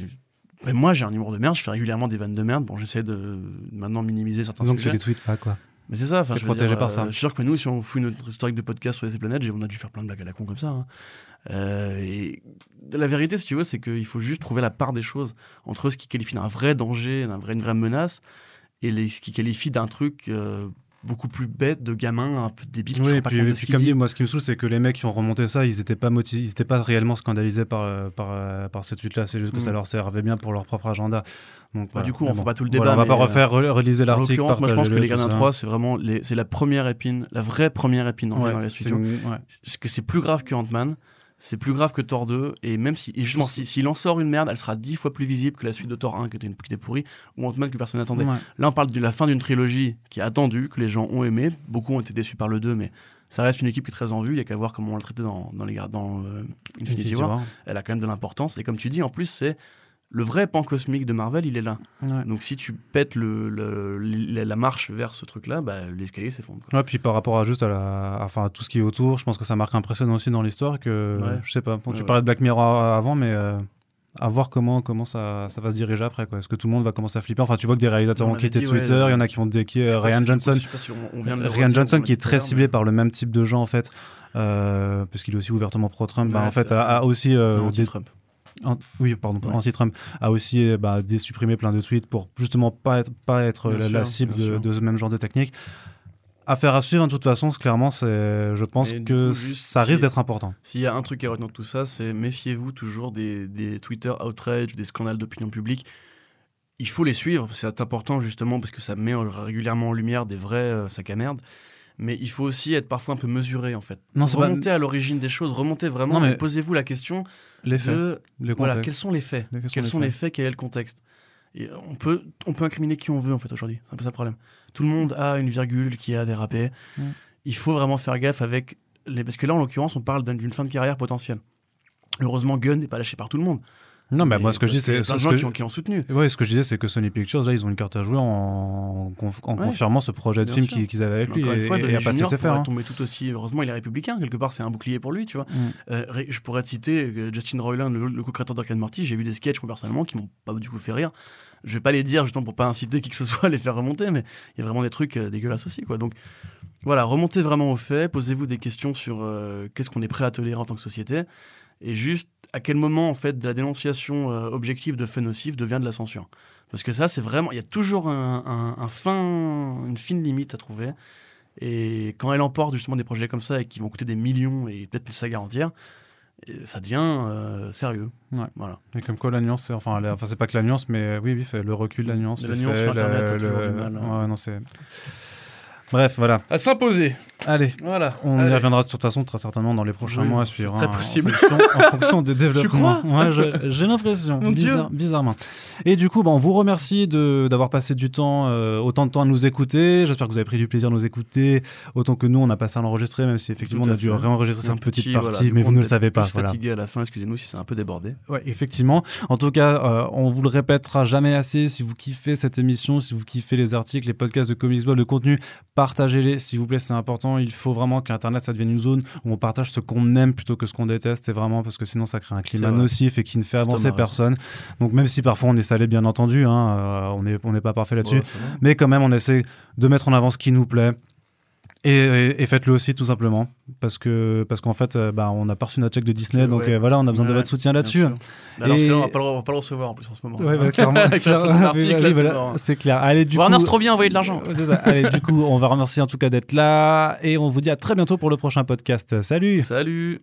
Mais moi, j'ai un humour de merde, je fais régulièrement des vannes de merde. Bon, j'essaie de maintenant minimiser certains Donc tu sujets. les tweets pas, quoi. Mais c'est ça, enfin, je protégé dire, par euh, ça. Je suis sûr que nous, si on fout notre historique de podcast sur les planètes, on a dû faire plein de blagues à la con comme ça. hein. Euh, et la vérité, si tu veux, c'est qu'il faut juste trouver la part des choses entre ce qui qualifie d'un vrai danger, d'un vrai, une vraie menace, et les, ce qui qualifie d'un truc euh, beaucoup plus bête, de gamin, un peu débile, Oui, et puis, et comme dit. moi, ce qui me saoule, c'est que les mecs qui ont remonté ça, ils n'étaient pas ils étaient pas réellement scandalisés par, euh, par, euh, par ce tweet-là. C'est juste que Mm. ça leur servait bien pour leur propre agenda. Donc, voilà. du coup, on Mais fera pas tout le Voilà, débat, on va pas euh, refaire, re- reliser En l'article. l'occurrence, moi je pense que les Gardiens ça. 3, c'est vraiment les- c'est la première épine, la vraie première épine dans, Ouais, dans les c'est studios. une- ouais. Parce que c'est plus grave que Ant-Man, c'est plus grave que Thor 2, et même si, et justement, si- s'il en sort une merde, elle sera dix fois plus visible que la suite de Thor 1 qui était, une, qui était pourrie, ou Ant-Man que personne n'attendait. Ouais. Là, on parle de la fin d'une trilogie qui est attendue, que les gens ont aimé, beaucoup ont été déçus par le 2, mais ça reste une équipe qui est très en vue, il y a qu'à voir comment on l'a traité dans, dans, les, dans euh, Infinity Infinity War. War. Elle a quand même de l'importance, et comme tu dis, en plus, c'est le vrai pan cosmique de Marvel, il est là. Ouais. Donc si tu pètes le, le- la la marche vers ce truc-là, bah, l'escalier s'effondre. Ouais, puis par rapport à juste à, la, enfin, à tout ce qui est autour, je pense que ça marque un précédent aussi dans l'histoire que, Ouais. je sais pas, bon, tu Ouais, parlais de Black Mirror avant, mais euh, à voir comment, comment ça, ça va se diriger après. Est-ce que tout le monde va commencer à flipper? Enfin, tu vois que des réalisateurs On ont quitté dit, Twitter, ouais, il y en a qui ont déqué euh, Ryan Johnson. si- on- on vient de Ryan Johnson on qui est très ciblé mais- par le même type de gens en fait, euh, parce qu'il est aussi ouvertement pro-Trump. bah, en fait, a, aussi euh, anti-Trump. An- oui, pardon, Ouais. anti-Trump a aussi euh, bah, désupprimé plein de tweets pour justement pas être, pas être la, sûr, la cible de, ce même genre de technique. Affaire à suivre, de toute façon, clairement, je pense Et que coup, ça risque si- d'être important. S'il y a un truc à retenir de tout ça, c'est méfiez-vous toujours des, des Twitter outrage ou des scandales d'opinion publique. Il faut les suivre, c'est important justement parce que ça met régulièrement en lumière des vrais euh, sacs à merde. Mais il faut aussi être parfois un peu mesuré en fait. Non, c'est pas- remontez à l'origine des choses, remontez vraiment Non, mais- posez-vous la question Les faits, de les voilà, quels sont les faits? Les- quels sont les sont faits les faits Quel est le contexte? Et on, peut, on peut incriminer qui on veut en fait aujourd'hui. C'est un peu ça le problème. Tout le monde a une virgule qui a dérapé. Il faut vraiment faire gaffe avec les. Parce que là, en l'occurrence, on parle d'un- d'une fin de carrière potentielle. Heureusement, Gunn n'est pas lâché par tout le monde. Non, mais Mais moi, ce que je dis, c'est. plein de gens que- qui, ont, qui soutenu. Ouais, ce que je disais, c'est que Sony Pictures, là, ils ont une carte à jouer en, conf- en Ouais. confirmant ce projet de film qu'ils avaient avec lui Encore une et, fois, et pas se Junior faire. pourrait hein. tomber tout aussi. Heureusement, il est républicain. Quelque part, c'est un bouclier pour lui, tu vois. Mm. Euh, je pourrais te citer euh, Justin Roiland, le, le co-créateur de Rick and Morty. J'ai vu des sketchs, moi, personnellement, qui m'ont pas du coup fait rire. Je vais pas les dire, justement, pour pas inciter qui que ce soit à les faire remonter, mais il y a vraiment des trucs euh, dégueulasses aussi, quoi. Donc, voilà, remontez vraiment aux faits, posez-vous des questions sur euh, qu'est-ce qu'on est prêt à tolérer en tant que société, et juste à quel moment, en fait, de la dénonciation euh, objective de faits nocifs devient de la censure. Parce que ça, c'est vraiment. Il y a toujours un, un- un fin, une fine limite à trouver. Et quand elle emporte justement des projets comme ça et qui vont coûter des millions et peut-être entière, et ça devient euh, sérieux. Ouais. Voilà. Et comme quoi la nuance, enfin, la- enfin c'est pas que la nuance, mais oui, oui, le recul, la nuance. La nuance fait, sur Internet, le- a toujours le- du mal, hein. Ouais, non, c'est. Bref, voilà. À s'imposer. Allez, Voilà. on Allez. y reviendra de toute façon très certainement dans les prochains Oui, mois à suivre. très hein, possible. En fonction, en fonction des développements. crois Ouais, j'ai l'impression. Bizarre- bizarrement. Et du coup, bon, on vous remercie de- d'avoir passé du temps, euh, autant de temps à nous écouter. J'espère que vous avez pris du plaisir à nous écouter, autant que nous, on a passé à l'enregistrer, même si effectivement on a dû réenregistrer cette petite petit, partie, voilà, mais vous ne le savez pas. Voilà. fatigué à la fin, excusez-nous si c'est un peu débordé. Ouais, effectivement. En tout cas, euh, on vous le répétera jamais assez. Si vous kiffez cette émission, si vous kiffez les articles, les podcasts de Comics Blog, le contenu, partagez-les, s'il vous plaît, c'est important. Il faut vraiment qu'Internet, ça devienne une zone où on partage ce qu'on aime plutôt que ce qu'on déteste. C'est vraiment parce que sinon, ça crée un climat nocif et qui ne fait avancer personne. Donc, même si parfois on est salé, bien entendu, hein, euh, on n'est on pas parfait là-dessus. Ouais. Mais quand même, on essaie de mettre en avant ce qui nous plaît. Et, et- et faites-le aussi, tout simplement. Parce que parce qu'en fait, euh, bah, on a pas reçu notre chèque de Disney. Ouais. donc euh, voilà, on a besoin de votre soutien là-dessus. sûr. Alors, Et- que là, on va pas on va pas le recevoir en plus en ce moment. Ouais, bah, clairement. C'est voilà, clair. Allez, du Warner, coup, c'est trop bien, envoyer de l'argent. C'est ça. Allez, du coup, on va remercier en tout cas d'être là et on vous dit à très bientôt pour le prochain podcast. Salut. Salut